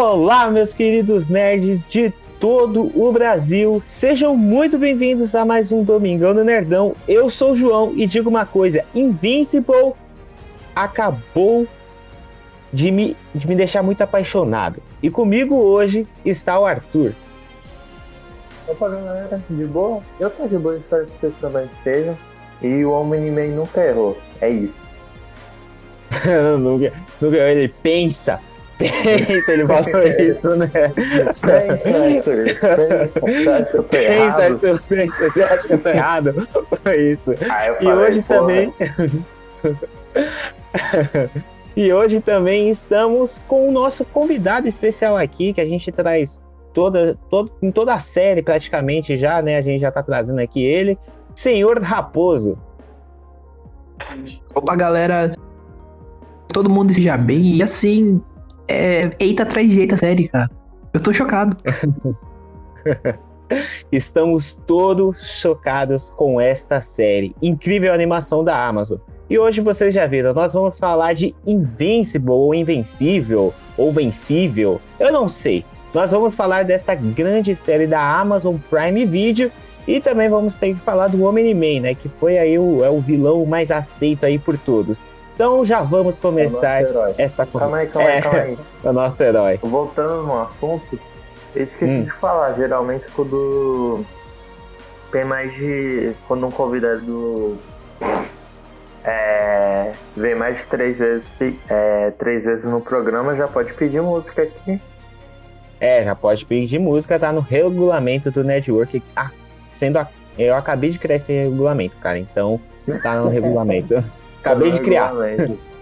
Olá, meus queridos nerds de todo o Brasil, sejam muito bem-vindos a mais um Domingão do Nerdão. Eu sou o João e digo uma coisa: Invincible acabou de me, de me deixar muito apaixonado. E comigo hoje está o Arthur. Opa, galera, de boa? Eu tô de boa, espero que vocês também estejam. E o Omni-Man nunca errou, é isso. nunca, nunca, ele pensa, pensa, ele falou isso, né? Pensa, Arthur, pensa, você acha que eu tô errado? Foi isso. Ah, e hoje também. e hoje também estamos com o nosso convidado especial aqui, que a gente traz toda, todo, em toda a série praticamente já, né? A gente já tá trazendo aqui ele, Senhor Raposo. Opa, galera. Todo mundo seja bem. E assim, é, eita atrás de eita série, cara. Eu tô chocado. Estamos todos chocados com esta série. Incrível animação da Amazon. E hoje vocês já viram, nós vamos falar de Invincible ou Invencível ou Vencível. Eu não sei. Nós vamos falar desta grande série da Amazon Prime Video e também vamos ter que falar do Omni-Man, né, que foi aí o, é o vilão mais aceito aí por todos. Então já vamos começar é esta conversa. Calma aí, calma aí, calma aí. É o nosso herói. Voltando no assunto, eu esqueci hum. de falar, geralmente quando tem mais de. Quando um convidado é, vem mais de três vezes, é, três vezes no programa, já pode pedir música aqui. É, já pode pedir música, tá no regulamento do network. Ah, sendo a, eu acabei de criar esse regulamento, cara, então tá no regulamento. Acabei de criar.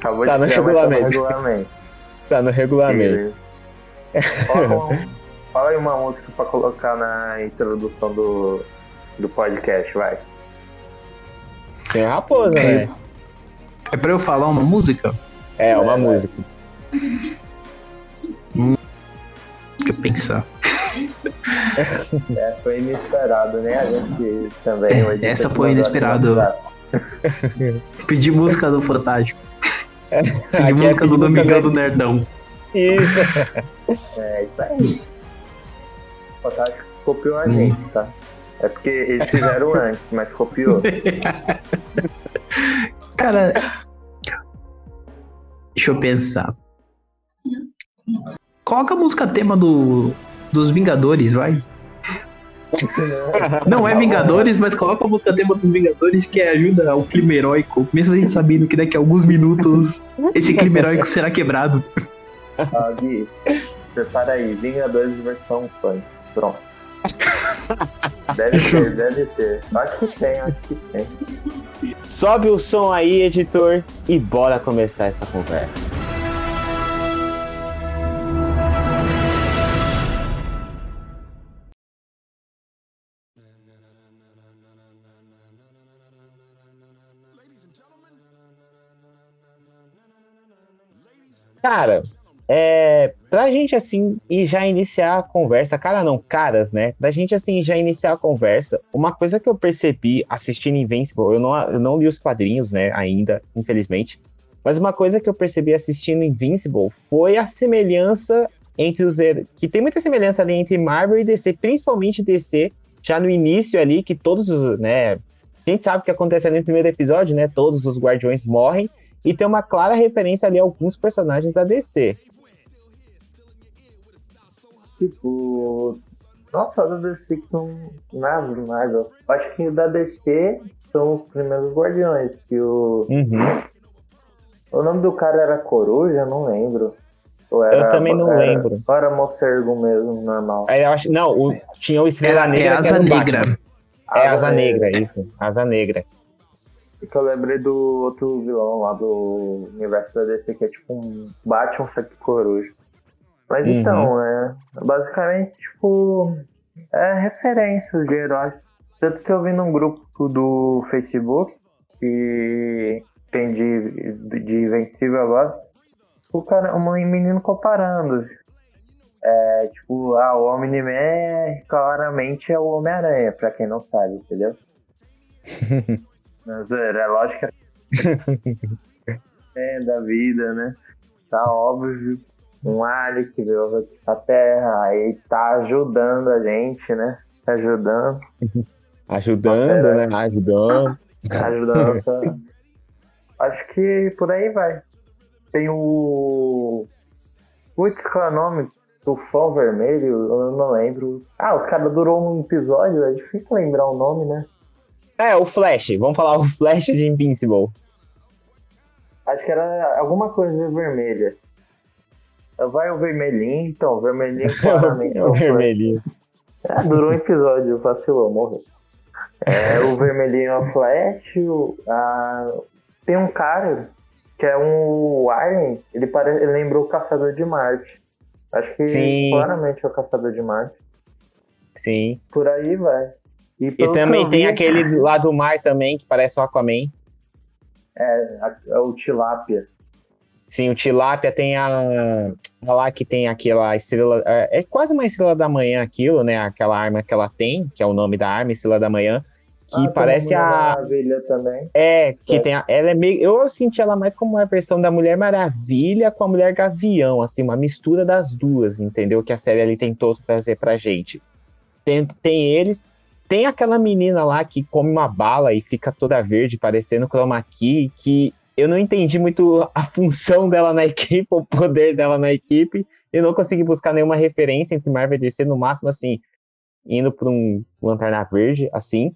Acabou tá de no criar, regulamento. Tá no regulamento. Tá no regulamento. Fala, fala aí uma música pra colocar na introdução do, do podcast, vai. Tem a raposa, É. né? É pra eu falar uma música? É, uma É, música. Deixa eu pensar. É, foi inesperado, né? A gente também. o editor Essa que foi inesperado. aqui Pedi música do Fantástico. É música do pedir Domingão do Nerdão. Isso. É, isso aí. O Fantástico copiou a gente, tá? É porque eles fizeram antes, mas copiou. Cara. Deixa eu pensar. Coloca a música tema do, dos Vingadores, vai. Não é Vingadores, mas coloca a música tema dos Vingadores que ajuda o clima heróico. Mesmo a gente sabendo que daqui a alguns minutos esse clima heróico será quebrado. Ah, Gui, prepara aí, Vingadores versão funk. Pronto. Deve ter, deve ter. Acho que tem, acho que tem. Sobe o som aí, editor, e bora começar essa conversa. Cara, é, pra gente assim e já iniciar a conversa, cara não, caras, né? Pra gente assim já iniciar a conversa, uma coisa que eu percebi assistindo Invincible, eu não, eu não li os quadrinhos, né, ainda, infelizmente, mas uma coisa que eu percebi assistindo Invincible foi a semelhança entre os que tem muita semelhança ali entre Marvel e DC, principalmente DC, já no início ali que todos, os, né, a gente sabe o que acontece ali no primeiro episódio, né? Todos os guardiões morrem e tem uma clara referência ali a alguns personagens da DC. Tipo. Nossa, da DC que são nada demais, ó. Acho que o da DC são os primeiros guardiões. Que o. Uhum. O nome do cara era Coruja, não lembro. Ou era, também não era, lembro. Era Mocergo mesmo, normal. Aí eu acho, não, o- tinha o Estrela Era, Negra. é que Asa Negra. É Asa Negra, isso. Asa Negra. Que eu lembrei do outro vilão lá do universo da DC, que é tipo um Batman, que coruja. Mas Uhum. então, é. Basicamente, tipo. É referências de heróis. Tanto que eu vi num grupo do Facebook que tem de, de Invencível agora. O cara, um menino comparando. É, tipo, ah, o Omni-Man claramente é o Homem-Aranha, pra quem não sabe, entendeu? É lógico que é da vida, né? Tá óbvio. um alien que veio aqui pra Terra, aí tá ajudando a gente, né? Tá ajudando. Ajudando, né? Ajudando. Ajudando. essa- Acho que por aí vai. Tem o. Putz, qual é o nome? Tufão Vermelho? Eu não lembro. Ah, o cara durou um episódio, é difícil lembrar o nome, né? É, o Flash. Vamos falar o Flash de Invincible. Acho que era alguma coisa vermelha. Vai o vermelhinho, então, o vermelhinho claramente. o vermelhinho. Ah, durou um episódio, vacilou, morreu. É, o vermelhinho é o Flash, o, a- tem um cara que é um Alien, ele, pare, ele lembrou o Caçador de Marte. Acho que Sim. claramente é o Caçador de Marte. Sim. Por aí vai. E, E também tem aquele lá do mar também, que parece o Aquaman. É, é o Tilápia. Sim, o Tilápia tem a, a lá que tem aquela estrela. É, é quase uma estrela da manhã aquilo, né? Aquela arma que ela tem, que é o nome da arma, estrela da manhã. Que Ah, parece a. Maravilha também. É, que tem a, ela é meio. Eu senti ela mais como uma versão da Mulher Maravilha com a Mulher Gavião, assim, uma mistura das duas, entendeu? Que a série ali tentou trazer pra gente. Tem, tem eles. Tem aquela menina lá que come uma bala e fica toda verde, parecendo chroma key, que eu não entendi muito a função dela na equipe, o poder dela na equipe, e não consegui buscar nenhuma referência entre Marvel e DC, no máximo, assim, indo pra um Lanterna Verde, assim.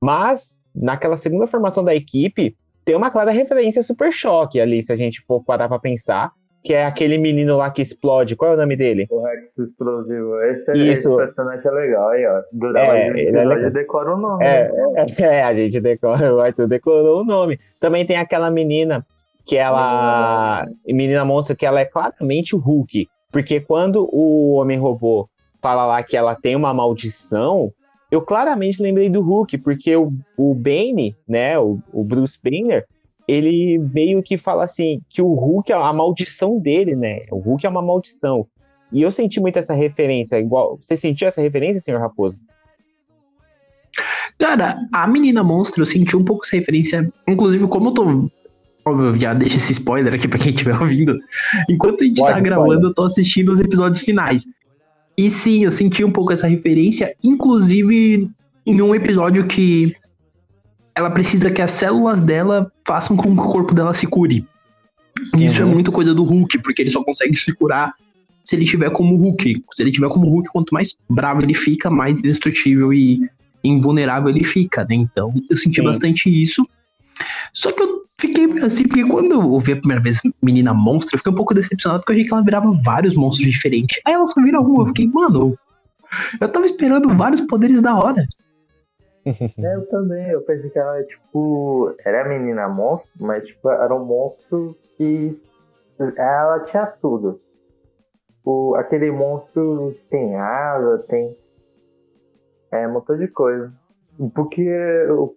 Mas, naquela segunda formação da equipe, tem uma clara referência Super Choque ali, se a gente for parar pra pensar, que é aquele menino lá que explode. Qual é o nome dele? O Rex Explosivo. Esse, Isso. esse personagem é legal. Aí, ó. Durava É, ele é legal. decora o nome. É, é, é, a gente decora, o Arthur decorou o nome. Também tem aquela menina que ela. Menina monstro, que ela é claramente o Hulk. Porque quando o Homem-Robô fala lá que ela tem uma maldição, eu claramente lembrei do Hulk, porque o, o Bane, né, o, o Bruce Banner, ele meio que fala assim, que o Hulk é a maldição dele, né? O Hulk é uma maldição. E eu senti muito essa referência, igual. Você sentiu essa referência, senhor Raposo? Cara, a menina monstro, eu senti um pouco essa referência. Inclusive, como eu tô. Óbvio, já deixa esse spoiler aqui pra quem estiver ouvindo. Enquanto a gente Pode, tá spoiler. gravando, eu tô assistindo os episódios finais. E sim, eu senti um pouco essa referência, inclusive em um episódio que ela precisa que as células dela façam com que o corpo dela se cure. Isso Uhum. é muito coisa do Hulk, porque ele só consegue se curar se ele tiver como Hulk. Se ele tiver como Hulk, quanto mais bravo ele fica, mais indestrutível e invulnerável ele fica, né? Então, eu senti Sim. bastante isso. Só que eu fiquei assim, porque quando eu ouvi a primeira vez Menina Monstro, eu fiquei um pouco decepcionado porque eu achei que ela virava vários monstros diferentes. Aí ela só vira um, eu fiquei, mano, eu tava esperando vários poderes da hora. É, Eu também, eu pensei que ela, tipo, era menina monstro, mas, tipo, era um monstro que ela tinha tudo. O, aquele monstro tem asa, tem. É, um montão de coisa. Porque,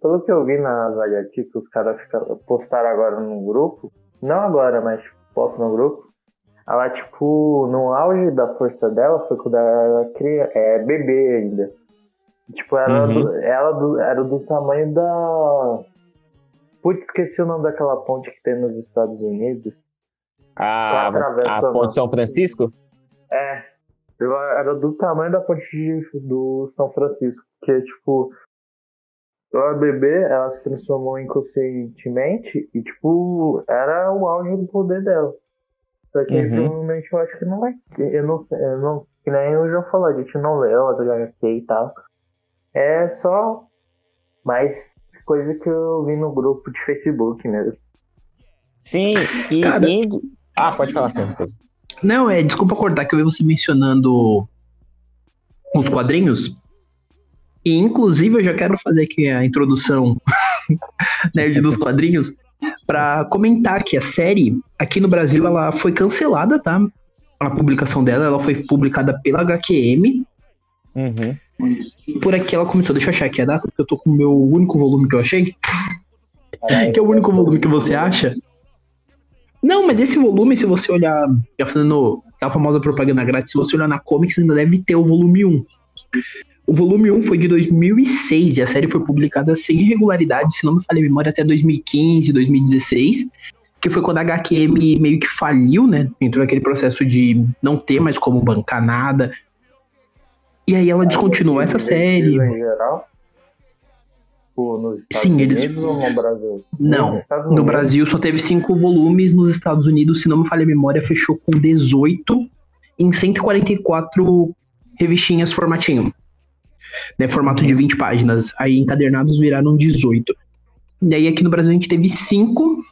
pelo que eu vi nas HQ que os caras postaram agora no grupo, não agora, mas postam no grupo, ela, tipo, no auge da força dela foi quando ela cria- é, bebê ainda. Tipo, ela, Uhum. do- ela do- era do tamanho da. Putz, esqueci o nome daquela ponte que tem nos Estados Unidos. A, Atravessa, a não. Ponte São Francisco? É. Era do tamanho da ponte de- do São Francisco. Que, tipo, ela bebê, ela se transformou inconscientemente e, tipo, era o auge do poder dela. Só que Uhum. provavelmente eu acho que não vai ter. Eu não eu não. Que nem eu já falei, a gente não leu a do HQ e tal. É só mais coisa que eu vi no grupo de Facebook mesmo. Sim, e Cara- indo. Ah, pode falar, Raposo. Não, é, desculpa cortar, que eu vi você mencionando os quadrinhos. E, inclusive, eu já quero fazer aqui a introdução nerd dos quadrinhos para comentar que a série, aqui no Brasil, ela foi cancelada, tá? A publicação dela, ela foi publicada pela HQM. Uhum. Por aqui ela começou, deixa eu achar aqui a data, porque eu tô com o meu único volume que eu achei. que é o único volume que você acha. Não, mas desse volume, se você olhar, já fazendo a famosa propaganda grátis, se você olhar na Comics, ainda deve ter o volume 1. O volume 1 foi de 2006 e a série foi publicada sem irregularidade, se não me falha a memória, até 2015, 2016. que foi quando a HQM meio que faliu, né? Entrou naquele processo de não ter mais como bancar nada. E aí ela descontinuou essa série. Em geral? Nos Estados Sim, Unidos eles- ou no Brasil? Não, No Unidos. Brasil só teve cinco volumes, nos Estados Unidos, se não me falha a memória, fechou com 18 em 144 revistinhas formatinho. Né, formato de 20 páginas. Aí encadernados viraram 18. E aí aqui no Brasil a gente teve cinco.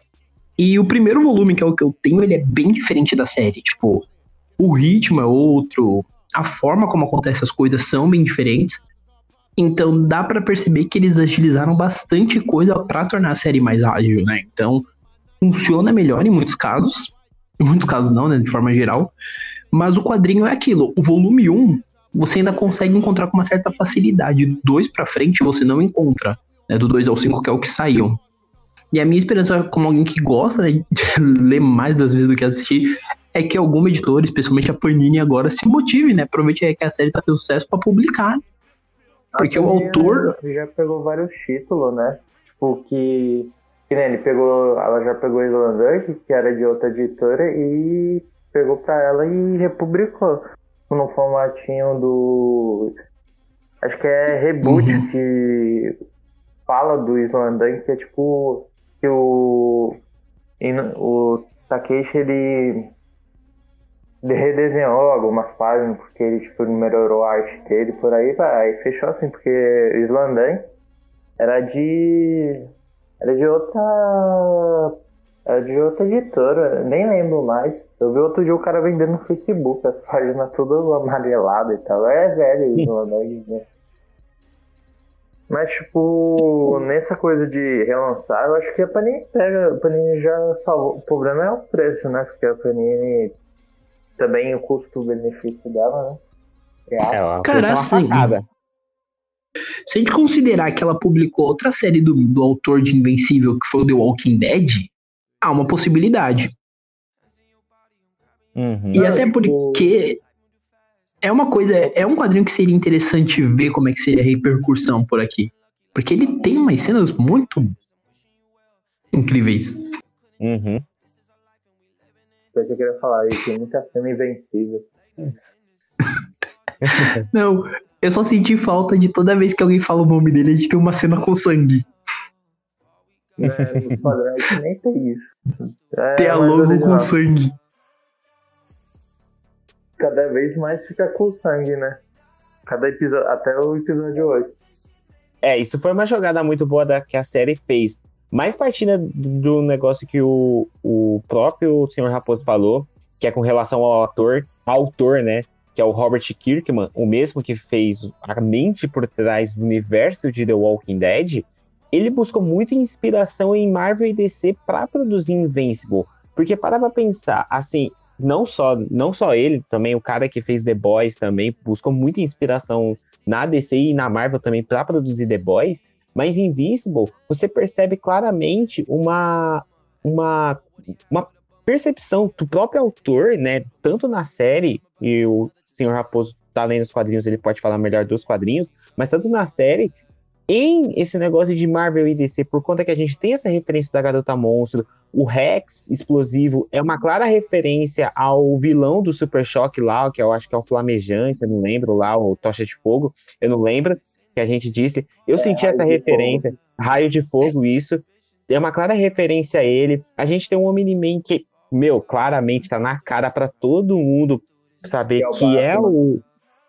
E o primeiro volume, que é o que eu tenho, ele é bem diferente da série. Tipo, o ritmo é outro, a forma como acontecem as coisas são bem diferentes. Então dá pra perceber que eles agilizaram bastante coisa pra tornar a série mais ágil, né? Então funciona melhor em muitos casos. Em muitos casos não, né? De forma geral. Mas o quadrinho é aquilo. O volume 1, você ainda consegue encontrar com uma certa facilidade. Do 2 pra frente você não encontra. Né? Do 2 ao 5, que é o que saiu. E a minha esperança, como alguém que gosta né, de ler mais das vezes do que assistir, é que algum editor, especialmente a Panini agora, se motive, né? Aproveite que a série tá fazendo sucesso pra publicar. Porque A o autor. já pegou vários títulos, né? Tipo, que. Que nem ele pegou. Ela já pegou Islandunk, que era de outra editora, e pegou pra ela e republicou. No formatinho do. Acho que é Reboot, Uhum. que fala do Islandunk, que é tipo. Que o. O Takeshi, ele. Redesenhou algumas páginas, porque ele tipo, melhorou a arte dele, por aí vai. Fechou assim, porque o era de. Era de outra. Era de outra editora, nem lembro mais. Eu vi outro dia o cara vendendo no Facebook, as páginas tudo amareladas e tal. É velho o né? Mas, tipo, nessa coisa de relançar, eu acho que a Panini pega. A Panini já salvou. O problema é o preço, né? Porque a Panini também o custo-benefício dela, né? É alto. É, uma Cara, assim. Se a gente considerar que ela publicou outra série do, do autor de Invencível, que foi o The Walking Dead, há uma possibilidade. Uhum. E até tipo- porque é uma coisa, é um quadrinho que seria interessante ver como é que seria a repercussão por aqui. Porque ele tem umas cenas muito incríveis. Uhum. Que eu queria falar, ele tem muita cena invencível. Não, eu só senti falta de toda vez que alguém fala o nome dele, a gente tem uma cena com sangue. Né? No quadrante nem tem isso. É, Tem a logo com sangue. Cada vez mais fica com sangue, né? Cada episódio, até o episódio 8. É, isso foi uma jogada muito boa da, que a série fez. Mais partindo do negócio que o, o próprio Sr. Raposo falou, que é com relação ao ator, autor, né? Que é o Robert Kirkman, o mesmo que fez a mente por trás do universo de The Walking Dead. Ele buscou muita inspiração em Marvel e DC para produzir Invincible. Porque para pra pensar, assim, não só, não só ele, também o cara que fez The Boys também buscou muita inspiração na DC e na Marvel também para produzir The Boys, mas Invincible você percebe claramente uma, uma, uma percepção do próprio autor, né? Tanto na série, e o Senhor Raposo tá lendo os quadrinhos, ele pode falar melhor dos quadrinhos, mas tanto na série, em esse negócio de Marvel e DC, por conta que a gente tem essa referência da Garota Monstro, o Rex explosivo é uma clara referência ao vilão do Super Choque lá, que eu acho que é o Flamejante, eu não lembro lá, o Tocha de Fogo, eu não lembro, que a gente disse. Eu senti essa referência, Raio de Fogo, isso. É uma clara referência a ele. A gente tem um Omni-Man que, meu, claramente tá na cara pra todo mundo saber Que é o que é o.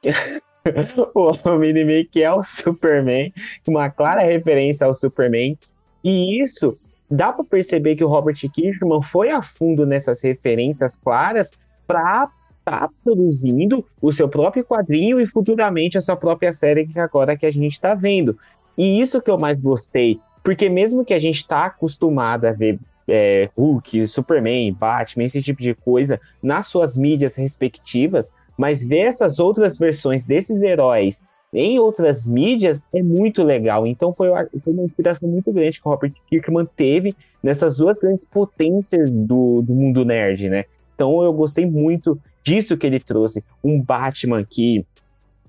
o Omni-Man que é o Superman, uma clara referência ao Superman. E isso dá pra perceber que o Robert Kirkman foi a fundo nessas referências claras pra tá produzindo o seu próprio quadrinho e futuramente a sua própria série que agora que a gente tá vendo. E isso que eu mais gostei, porque mesmo que a gente tá acostumado a ver é, Hulk, Superman, Batman, esse tipo de coisa nas suas mídias respectivas, mas ver essas outras versões desses heróis em outras mídias é muito legal. Então foi, foi uma inspiração muito grande que o Robert Kirkman teve nessas duas grandes potências do, do mundo nerd, né? Então eu gostei muito disso que ele trouxe. Um Batman aqui,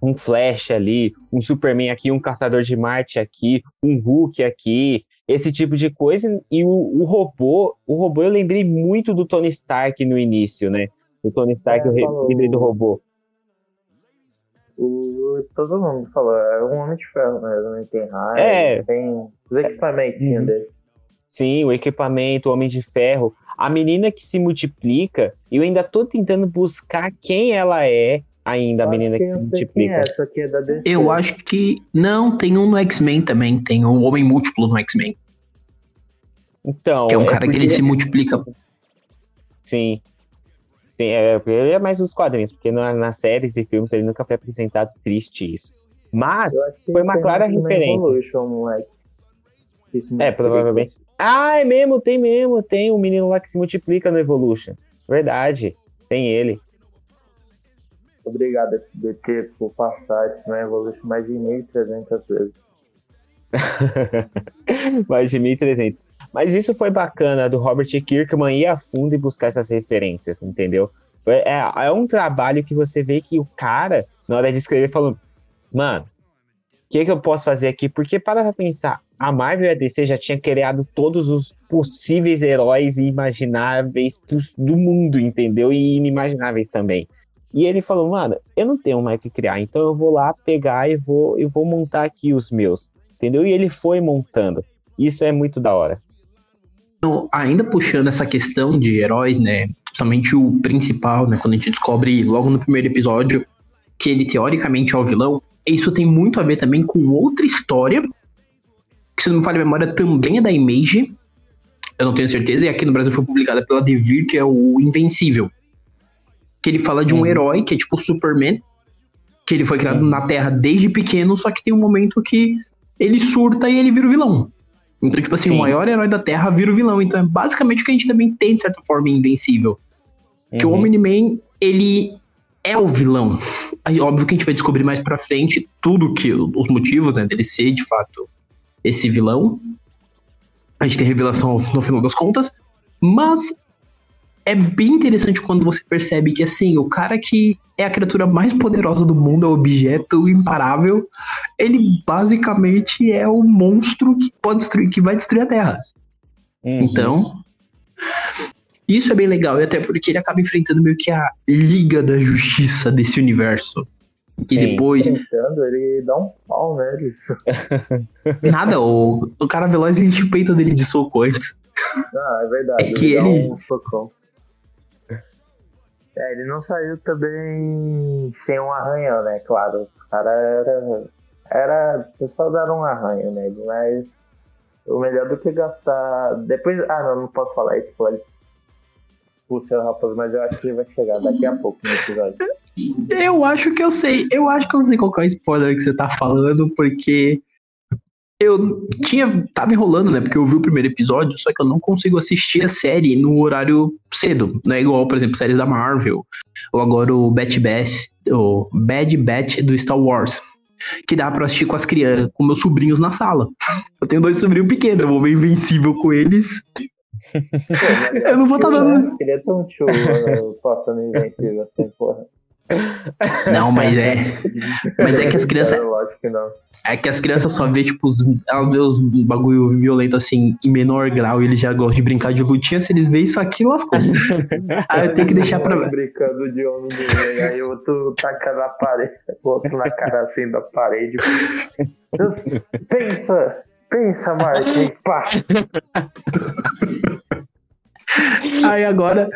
um Flash ali, um Superman aqui, um Caçador de Marte aqui, um Hulk aqui. esse tipo de coisa. E o, o robô, o robô eu lembrei muito do Tony Stark no início, né? O Tony Stark, É, o falou. híbrido robô. O, todo mundo falou, é um homem de ferro mesmo, né? tem raio, É. tem os equipamentos Uhum. dele. Sim, o equipamento, o Homem de Ferro. A menina que se multiplica, eu ainda tô tentando buscar quem ela é ainda, a menina que Acho se quem multiplica. é, é da DC. Eu acho que. Não, tem um no X-Men também. Tem um Homem Múltiplo no X-Men. Então, Que é um cara que ele se multiplica. Sim. Sim, é, ele é mais os quadrinhos, porque na- nas séries e filmes ele nunca foi apresentado triste isso. Mas, que foi uma clara referência. Evolution, moleque. Que é, provavelmente. Ah, é mesmo, tem mesmo, tem o menino lá que se multiplica no Evolution. Verdade, tem ele. Obrigado, SBT, por passar isso no Evolution mais de 1.300 vezes. mais de 1.300. Mas isso foi bacana do Robert Kirkman ir a fundo e buscar essas referências, entendeu? É, é um trabalho que você vê que o cara, na hora de escrever, falou: Mano, o que, que eu posso fazer aqui? Porque para pra pensar, a Marvel e a DC já tinha criado todos os possíveis heróis imagináveis do mundo, entendeu? E inimagináveis também. E ele falou, mano, eu não tenho mais o que criar, então eu vou lá pegar e vou, eu vou montar aqui os meus, entendeu? E ele foi montando. Isso é muito da hora. Então, ainda puxando essa questão de heróis, né? Principalmente o principal, né? Quando a gente descobre logo no primeiro episódio que ele teoricamente é o vilão, isso tem muito a ver também com outra história, que se não me falha a memória também é da Image. Eu não tenho certeza, e aqui no Brasil foi publicada pela Devir, que é o Invencível. Que ele fala de um Uhum. herói que é tipo o Superman, que ele foi criado Uhum. na Terra desde pequeno, só que tem um momento que ele surta e ele vira o vilão. Então, tipo assim, Sim. o maior herói da Terra vira o vilão. Então é basicamente o que a gente também tem, de certa forma, em Invencível. Que o Uhum. Omni-Man, ele é o vilão. Aí, óbvio que a gente vai descobrir mais pra frente tudo que os motivos, né, dele ser, de fato, esse vilão. A gente tem revelação no final das contas. Mas é bem interessante quando você percebe que, assim, o cara que é a criatura mais poderosa do mundo, é o objeto imparável, ele basicamente é o monstro que pode destruir, que vai destruir a Terra. Uhum. Então, isso é bem legal, e até porque ele acaba enfrentando meio que a Liga da Justiça desse universo. E Sim. depois, Tentando, ele dá um pau nele. nada, o, o cara veloz enche o peito dele de soco antes. Ah, é verdade. É que dá ele- um socão. É, ele não saiu também sem um arranhão, né? Claro. O cara era. Era. O pessoal dar um arranho nele, mas. O melhor do que gastar. Depois. Ah, não, não posso falar isso, pode. Puxa, rapaz, mas eu acho que ele vai chegar daqui a pouco no episódio. Eu acho que eu sei, eu acho que eu não sei qual é o spoiler que você tá falando, porque eu tinha, tava enrolando, né, porque eu vi o primeiro episódio, só que eu não consigo assistir a série no horário cedo, não é igual, por exemplo, séries da Marvel, ou agora o Bat Bash, o Bad Batch do Star Wars, que dá pra assistir com as crianças, com meus sobrinhos na sala. Eu tenho dois sobrinhos pequenos, eu vou ver Invencível com eles, Eu não vou tá tio, dando-? Queria ter um tio né, postando invencível assim, porra. Não, mas é, mas é que as crianças, Não, Lógico que não. É que as crianças só vê, tipo, os, elas vê os bagulho violento assim, em menor grau, e eles já gostam de brincar de lutinha, se eles veem isso aqui, lascou. Aí eu tenho que deixar pra. Brincando de homem de rei, aí o outro taca na parede, o outro na cara assim da parede. Deus, pensa, pensa, Martin, pá. Aí agora.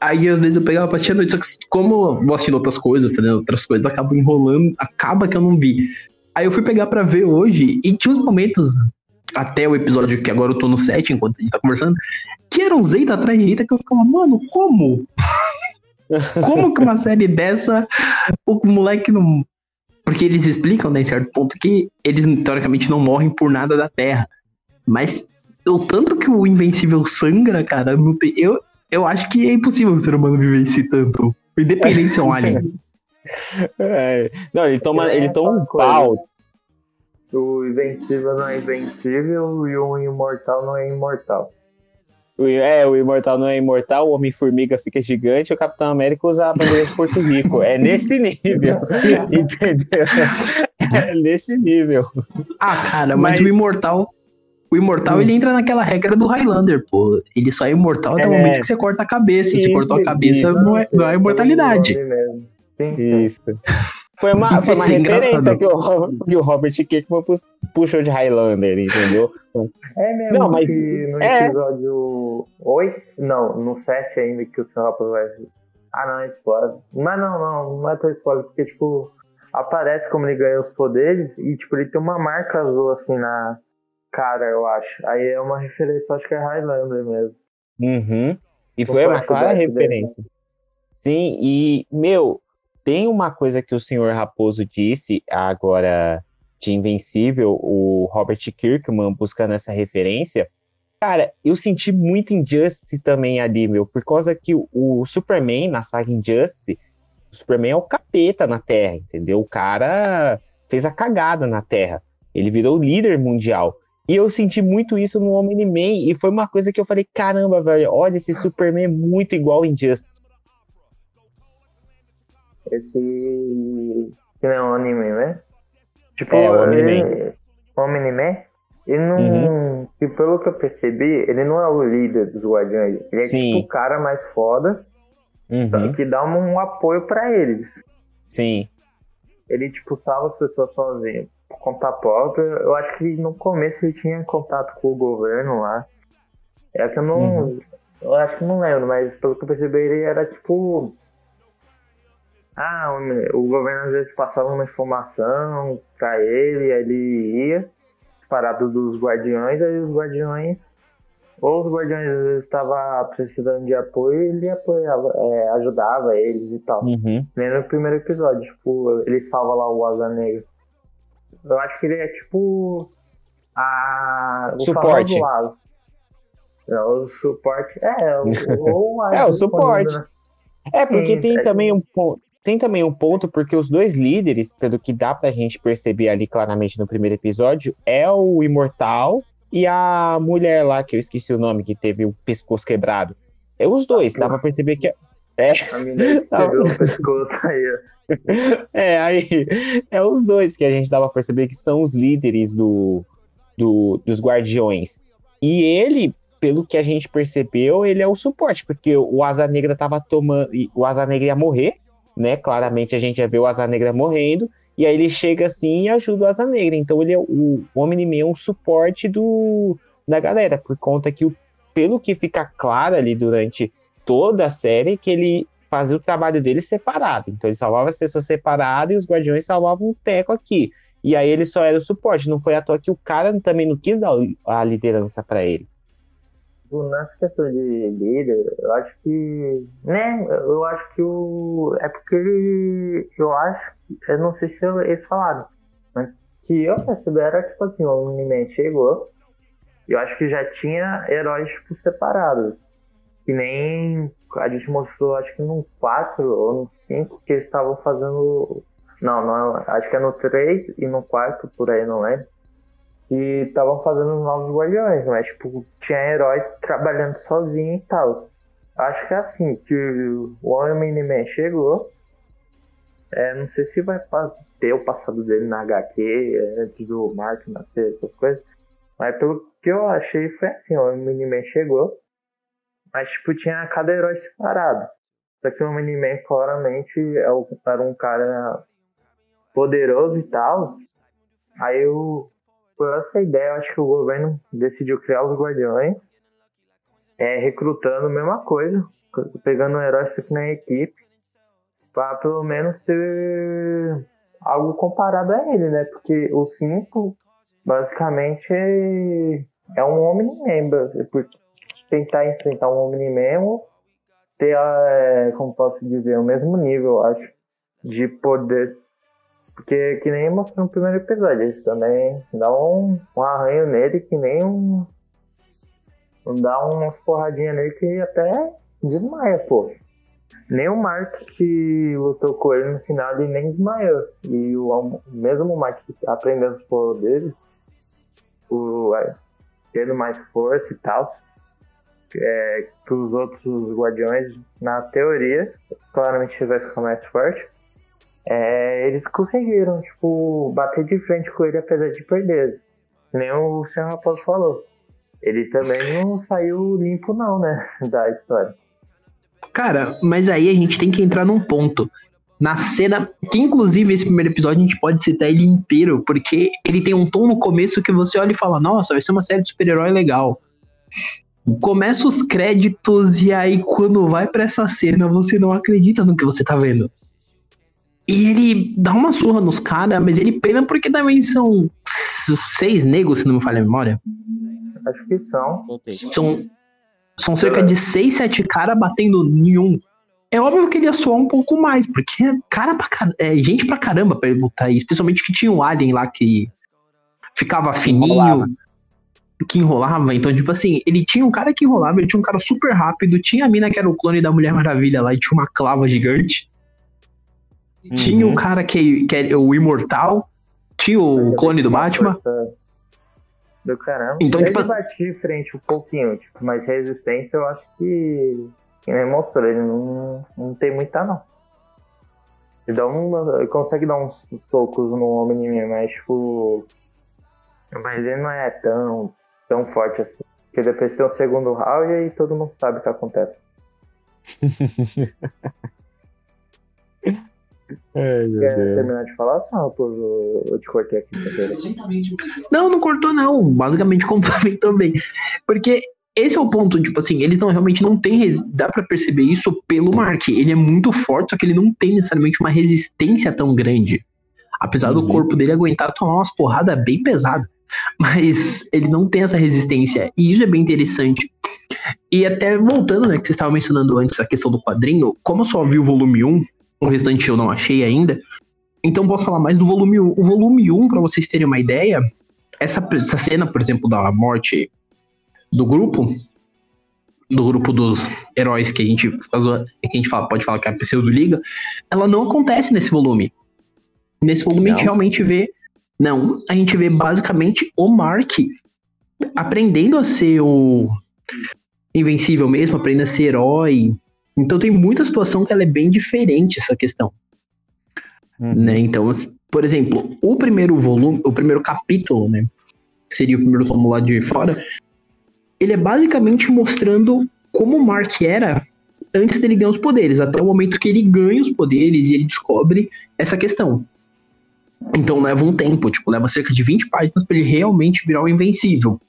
Aí às vezes eu pegava pra assistir à noite, só que como eu vou assistindo outras coisas, fazendo outras coisas, acaba enrolando, acaba que eu não vi. Aí eu fui pegar pra ver hoje, e tinha uns momentos, até o episódio que agora eu tô no 7, enquanto a gente tá conversando, que era um Zeita atrás de Eita que eu ficava, mano, como? Como que uma série dessa, o moleque não. Porque eles explicam, né, em certo ponto, que eles teoricamente não morrem por nada da Terra. Mas o tanto que o Invencível sangra, cara, não tem. Eu, eu acho que é impossível o ser humano viver tanto. Independente de ser um alien. É, Não, ele toma, É ele toma um coisa. pau. O invencível não é invencível e o imortal não é imortal. O- É, o Imortal não é imortal, o Homem-Formiga fica gigante, o Capitão América usa a bandeira de Porto Rico. É nesse nível. entendeu? É nesse nível. Ah, cara, mas, Mas- o imortal. O imortal, Hum. ele entra naquela regra do Highlander, pô. Ele só é imortal até o É. momento que você corta a cabeça. Se cortou a cabeça, isso. não é, não é imortalidade. Sim. Isso. Foi uma, foi uma Isso é referência que o, que o Robert Kirkman puxou de Highlander, entendeu? É mesmo Não, mas- no é. episódio 8, não, no 7 ainda que o Sr. Rapper vai. Ah, não, é spoiler. Mas não, não, não é tão spoiler, porque, tipo, aparece como ele ganha os poderes e, tipo, ele tem uma marca azul assim na cara, eu acho. Aí é uma referência, acho que é Highlander mesmo. Uhum. E O foi uma clara dele. referência. Sim, e, meu, tem uma coisa que o senhor Raposo disse agora de Invencível, o Robert Kirkman buscando essa referência. Cara, eu senti muito Injustice também ali, meu, por causa que o, o Superman na saga Injustice, o Superman é o capeta na Terra, entendeu? O cara fez a cagada na Terra. Ele virou líder mundial. E eu senti muito isso no Omni-Man, e foi uma coisa que eu falei, caramba, velho, olha, esse Superman é muito igual ao Injustice. Esse. Que não é um anime, né? Tipo, É, o o Omni-Man, ele não. E pelo que eu percebi, ele não é o líder dos Guardiões. Ele é Sim. tipo o cara mais foda Uhum, que dá um, um apoio pra eles. sim. Ele, tipo, salva as pessoas sozinho, por conta própria. Eu acho que no começo ele tinha contato com o governo lá. É que eu não. Uhum. Eu acho que não lembro, mas pelo que eu percebi, ele era tipo. Ah, o, o governo às vezes passava uma informação pra ele, aí ele ia, parado dos guardiões, aí os guardiões. Ou os guardiões às vezes estavam precisando de apoio e ele apoiava, é, ajudava eles e tal. Uhum. Nem no primeiro episódio, tipo, ele salva lá o Asa Negra. Eu acho que ele é tipo. A. O Suporte. Não, o suporte. É, o, ou Asa É, o suporte. né? É, porque Sim, tem é também um ponto. Tem também um ponto, porque os dois líderes, pelo que dá pra gente perceber ali claramente no primeiro episódio, é o Imortal e a mulher lá, que eu esqueci o nome, que teve o pescoço quebrado. É os dois, dá pra perceber que. É, A Tá pegou o pescoço aí, é, aí. É os dois que a gente dá pra perceber que são os líderes do, do, dos Guardiões. E ele, pelo que a gente percebeu, ele é o suporte, porque o Asa Negra tava tomando. O Asa Negra ia morrer, né? Claramente a gente já vê o Asa Negra morrendo. E aí ele chega assim e ajuda o Asa Negra. Então ele é o, Omni-Man é um suporte do, da galera, por conta que, o, pelo que fica claro ali durante toda a série, que ele fazia o trabalho dele separado. Então ele salvava as pessoas separadas e os guardiões salvavam o teco aqui. E aí ele só era o suporte. Não foi à toa que o cara também não quis dar a liderança para ele. Nessa questão de líder, eu acho que. Né? Eu acho que o. É porque ele. Eu acho. Eu não sei se eles falaram. Mas que eu percebi era tipo assim: o Omni-Man chegou. Eu acho que já tinha heróis tipo, separados. Que nem a gente mostrou, acho que no 4 ou no 5, que eles estavam fazendo. Não, não, acho que é no 3 e no 4, por aí, não lembro que estavam fazendo os novos Guardiões, mas tipo, tinha heróis trabalhando sozinho e tal. Acho que é assim, que o Homem-Man chegou. É, não sei se vai ter o passado dele na HQ, é, antes do Mark nascer, essas coisas. Mas pelo que eu achei foi assim, o Homem-Man chegou. Mas tipo, tinha cada herói separado. Só que o Homem-Man claramente é era um cara poderoso e tal. Aí eu por essa ideia, acho que o governo decidiu criar os Guardiões, é, recrutando a mesma coisa, pegando um herói na equipe, para pelo menos ter algo comparado a ele, né? Porque o 5, basicamente, é um Omni-Man, por tentar enfrentar um Omni-Man ou ter, é, como posso dizer, o mesmo nível, eu acho, de poder porque que nem mostrou no primeiro episódio, eles também dão um, um arranho nele que nem um. Dá umas porradinhas nele que até desmaia, pô. Nem o Mark que lutou com ele no final ele nem desmaiou. E o mesmo o Mark aprendeu os poderes, o, tendo mais força e tal, é, que os outros guardiões, na teoria, claramente vai ficar mais forte. É, eles conseguiram, tipo, bater de frente com ele apesar de perder. nem o senhor Raposo falou. Ele também não saiu limpo, não, né? Da história. Cara, mas aí a gente tem que entrar num ponto. Na cena, que inclusive esse primeiro episódio a gente pode citar ele inteiro, porque ele tem um tom no começo que você olha e fala: Nossa, vai ser uma série de super-herói legal. Começa os créditos e aí quando vai para essa cena você não acredita no que você tá vendo. E ele dá uma surra nos caras, mas ele pena porque também são seis negros, se não me falha a memória. Acho que são. São, são cerca de seis, sete caras batendo em um. É óbvio que ele ia soar um pouco mais, porque é cara pra é gente pra caramba pra ele lutar, especialmente que tinha o Alien lá que ficava fininho que enrolava. Então, tipo assim, ele tinha um cara que enrolava, ele tinha um cara super rápido, tinha a mina que era o clone da Mulher Maravilha lá e tinha uma clava gigante. Uhum. Tinha o cara que, que era o Imortal, tinha o clone do Batman. Do caramba. Então, ele tipo... bati frente um pouquinho, tipo, mas resistência eu acho que, nem mostrou, ele não, não tem muita não. Ele, dá um, ele consegue dar uns socos no homem mas tipo. Mas ele não é tão, tão forte assim. Porque depois tem o segundo round e aí todo mundo sabe o que acontece. Ai, Quer Deus. terminar de falar, Raposo? Eu te cortei aqui. Não, não cortou, não. Basicamente complementou bem. Porque esse é o ponto, tipo assim, eles não realmente não tem. Dá para perceber isso pelo Mark. Ele é muito forte, só que ele não tem necessariamente uma resistência tão grande. Apesar uhum. do corpo dele aguentar tomar umas porradas bem pesadas mas ele não tem essa resistência, e isso é bem interessante. E até voltando, né, que você estava mencionando antes a questão do quadrinho, como eu só vi o volume 1, o restante eu não achei ainda, então posso falar mais do volume 1. O volume 1, para vocês terem uma ideia, essa, essa cena, por exemplo, da morte do grupo, do grupo dos heróis que a gente, que a gente fala, pode falar que é a pseudo liga, ela não acontece nesse volume. Nesse volume não. a gente realmente vê não, a gente vê basicamente o Mark aprendendo a ser o invencível mesmo, aprendendo a ser herói. Então tem muita situação que ela é bem diferente essa questão. Uhum. Né? Então, por exemplo, o primeiro volume, o primeiro capítulo, né, seria o primeiro tomo lá de fora, ele é basicamente mostrando como o Mark era antes dele ganhar os poderes, até o momento que ele ganha os poderes e ele descobre essa questão. Então leva um tempo, tipo, leva cerca de 20 páginas para ele realmente virar o Invencível.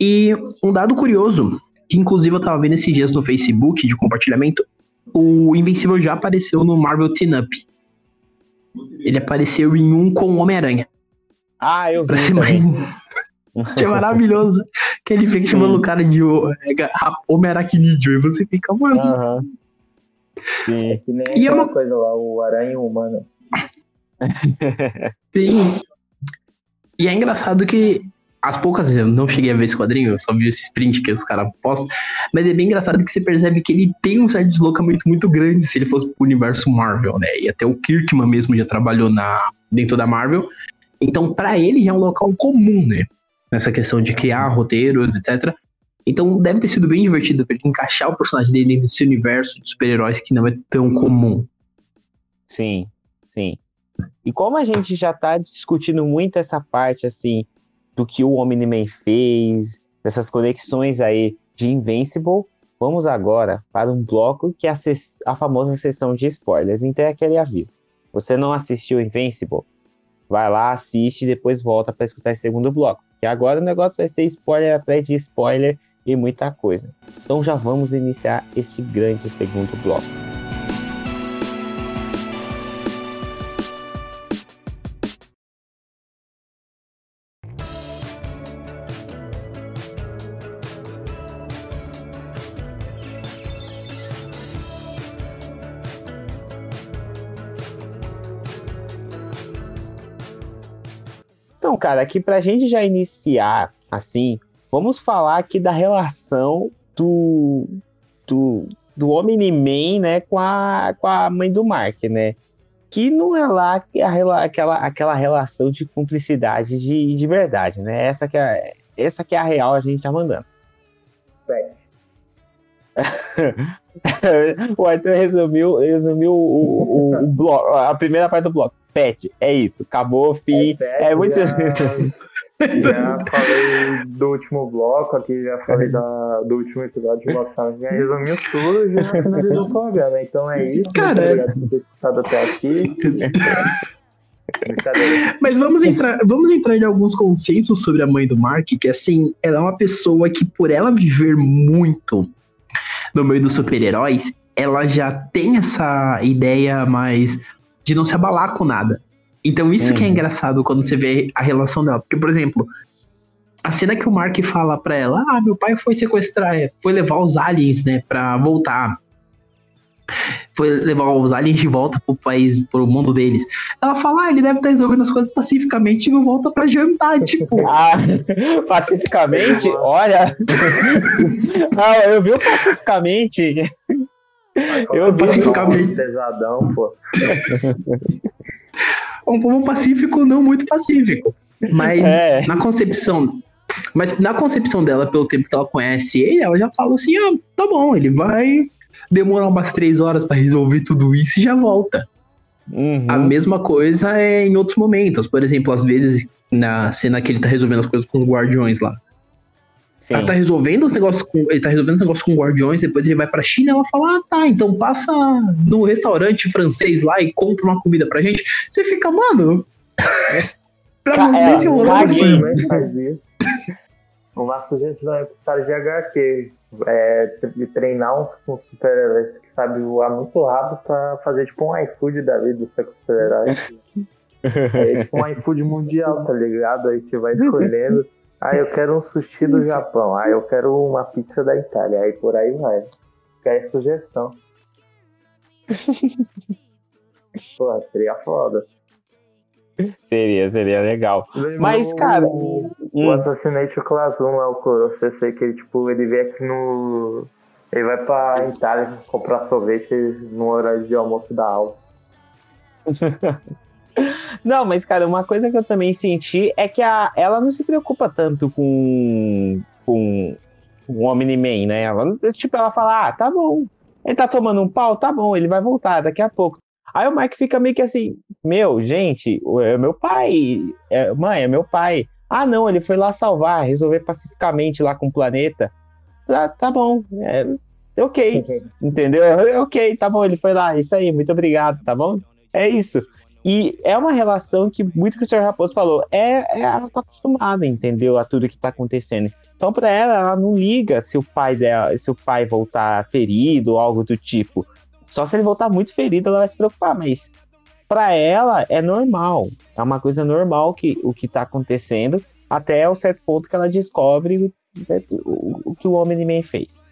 E um dado curioso, que inclusive eu tava vendo esses dias no Facebook de compartilhamento, o Invencível já apareceu no Marvel Team Up. Ele apareceu em um com o Homem-Aranha. Ah, eu vi. Pra ser mais. é maravilhoso. Que ele fica chamando o cara de é, Homem-Aracnídeo. E você fica, mano. Uhum. Sim. É que nem e é uma coisa lá, o Aranha Humano. Sim. E é engraçado que as poucas eu não cheguei a ver esse quadrinho, eu só vi esse sprint que os caras postam, mas é bem engraçado que você percebe que ele tem um certo deslocamento muito grande se ele fosse pro universo Marvel, né? E até o Kirkman mesmo já trabalhou na dentro da Marvel. Então, para ele já é um local comum, né? Nessa questão de criar roteiros, etc. Então, deve ter sido bem divertido para ele encaixar o personagem dele dentro desse universo de super-heróis que não é tão comum. Sim, sim. E como a gente já está discutindo muito essa parte, assim, do que o Omni-Man fez, dessas conexões aí de Invincible, vamos agora para um bloco que é a, a famosa sessão de spoilers. Então é aquele aviso. Você não assistiu Invincible? Vai lá, assiste e depois volta para escutar esse segundo bloco. Que agora o negócio vai ser spoiler atrás de spoiler e muita coisa. Então já vamos iniciar este grande segundo bloco. Cara, aqui pra gente já iniciar, assim, vamos falar aqui da relação do, do, do Omni-Man, né, com a, com a mãe do Mark, né? Que não é lá a, aquela, aquela relação de cumplicidade de, de verdade, né? Essa que, é, essa que é a real, a gente tá mandando. o Arthur resumiu, resumiu o, o, o bloco, a primeira parte do bloco. Pet, é isso, acabou, fim. É, É, muito. Já, já falei do último bloco aqui, já falei da, do último episódio de Lost já resumiu tudo e já finalizou o programa. Então é isso. Cara, muito obrigado por ter até aqui. Mas vamos entrar, vamos entrar em alguns consensos sobre a mãe do Mark, que assim, ela é uma pessoa que, por ela viver muito no meio dos super-heróis, ela já tem essa ideia mais de não se abalar com nada. Então, isso que é Uhum. engraçado quando você vê a relação dela. Porque, por exemplo, a cena que o Mark fala pra ela: Ah, meu pai foi sequestrar, foi levar os aliens, né, pra voltar. Foi levar os aliens de volta pro país, pro mundo deles. Ela fala: Ah, ele deve estar resolvendo as coisas pacificamente e não volta pra jantar. Tipo, Ah, pacificamente, olha. Não, eu vi o pacificamente. Eu Pacificamente. Pesadão, pô. um povo pacífico, não muito pacífico. Mas É. na concepção. Mas na concepção dela, pelo tempo que ela conhece ele, ela já fala assim: ah, tá bom, ele vai demorar umas três horas pra resolver tudo isso e já volta. Uhum. A mesma coisa é em outros momentos. Por exemplo, às vezes na cena que ele tá resolvendo as coisas com os guardiões lá. Sim. Ela tá resolvendo os negócios com. Ele tá resolvendo os negócios com guardiões, depois ele vai pra China ela fala: Ah, tá, então passa no restaurante francês lá e compra uma comida pra gente. Você fica, mano. pra Ca- você é, se rolou caguei. assim. Também faz isso. Uma sugestão é pro cara de HQ. É tre- treinar uns com super-heróis que sabe voar muito rápido pra fazer tipo um iFood da vida dos super-heróis. É tipo um iFood mundial, tá ligado? Aí você vai escolhendo. Ah, eu quero um sushi do Japão. Ah, eu quero uma pizza da Itália. Aí por aí vai. Fica aí a sugestão. Pô, seria foda. Seria, seria legal. Mas, cara, O, Hum. o Assassinate Class 1 lá, o eu sei que ele, tipo, ele vem aqui no. Ele vai pra Itália comprar sorvete no horário de almoço da aula. Não, mas, cara, uma coisa que eu também senti é que a, ela não se preocupa tanto com, com o Omni-Man, né? Ela, tipo, ela fala, ah, tá bom. Ele tá tomando um pau? Tá bom, ele vai voltar daqui a pouco. Aí o Mike fica meio que assim, meu, gente, o- é meu pai. É, mãe, é meu pai. Ah, não, ele foi lá salvar, resolver pacificamente lá com o planeta. Tá, tá bom, é, ok, entendeu? É, Ok, tá bom, ele foi lá, isso aí, muito obrigado, tá bom? É isso. E é uma relação que, muito que o Sr. Raposo falou, é, é- ela tá acostumada, entendeu? A tudo que tá acontecendo. Então, pra ela, ela não liga se o pai dela, se o pai voltar ferido ou algo do tipo. Só se ele voltar muito ferido, ela vai se preocupar, mas pra ela é normal. É uma coisa normal que o que tá acontecendo, até o certo ponto que ela descobre o, o- o que o Homem-Man fez.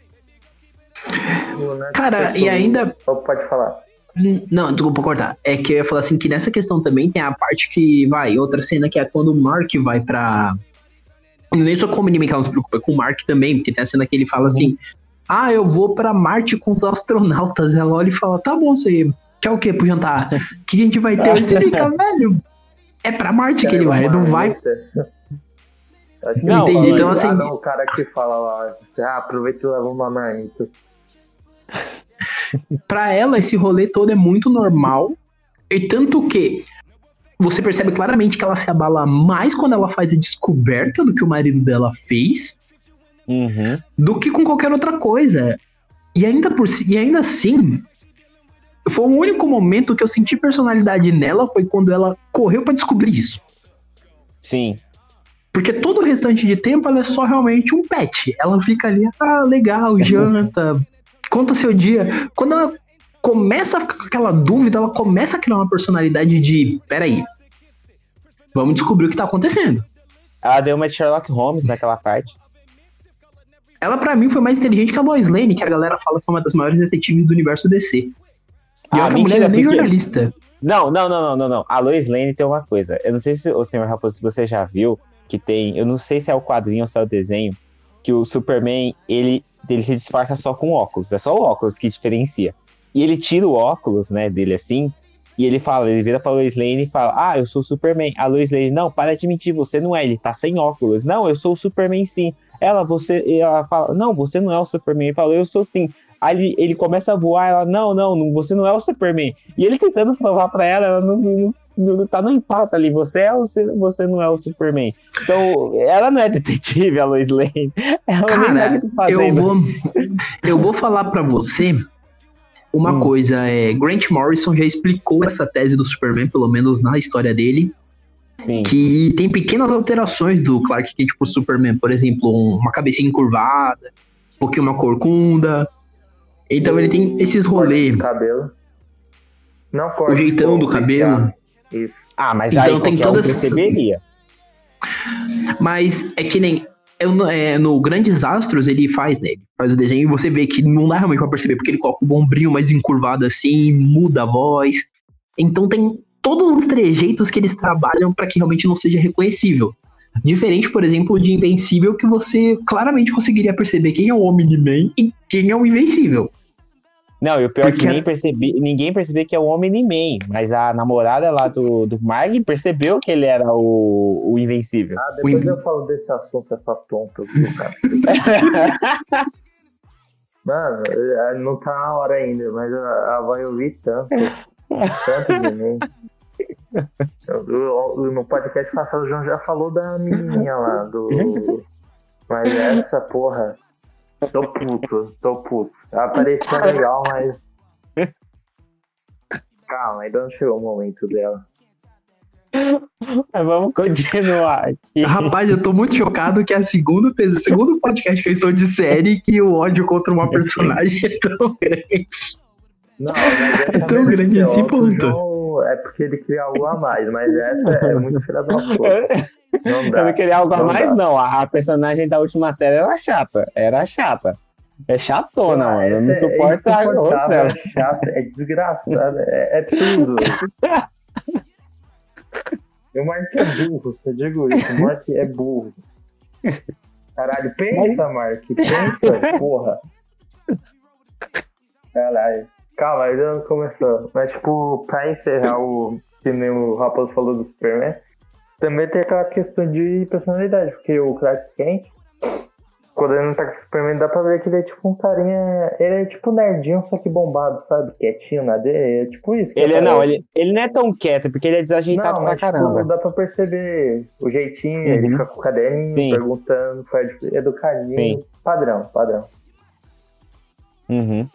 Cara, e ainda. Pode falar. Hum, Não, desculpa cortar. É que eu ia falar assim que nessa questão também tem a parte que vai, outra cena que é quando o Mark vai pra. Nem só com o Mini que ela não se preocupa, é com o Mark também, porque tem a cena que ele fala assim: Ah, eu vou pra Marte com os astronautas. Ela olha e fala: Tá bom, você quer o quê pro jantar? O que a gente vai ter? Você fica, velho. É pra Marte que ele vai, ele não vai. Acho que Não, entendi, então, assim- Ah, não, o cara que fala lá, ah, aproveita e leva uma marmita. Pra ela, esse rolê todo é muito normal. E tanto que você percebe claramente que ela se abala mais quando ela faz a descoberta do que o marido dela fez Uhum. do que com qualquer outra coisa. E ainda, por, si- e ainda assim, foi o único momento que eu senti personalidade nela foi quando ela correu pra descobrir isso. Sim. Porque todo o restante de tempo ela é só realmente um pet. Ela fica ali, ah, legal, janta, conta seu dia. Quando ela começa a ficar com aquela dúvida, ela começa a criar uma personalidade de, peraí, vamos descobrir o que tá acontecendo. Ela deu uma de Sherlock Holmes naquela parte. Ela, pra mim, foi mais inteligente que a Lois Lane, que a galera fala que é uma das maiores detetives do universo DC. E Ah, olha que a mulher mentira, é nem jornalista. Não, não, não, não, não, não. A Lois Lane tem uma coisa. Eu não sei se o senhor Raposo, se você já viu, que tem. Eu não sei se é o quadrinho ou se é o desenho, que o Superman, ele, ele se disfarça só com óculos. É só o óculos que diferencia. E ele tira o óculos, né, dele assim, e ele fala, ele vira pra Lois Lane e fala: Ah, eu sou o Superman. A Lois Lane, não, para de mentir, você não é, ele tá sem óculos. Não, eu sou o Superman sim. Ela, você. Ela fala, não, você não é o Superman. Ele fala, eu sou sim. Aí ele, ele começa a voar, ela, não, não, não, você não é o Superman. E ele tentando provar pra ela, ela não, não, tá no impasse ali. Você é ou você não é o Superman? Então, ela não é detetive, a Lois Lane. Ela Cara, nem sabe o que tá eu vou, eu vou falar para você uma hum. coisa. É, Grant Morrison já explicou essa tese do Superman, pelo menos na história dele. Sim. Que tem pequenas alterações do Clark Kent pro Superman. Por exemplo, uma cabecinha encurvada, um pouquinho uma corcunda. Então ele tem esses rolês. Cabelo. Não corta. O jeitão do cabelo. Isso. Ah, mas então aí tem todas. Um perceberia. Mas é que nem. É, no Grandes Astros ele faz, né? Ele faz o desenho e você vê que não dá realmente pra perceber, porque ele coloca o bombrinho mais encurvado assim, muda a voz. Então tem todos os trejeitos que eles trabalham para que realmente não seja reconhecível. Diferente, por exemplo, de Invencível, que você claramente conseguiria perceber quem é o Omni-Man e quem é o Invencível. Não, e o pior Porque... é que nem percebi, ninguém percebeu que é o Omni-Man, mas a namorada lá do, do Mark percebeu que ele era o, o Invencível. Ah, depois eu falo desse assunto, essa tonta do cara. Mano, é, não tá na hora ainda, mas ela vai ouvir tanto. Tanto de mim. No podcast passado o João já falou da menininha lá, do. Mas essa porra. Tô puto, tô puto. Apareceu legal, mas. Calma, ainda não chegou o momento dela. Mas vamos continuar aqui. Rapaz, eu tô muito chocado que é a segunda, segundo podcast que eu estou de série que o ódio contra uma personagem é tão grande. Não, é tão grande esse ponto é porque ele queria algo a mais, mas essa é muito filha da puta. Não dá. Ele queria algo a mais, dá. não. A personagem da última série era chata. Era chata. É chatona, ah, mano. Eu não é suporto a gosto dela. É chata, é desgraçada, é, é tudo. o Mark é burro, você digo isso. O Mark é burro. Caralho, pensa, Mark. Pensa, porra. Caralho. Calma, ainda não começou. Mas, tipo, pra encerrar o que nem o Raposo falou do Superman, também tem aquela questão de personalidade, porque o Clark Kent, quando ele não tá com o Superman, dá pra ver que ele é tipo um carinha. Ele é tipo nerdinho, só que bombado, sabe? Quietinho na dele. É tipo isso. Ele é, não, ele, ele não é tão quieto, porque ele é desajeitado não, pra mas, tipo, caramba. Tipo, dá pra perceber o jeitinho, uhum. ele fica com o caderninho, Sim. perguntando, faz educadinho. Sim. Padrão, padrão. Uhum.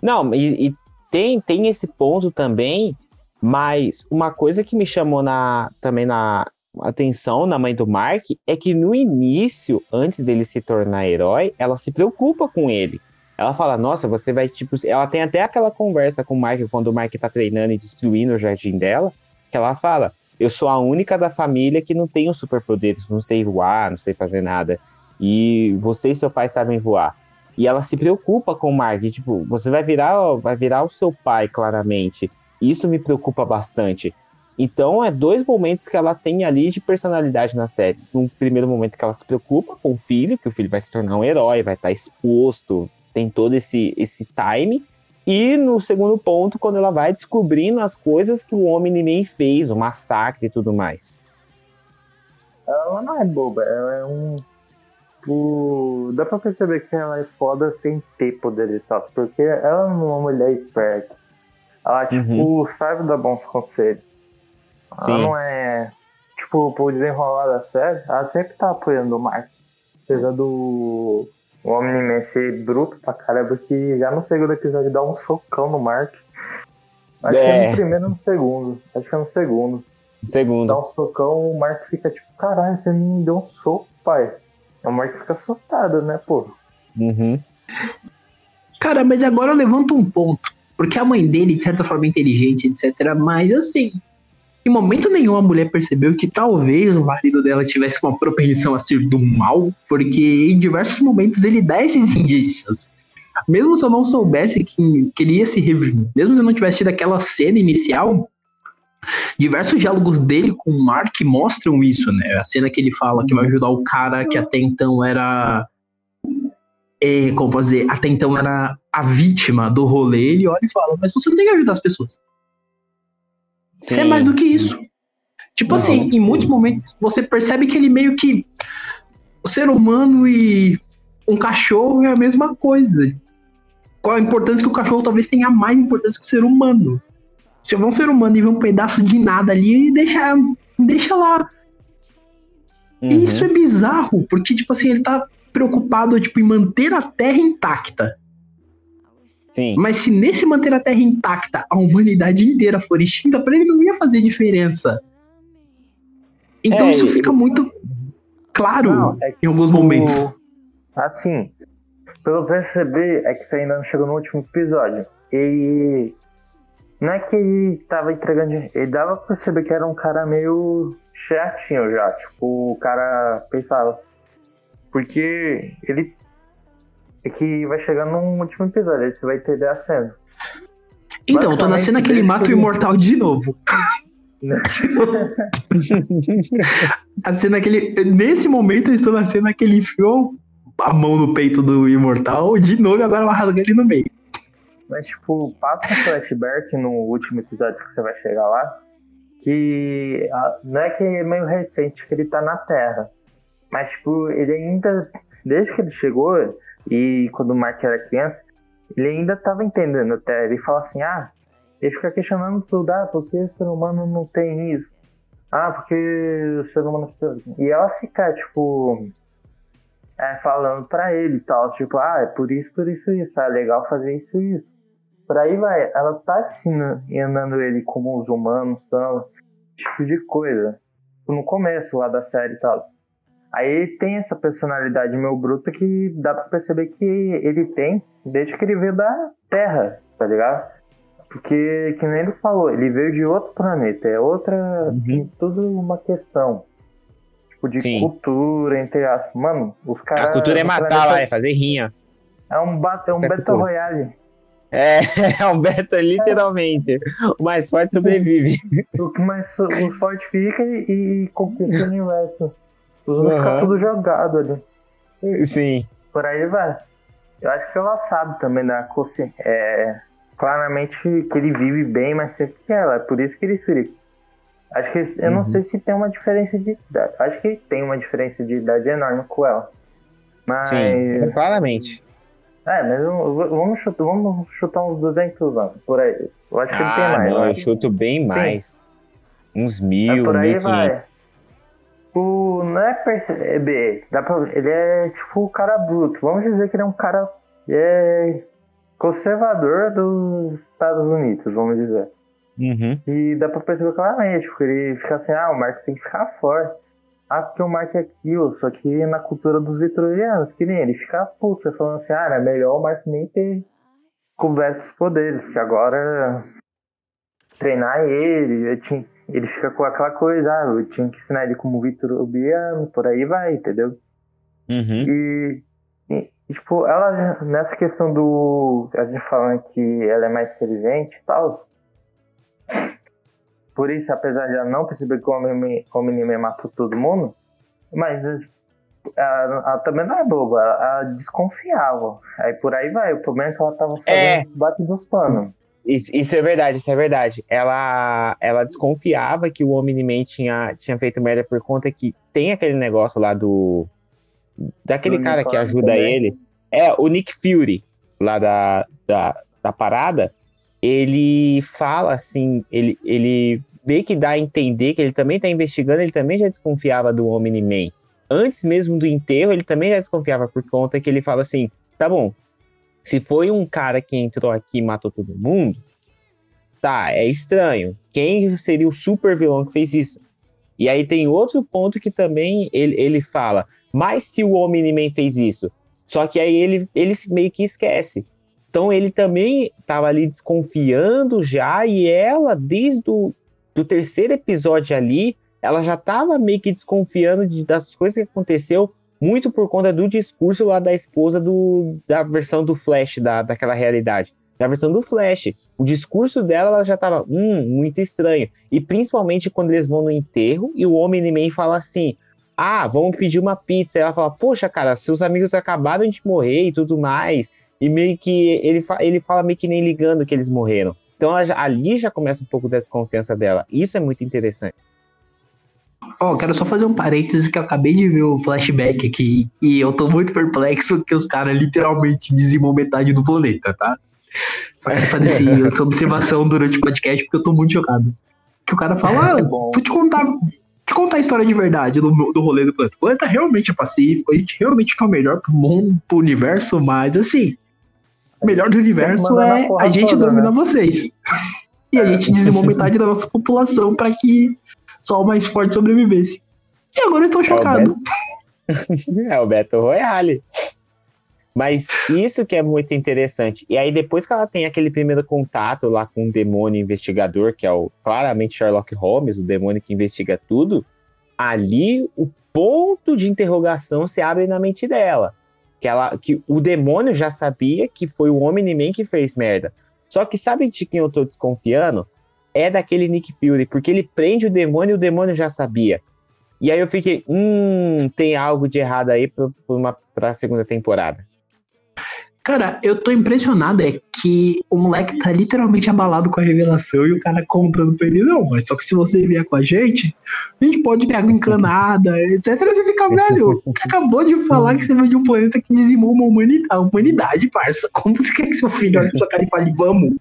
Não, e, e, tem, tem esse ponto também, mas uma coisa que me chamou na, também na atenção na mãe do Mark é que no início, antes dele se tornar herói, ela se preocupa com ele. Ela fala, nossa, você vai tipo. Ela tem até aquela conversa com o Mark quando o Mark tá treinando e destruindo o jardim dela, que ela fala: Eu sou a única da família que não tem os superpoderes, não sei voar, não sei fazer nada. E você e seu pai sabem voar. E ela se preocupa com o Mark, tipo, você vai virar, vai virar o seu pai, claramente. Isso me preocupa bastante. Então, é dois momentos que ela tem ali de personalidade na série. Um primeiro momento que ela se preocupa com o filho, que o filho vai se tornar um herói, vai estar exposto, tem todo esse, esse time. E no segundo ponto, quando ela vai descobrindo as coisas que o Homem-Man fez, o massacre e tudo mais. Ela não é boba, ela é um tipo, dá pra perceber que ela é foda sem ter poderes só, porque ela é uma mulher esperta. Ela, tipo, uhum. sabe dar bons conselhos. Ela Sim. não é, tipo, pro desenrolar da série, ela sempre tá apoiando o Mark. Apesar do o Omni-Man ser bruto pra caramba, que já no segundo episódio dá um socão no Mark. Acho é. que é no primeiro ou no segundo. Acho que é no segundo. Segundo. Dá um socão, o Mark fica tipo, caralho, você me deu um soco, pai. A morte fica assustada, né, pô? Uhum. Cara, mas agora eu levanto um ponto. Porque a mãe dele, de certa forma, é inteligente, etc. Mas assim, em momento nenhum a mulher percebeu que talvez o marido dela tivesse uma propensão a ser do mal, porque em diversos momentos ele dá esses indícios. Mesmo se eu não soubesse que, queria se redimir, mesmo se eu não tivesse tido aquela cena inicial, Diversos diálogos dele com o Mark mostram isso, né? A cena que ele fala que vai ajudar o cara que até então era. É, como posso dizer? Até então era a vítima do rolê. Ele olha e fala: Mas você não tem que ajudar as pessoas. Sim. Você é mais do que isso. Tipo assim, não. assim, em muitos momentos você percebe que ele meio que. O ser humano e um cachorro é a mesma coisa. Qual a importância que o cachorro talvez tenha mais importância que o ser humano. Você vê um ser humano e vê um pedaço de nada ali deixa, deixa lá. Uhum. E isso é bizarro, porque, tipo assim, ele tá preocupado, tipo, em manter a Terra intacta. Sim. Mas se nesse manter a Terra intacta a humanidade inteira for extinta, pra ele não ia fazer diferença. Então É, isso fica muito claro Não, é em alguns momentos. Assim, pelo perceber, é que você ainda não chegou no último episódio. E não é que ele tava entregando. Ele dava pra perceber que era um cara meio chatinho já. Tipo, o cara pensava. Porque ele. É que vai chegar no último episódio, aí você vai entender a cena. Então, eu tô na cena que ele mata o imortal de novo. A cena que ele. Nesse momento eu estou na cena que ele enfiou a mão no peito do imortal de novo e agora vai rasgar ele no meio. Mas, tipo, passa um flashback no último episódio que você vai chegar lá. Que ah, não é que é meio recente que ele tá na Terra. Mas, tipo, ele ainda. Desde que ele chegou, e quando o Mark era criança, ele ainda tava entendendo até. Ele fala assim: ah, ele fica questionando tudo. Ah, por que o ser humano não tem isso? Ah, porque o ser humano. E ela fica, tipo. É, falando pra ele e tal, tipo, ah, é por isso, por isso, isso, é legal fazer isso e isso. Por aí vai, ela tá ensinando ele como os humanos são, tipo de coisa. No começo lá da série e tal. Aí ele tem essa personalidade meio bruta que dá pra perceber que ele tem desde que ele veio da Terra, tá ligado? Porque, que nem ele falou, ele veio de outro planeta, é outra. Uhum. Tudo uma questão. Tipo, de Sim. cultura, entre as. Mano, os caras. A cultura é matar planeta- lá, é fazer rinha. É um, ba- é um é Battle cultura. Royale. É, é um beta literalmente. O mais forte sobrevive. O que mais o forte fica e, e conquista o universo. Ficam Aham. tudo jogado ali. Sim. Por aí vai. Eu acho que ela sabe também da consciência. É, claramente que ele vive bem mais tempo que ela. É por isso que ele fica. Acho que eu não Uhum. sei se tem uma diferença de idade. Acho que tem uma diferença de idade enorme com ela. Mas. Sim, claramente. É, mas vamos chutar, vamos chutar uns 200 anos por aí. Eu acho que ele tem Ah, mais. não, eu chuto bem mais. Uns É mil, por aí mil vai. Quinhentos. O, não é perceber, dá pra, ele é tipo o cara bruto. Vamos dizer que ele é um cara é, conservador dos Estados Unidos, vamos dizer. Uhum. E dá pra perceber claramente, porque ele fica assim, ah, o Marco tem que ficar forte. Ah, porque o Marco é aquilo, só que na cultura dos vitorianos, que nem ele fica puto, falando assim, ah, era melhor o Marco nem ter coberto os poderes, que agora treinar ele, eu tinha- ele fica com aquela coisa, ah, eu tinha que ensinar ele como vitoriano, por aí vai, entendeu? Uhum. E, e, tipo, ela, nessa questão do. A gente falando que ela é mais inteligente e tal. Por isso, apesar de ela não perceber que o homem, o homem matou todo mundo, mas ela, ela também não é boba, ela, ela desconfiava. Aí por aí vai, o problema é que ela tava fazendo É. bate dos panos. Isso, isso é verdade, isso é verdade. Ela, ela desconfiava que o Omni-Man tinha, tinha feito merda por conta que tem aquele negócio lá do. Daquele Do cara que ajuda também. eles. É, o Nick Fury, lá da, da, da parada. Ele fala assim, ele, ele vê que dá a entender que ele também tá investigando, ele também já desconfiava do Omni-Man. Antes mesmo do enterro, ele também já desconfiava por conta que ele fala assim: tá bom, se foi um cara que entrou aqui e matou todo mundo, tá, é estranho. Quem seria o super vilão que fez isso? E aí tem outro ponto que também ele, ele fala, mas se o Omni-Man fez isso? Só que aí ele, ele meio que esquece. Então ele também estava ali desconfiando já, e ela, desde o do terceiro episódio ali, ela já estava meio que desconfiando de, das coisas que aconteceu, muito por conta do discurso lá da esposa do, da versão do Flash, da, daquela realidade. Da versão do Flash. O discurso dela, ela já tava, hum, muito estranho. E principalmente quando eles vão no enterro e o Homem-Man fala assim: ah, vamos pedir uma pizza. Ela fala, poxa, cara, seus amigos acabaram de morrer e tudo mais. E meio que ele, ele fala meio que nem ligando que eles morreram. Então ela ali já começa um pouco da desconfiança dela. Isso é muito interessante. Ó, quero só fazer um parênteses que eu acabei de ver o flashback aqui e eu tô muito perplexo que os caras literalmente dizimam metade do planeta, tá? Só quero fazer esse, essa observação durante o podcast porque eu tô muito chocado. Que o cara fala, ah, vou te contar, te contar a história de verdade do, do rolê do planeta. O planeta realmente é pacífico, a gente realmente quer o melhor pro mundo, pro universo, mas assim, o melhor do universo é a gente toda, dominar né? vocês. E a gente dizimou metade da nossa população para que só o mais forte sobrevivesse. E agora eu estou chocado. É o Beto Royale. Mas isso que é muito interessante. E aí, depois que ela tem aquele primeiro contato lá com o demônio investigador, que é o claramente Sherlock Holmes, o demônio que investiga tudo, ali o ponto de interrogação se abre na mente dela. Que, ela, que o demônio já sabia que foi o Omni-Man que fez merda. Só que sabe de quem eu tô desconfiando? É daquele Nick Fury, porque ele prende o demônio e o demônio já sabia. E aí eu fiquei, hum, tem algo de errado aí pra, pra, pra segunda temporada. Cara, eu tô impressionado é que o moleque tá literalmente abalado com a revelação e o cara comprando pra ele. Não, mas só que se você vier com a gente, a gente pode ter água encanada, etc. Você fica, velho, você acabou de falar que você veio de um planeta que dizimou uma humanidade, a humanidade, parça. Como você quer que seu filho olhe pra sua cara e fale, vamos?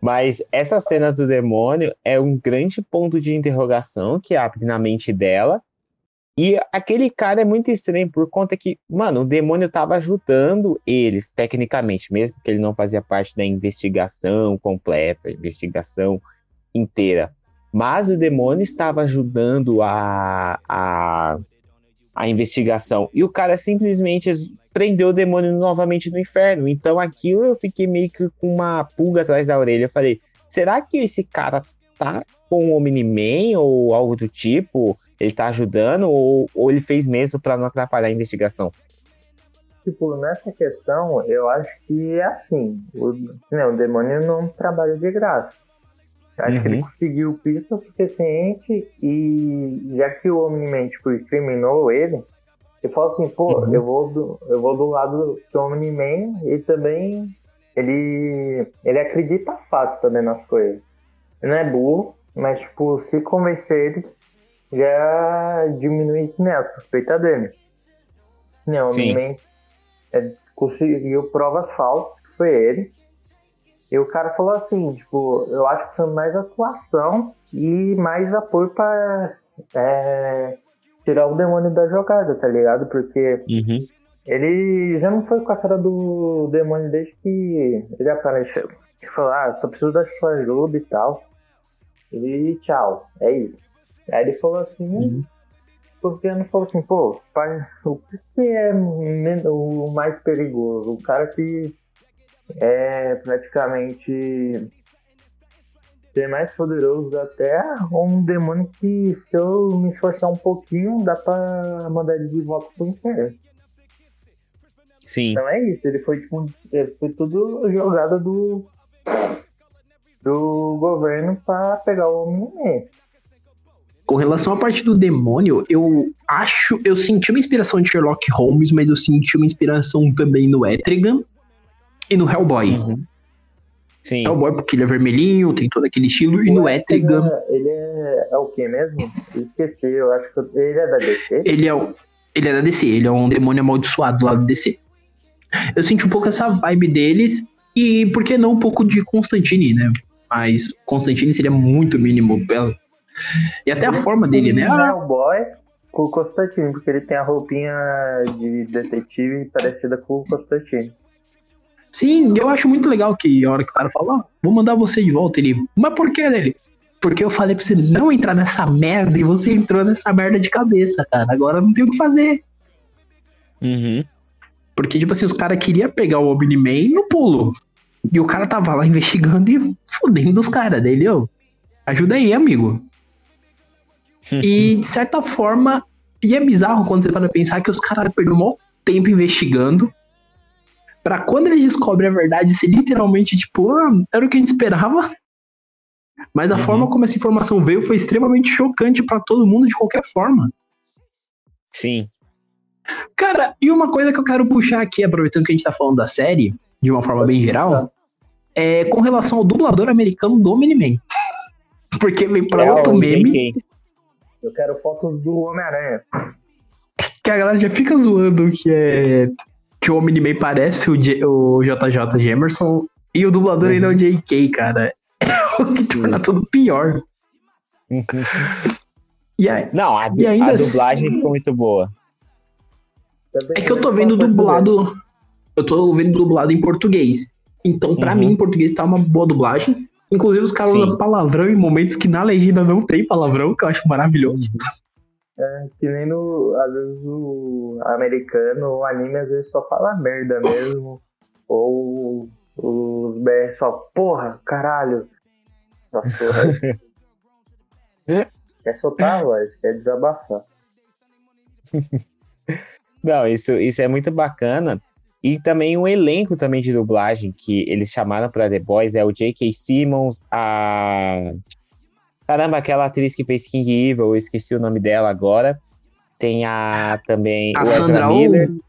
Mas essa cena do demônio é um grande ponto de interrogação que abre na mente dela e aquele cara é muito estranho por conta que, mano, o demônio estava ajudando eles, tecnicamente, mesmo que ele não fazia parte da investigação completa, investigação inteira. Mas o demônio estava ajudando a, a, a investigação. E o cara simplesmente prendeu o demônio novamente no inferno. Então aquilo eu fiquei meio que com uma pulga atrás da orelha. Eu falei, será que esse cara tá com o Omni-Man ou algo do tipo? Ele tá ajudando ou, ou ele fez mesmo para não atrapalhar a investigação? Tipo, nessa questão, eu acho que é assim. O, não, o demônio não trabalha de graça. Acho uhum. que ele uhum. conseguiu pista suficiente e já que o Omni-Man tipo, incriminou ele, ele falou assim, pô, uhum. eu, vou do, eu vou do lado do Omni-Man e também ele, ele acredita fácil também nas coisas. Ele não é burro, mas tipo, se convencer ele, já diminui né, a suspeita dele. Não, Sim. É, conseguiu provas falsas, que foi ele. E o cara falou assim, tipo, eu acho que foi mais atuação e mais apoio para é, tirar o demônio da jogada, tá ligado? Porque uhum. ele já não foi com a cara do demônio desde que ele apareceu. Ele falou, ah, só preciso da sua ajuda e tal. E tchau, é isso. Aí ele falou assim, uhum. porque não falou assim, pô, pai, o que é o mais perigoso? O cara que é praticamente ser mais poderoso até um demônio que se eu me esforçar um pouquinho dá pra mandar ele de volta pro inferno. Sim. Então é isso, ele foi tipo, foi tudo jogada do do governo para pegar o homem com relação à parte do demônio, eu acho. Eu senti uma inspiração de Sherlock Holmes, mas eu senti uma inspiração também no Etrigan e no Hellboy. Uhum. Sim. Hellboy, porque ele é vermelhinho, tem todo aquele estilo, o e no Etrigan. Ele é, é o que mesmo? esqueci, eu acho que ele é da DC. Ele é, o, ele é da DC, ele é um demônio amaldiçoado lá do DC. Eu senti um pouco essa vibe deles, e por que não um pouco de Constantine, né? Mas Constantine seria muito mínimo pela e até ele a forma dele, né? Ah, o boy com o Constantine, porque ele tem a roupinha de detetive parecida com o Constantine. Sim, eu acho muito legal que a hora que o cara fala, vou mandar você de volta, ele, mas por que dele? Porque eu falei pra você não entrar nessa merda e você entrou nessa merda de cabeça, cara. Agora não tem o que fazer. Uhum. Porque, tipo assim, os caras queriam pegar o Omni-Man no pulo. E o cara tava lá investigando e fudendo os caras dele, ô. Ajuda aí, amigo e, de certa forma, e é bizarro quando você para pensar que os caras perderam um tempo investigando para quando eles descobrem a verdade ser literalmente tipo, ah, era o que a gente esperava. Mas a uhum. forma como essa informação veio foi extremamente chocante para todo mundo de qualquer forma. Sim. Cara, e uma coisa que eu quero puxar aqui, aproveitando que a gente tá falando da série, de uma forma bem geral, é com relação ao dublador americano do Miniman. Porque vem pra é, outro meme. Eu quero fotos do Homem-Aranha. Que a galera já fica zoando que é que o Omni-Man parece o, J, o JJ Gemerson e o dublador ainda é o JK, cara. É o que torna tudo pior. E aí, Não, a, E ainda a assim- dublagem ficou muito boa. é que eu tô vendo dublado. Eu tô vendo dublado em português. Então, pra Uhum. mim, em português tá uma boa dublagem. Inclusive, os caras Sim. usam palavrão em momentos que na legenda não tem palavrão, que eu acho maravilhoso. Que nem no. Às vezes o americano, o anime às vezes só fala merda mesmo. Ou os BR só, porra, caralho. Porra. quer soltar a voz, quer desabafar. Não, isso, isso é muito bacana. E também o elenco também de dublagem que eles chamaram para The Boys é o J.K. Simmons, a. Caramba, aquela atriz que fez King Evil, eu esqueci o nome dela agora. Tem a também A o Ezra Sandra Miller. Oh,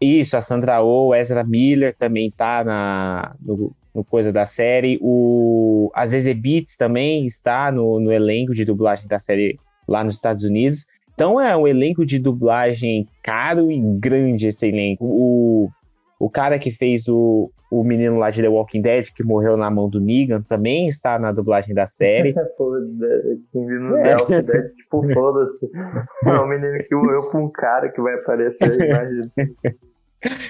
Isso, a Sandra Oh, o Ezra Miller também tá na, no, no coisa da série. O, a Zeze Beats também está no, no elenco de dublagem da série lá nos Estados Unidos. Então é um elenco de dublagem caro e grande esse elenco. O, o cara que fez o, o menino lá de The Walking Dead, que morreu na mão do Negan, também está na dublagem da série. Pô, de- Quem viu no É. The Walking Dead, tipo, foda-se. É um menino que morreu pra um cara que vai aparecer, imagina.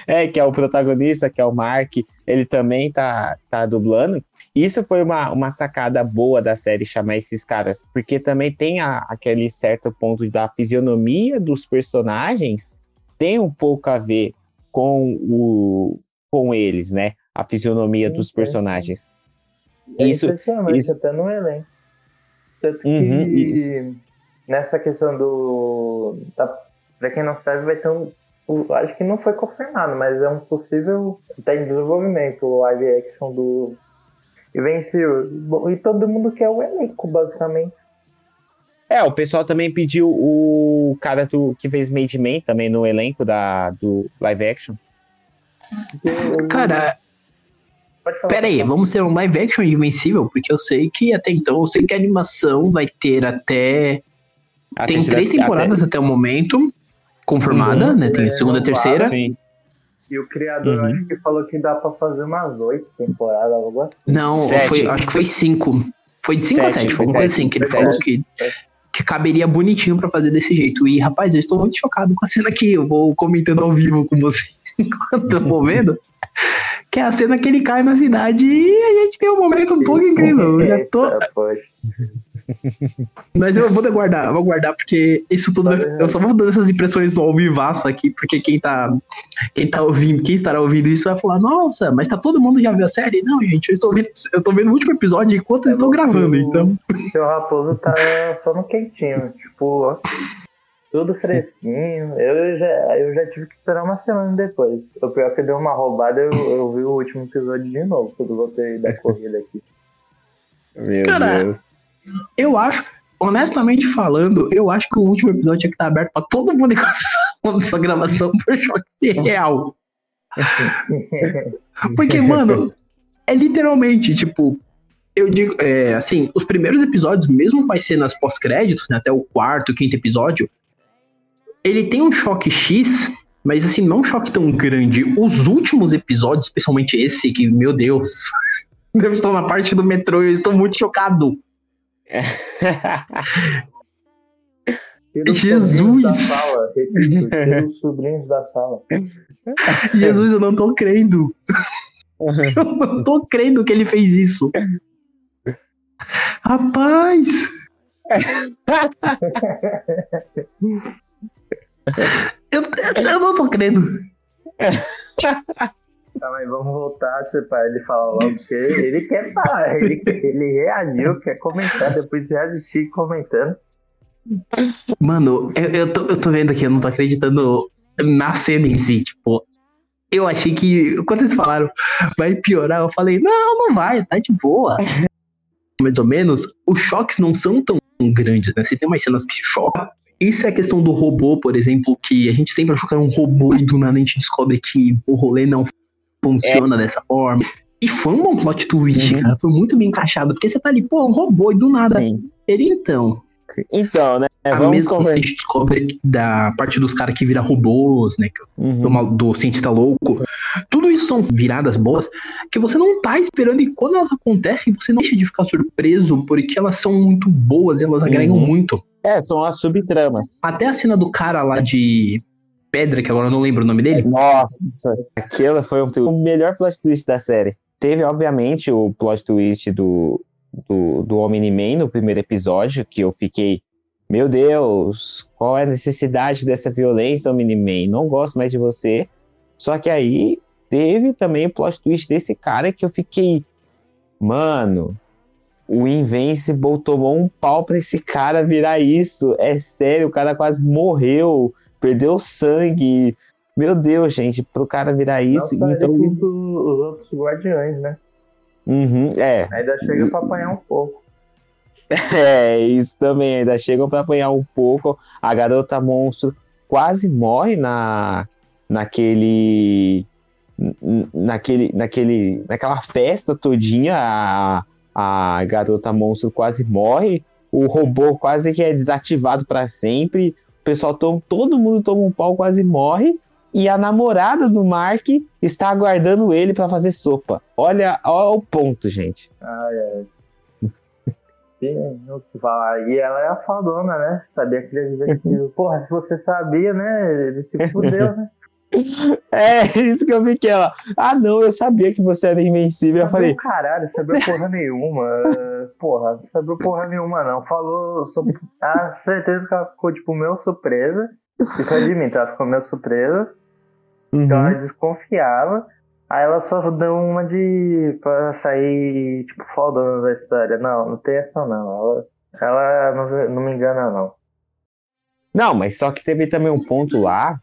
É, que é o protagonista, que é o Mark, ele também tá, tá dublando. Isso foi uma, uma sacada boa da série chamar esses caras, porque também tem a- aquele certo ponto da fisionomia dos personagens, tem um pouco a ver com, o, com eles, né? A fisionomia Sim, dos personagens. É Isso- impressionante, isso- até no elenco. Tanto que Uhum, nessa questão do. Da, pra quem não sabe, vai ter um. o- Acho que não foi confirmado, mas é um possível. Tá em desenvolvimento o live action do. Bom, E todo mundo quer o elenco, basicamente. É, o pessoal também pediu o cara do, que fez Made Man também no elenco da, do live action. Cara, pera aí, vamos ter um live action de Invencível? Porque eu sei que até então, eu sei que a animação vai ter até. A tem três temporadas até o momento, confirmada, Uhum. né? Tem a É, segunda e não terceira. Sim. E o criador Uhum. acho que falou que dá pra fazer umas oito temporadas, algo assim. Não, foi, acho que foi cinco. Foi de cinco a Sete, foi uma coisa assim, que ele falou que, Sete. Que caberia bonitinho pra fazer desse jeito. E, rapaz, eu estou muito chocado com a cena que eu vou comentando ao vivo com vocês enquanto eu vou vendo. Que é a cena que ele cai na cidade e a gente tem um momento um pouco incrível. Eu já tô. Mas eu vou guardar, vou guardar, porque isso tudo. Eu só vou dando essas impressões no ao vivaço aqui, porque quem tá, quem tá ouvindo, quem estará ouvindo isso vai falar, nossa, mas tá todo mundo já viu a série? Não, gente, eu estou vendo, eu tô vendo o último episódio enquanto eu estou gravando, então. Seu raposo tá só no quentinho, tipo, ó, tudo fresquinho. Eu já, eu já tive que esperar uma semana depois. O pior é que deu uma roubada, eu, eu vi o último episódio de novo, quando voltei da corrida aqui. Meu Cara, Deus. Eu acho, honestamente falando, eu acho que o último episódio tinha que estar aberto pra todo mundo enquanto essa gravação por choque ser real. Porque, mano, é literalmente, tipo, eu digo, é, assim, os primeiros episódios, mesmo com as cenas pós-créditos, né, até o quarto, quinto episódio, ele tem um choque X, mas assim, não é um choque tão grande. Os últimos episódios, especialmente esse, que, meu Deus, eu estou na parte do metrô e eu estou muito chocado. Jesus! da sala, repito, tira os sobrinhos da sala. Jesus, eu não tô crendo. Eu não tô crendo que ele fez isso. Rapaz! Eu, eu não tô crendo. Tá, mas vamos voltar para ele falar logo, porque ele quer falar, ele, ele reagiu, quer comentar, depois de reagir comentando. Mano, eu, eu, tô, eu tô vendo aqui, eu não tô acreditando na cena em si. Tipo, eu achei que. Quando eles falaram, vai piorar, eu falei, não, não vai, tá de boa. Mais ou menos, os choques não são tão grandes, né? Você tem umas cenas que chocam. Isso é a questão do robô, por exemplo, que a gente sempre achou que era um robô e do nada a gente descobre que o rolê não funciona dessa forma. E foi um bom plot twist, Uhum. cara. Foi muito bem encaixado. Porque você tá ali, pô, um robô e do nada. Sim. Ele então. Então, né? a vamos mesma conversar. a gente descobre da parte dos caras que vira robôs, né? que- Uhum. Do, do cientista louco. Tudo isso são viradas boas que você não tá esperando e quando elas acontecem, você não deixa de ficar surpreso porque elas são muito boas e elas agregam Uhum. muito. É, são as subtramas. Até a cena do cara lá de pedra, que agora eu não lembro o nome dele. Nossa, aquela foi o, o melhor plot twist da série. Teve, obviamente, o plot twist do, do, do Omni-Man no primeiro episódio, que eu fiquei, meu Deus, qual é a necessidade dessa violência, Omni-Man? Não gosto mais de você. Só que aí teve também o plot twist desse cara que eu fiquei, mano, o Invincible tomou um pau pra esse cara virar isso. É sério, o cara quase morreu, perdeu sangue. Meu Deus, gente, pro cara virar isso. Não então, os outros guardiões, né? Uhum, é, Ainda chega pra apanhar um pouco. é, isso também. Ainda chegam pra apanhar um pouco. A garota monstro quase morre na naquele naquele naquele naquela festa todinha. A, a garota monstro quase morre. O robô quase que é desativado pra sempre. O pessoal toma, todo mundo toma um pau, quase morre. E a namorada do Mark está aguardando ele pra fazer sopa. Olha, olha o ponto, gente. Ai, ai. O que falar. E ela é a fadona, né? Sabia que ele é divertido. Porra, se você sabia, né? Ele se fudeu, né? É, isso que eu vi que ela. Ah, não, eu sabia que você era invencível. Eu falei, caralho, sabia porra nenhuma. Porra, sabia porra nenhuma, não. Falou. Sobre... Ah, certeza que ela ficou, tipo, meio surpresa. Isso eu admito, ela ficou meio surpresa. Então uhum. ela desconfiava. Aí ela só deu uma de. pra sair, tipo, fodando da história. Não, não tem essa não. Ela, ela não, não me engana, não. Não, mas só que teve também um ponto lá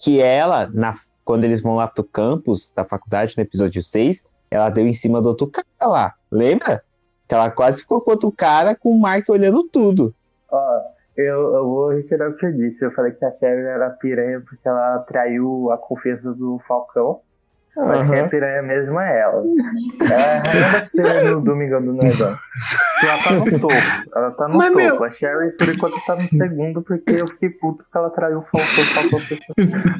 que ela, na, quando eles vão lá pro campus da faculdade, no episódio 6, ela deu em cima do outro cara lá. Lembra? Que ela quase ficou com outro cara com o Mark olhando tudo. Ó, eu, eu vou retirar o que eu disse. Eu falei que a Sherry era piranha porque ela traiu a confiança do Falcão. Mas quem é piranha mesmo é ela. Ela é a rainha das piranhas no Domingão do Nerdão. Ela tá no topo. Ela tá no Mas, topo. meu- A Sherry, por enquanto, tá no segundo porque eu fiquei puto que ela traiu o Falcão. o Falcão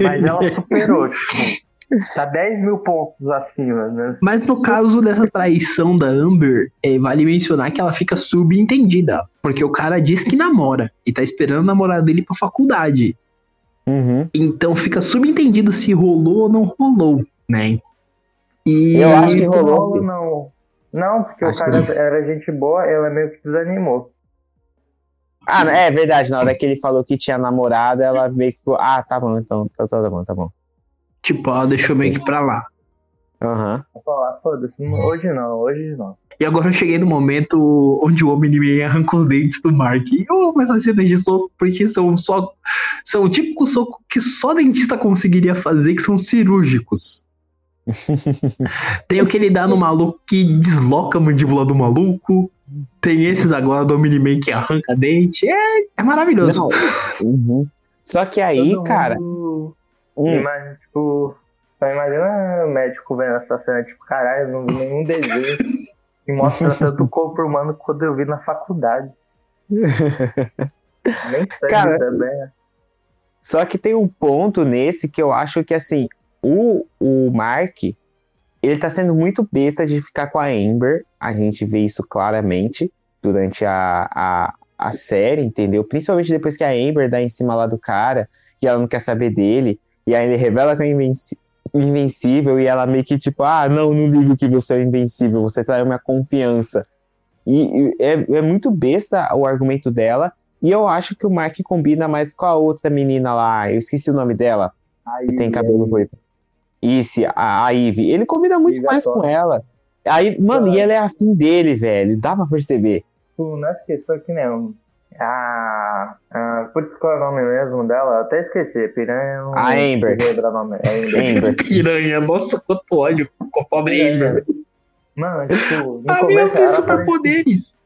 Mas ela superou, tipo. Tá 10 mil pontos acima, né? Mas no caso dessa traição da Amber, é, vale mencionar que ela fica subentendida. Porque o cara diz que namora e tá esperando a namorada dele pra faculdade. Uhum. Então fica subentendido se rolou ou não rolou, né? E Eu acho que rolou. rolou, não. Não, porque Acho o cara que- era gente boa, ela meio que desanimou. Ah, é verdade. Na hora que ele falou que tinha namorada, ela meio que ficou. Ah, tá bom, então. Tá, tá bom, tá bom. tipo, ela deixou meio que pra lá. Aham. Falar, foda-se, hoje não, hoje não. E agora eu cheguei no momento onde o Omni-Man arranca os dentes do Mark. E eu amo essas cenas de soco, porque são só. São o típico soco que só dentista conseguiria fazer, que são cirúrgicos. Tem o que ele dá no maluco que desloca a mandíbula do maluco. Tem esses agora do Omni-Man que arranca dente. É, é maravilhoso. Uhum. Só que aí, Todo cara. mundo hum, Imagina, tipo, só imagina o médico vendo essa cena, tipo, caralho, não vi nenhum desenho que mostra tanto corpo humano quando eu vi na faculdade. Nem sei Cara, também, né? Só que tem um ponto nesse que eu acho que, assim, o, o Mark, ele tá sendo muito besta de ficar com a Amber. A gente vê isso claramente durante a, a, a série, entendeu? Principalmente depois que a Amber dá em cima lá do cara, e ela não quer saber dele, e aí ele revela que é invenci- invencível, e ela meio que tipo, ah, não, não ligo que você é invencível, você traiu minha confiança. E, e é, é muito besta o argumento dela, e eu acho que o Mark combina mais com a outra menina lá. Eu esqueci o nome dela. Aí, Que tem cabelo aí, ruivo. Isso, a, a Ivy. Ele combina muito Ivy mais com ela. Aí, mano, e ela é afim dele, velho. Dá pra perceber. tipo, não esqueceu que nem um. Ah, ah, putz, qual é o nome mesmo dela? Eu até esqueci, Piranha. não A Amber. nome. É Amber. Amber. Piranha, nossa, quanto ódio com a pobre Amber. Mano, tipo, no A começo tem superpoderes.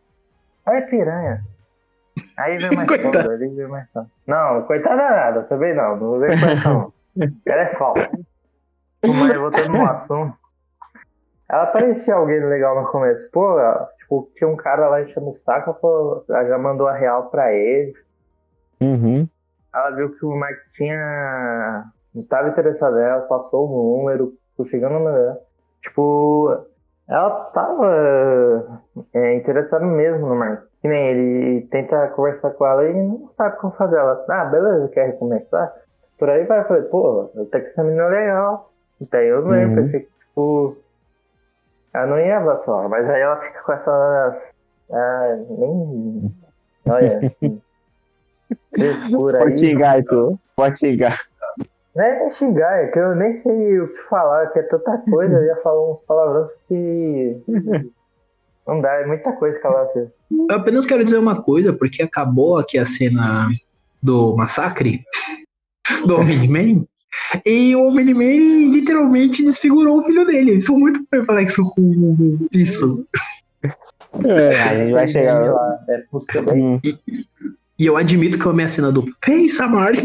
Aí é piranha. Aí vem mais Coitada. foda, aí vem mais foda. Não, coitada nada, também não. Não vem essa não. Ela é falsa. Mas voltando no assunto. Ela parecia alguém legal no começo. Pô, ela, tipo, tinha um cara lá enchendo o saco, pô, ela já mandou a real pra ele. Uhum. Ela viu que o Mark tinha. não tava interessado nela, passou o número, conseguiu no. Tipo, ela tava é, interessada mesmo no Mark. Que nem ele tenta conversar com ela e não sabe como fazer. Ela, ah, beleza, quer recomeçar? Por aí vai, eu falei, pô, até que essa menina é legal. Então eu não Uhum. pensei que, tipo, ela não ia abraçar, mas aí ela fica com essa. Ah, nem. Olha, assim, frescura aí. Pode xingar, Arthur. Pode xingar. Não é nem xingar, é que eu nem sei o que falar, que é tanta coisa, eu ia falar uns palavrões que. Não dá, é muita coisa que ela fez. Eu apenas quero dizer uma coisa, porque acabou aqui a cena do massacre do Omni-Man. E o Omni-Man literalmente desfigurou o filho dele. Eu sou muito perplexo com isso. a gente vai chegar. lá. É possível. Hum. E eu admito que eu amei a cena do Pensa, Mark.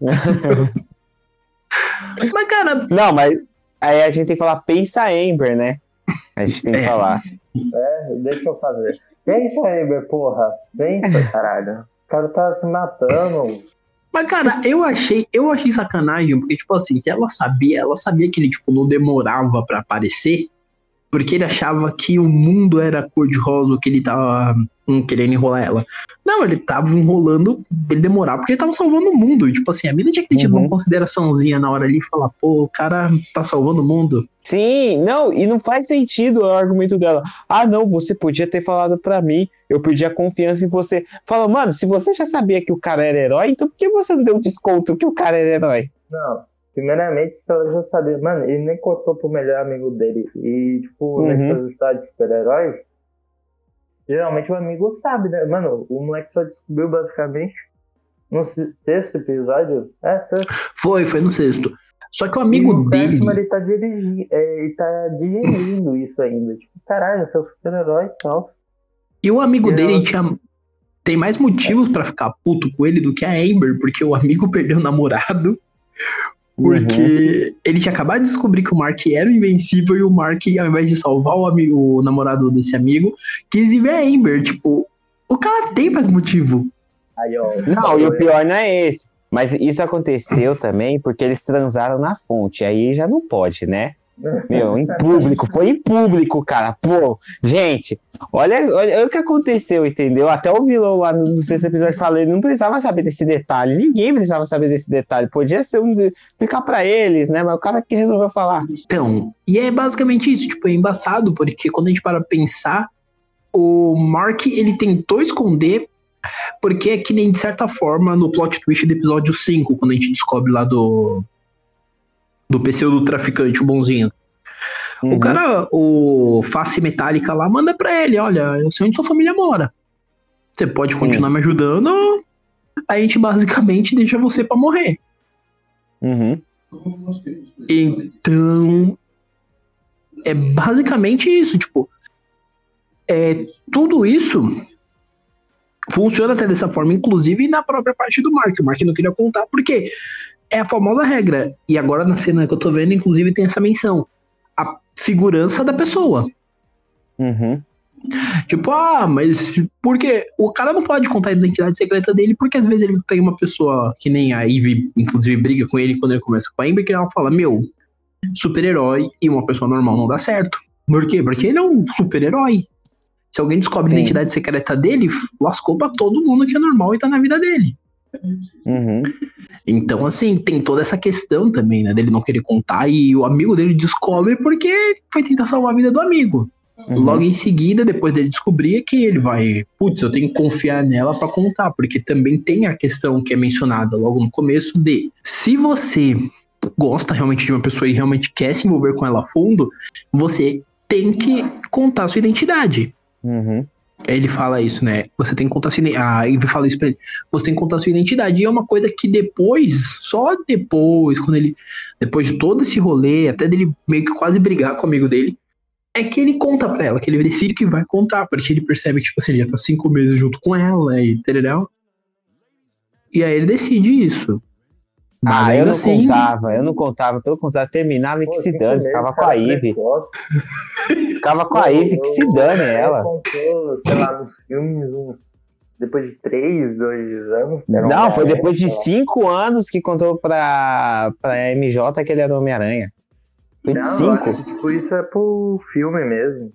Mas, cara, Não, mas aí a gente tem que falar pensa Amber, né? A gente tem que É. falar. É, deixa eu fazer. Pensa meu porra. Pensa, caralho. O cara tá se matando. Mas, cara, eu achei, eu achei sacanagem, porque, tipo assim, se ela sabia, ela sabia que ele, tipo, não demorava pra aparecer, porque ele achava que o mundo era cor-de-rosa, que ele tava hum, querendo enrolar ela. Não, ele tava enrolando ele demorar porque ele tava salvando o mundo. E, tipo assim, a mina tinha que ter tido Uhum. uma consideraçãozinha na hora ali e falar, pô, o cara tá salvando o mundo. Sim, não, e não faz sentido o argumento dela. Ah, não, você podia ter falado pra mim, eu perdi a confiança em você. Fala, mano, se você já sabia que o cara era herói, então por que você não deu desconto que o cara era herói? Não. Primeiramente, ela já sabia. Mano, ele nem contou pro melhor amigo dele. E, tipo, Uhum. nessas histórias de super-heróis, geralmente o amigo sabe, né? Mano, o moleque só descobriu basicamente no se- sexto episódio. É, sexto. Foi, foi no sexto. Só que o E amigo no dele. sétimo ele tá dirigindo, é, ele tá digerindo isso ainda. Tipo, caralho, seu super-herói e tal. E o amigo E dele ela- tinha. Tem mais motivos pra ficar puto com ele do que a Amber, porque o amigo perdeu o namorado. Porque ele tinha acabado de descobrir que o Mark era o invencível e o Mark, ao invés de salvar o, amigo, o namorado desse amigo, quis ir ver a Amber. Tipo, o cara tem mais motivo. Aí, ó. Não, e o pior não é esse. Mas isso aconteceu também porque eles transaram na fonte. Aí já não pode, né? Meu, em público, foi em público, cara. Pô, gente, olha, olha o que aconteceu, entendeu? Até o vilão lá no, no sexto episódio ele não precisava saber desse detalhe. Ninguém precisava saber desse detalhe. Podia ser um. Ficar pra eles, né? Mas o cara que resolveu falar. Então, e é basicamente isso, tipo, é embaçado, porque quando a gente para pensar, o Mark, ele tentou esconder, porque é que nem, de certa forma, no plot twist do episódio 5, quando a gente descobre lá do do pseudo traficante, o bonzinho. Uhum. O cara, o face metálica lá, manda pra ele, olha, eu sei onde sua família mora. Você pode Sim. continuar me ajudando, a gente basicamente deixa você pra morrer. Uhum. Então, é basicamente isso, tipo, é, tudo isso funciona até dessa forma, inclusive na própria parte do Mark. O Mark não queria contar porque é a famosa regra. E agora na cena que eu tô vendo, inclusive, tem essa menção. A segurança da pessoa. Uhum. Tipo, ah, mas porque o cara não pode contar a identidade secreta dele, porque às vezes ele tem uma pessoa que nem a Ivy, inclusive, briga com ele quando ele começa com a Amber, que ela fala, meu, super-herói e uma pessoa normal não dá certo. Por quê? Porque ele é um super-herói. Se alguém descobre a Sim. identidade secreta dele, lascou pra todo mundo que é normal e tá na vida dele. Uhum. Então, assim, tem toda essa questão também, né, dele não querer contar e o amigo dele descobre porque foi tentar salvar a vida do amigo. Uhum. Logo em seguida, depois dele descobrir, é que ele vai, putz, eu tenho que confiar nela pra contar, porque também tem a questão que é mencionada logo no começo de se você gosta realmente de uma pessoa e realmente quer se envolver com ela a fundo, você tem que contar a sua identidade. Uhum. Ele fala isso, né? Você tem que contar sua identidade. A Ivy fala isso pra ele. Você tem que contar sua identidade. E é uma coisa que depois, só depois, quando ele. Depois de todo esse rolê, até dele meio que quase brigar com o amigo dele, é que ele conta pra ela, que ele decide que vai contar, porque ele percebe que, tipo assim, ele já tá cinco meses junto com ela e tererel. E aí ele decide isso. Mas Ah, eu não assim, contava, eu não contava. Pelo contrário, terminava e que se dane. Ficava com a precoce. Ficava com a Ivy que se dane ela. Contou, sei lá, nos filmes, depois de três, dois anos. Não, foi depois de cinco anos que contou pra, pra MJ que ele era Homem-Aranha. Foi de Não, eu cinco. tipo, isso é pro filme mesmo.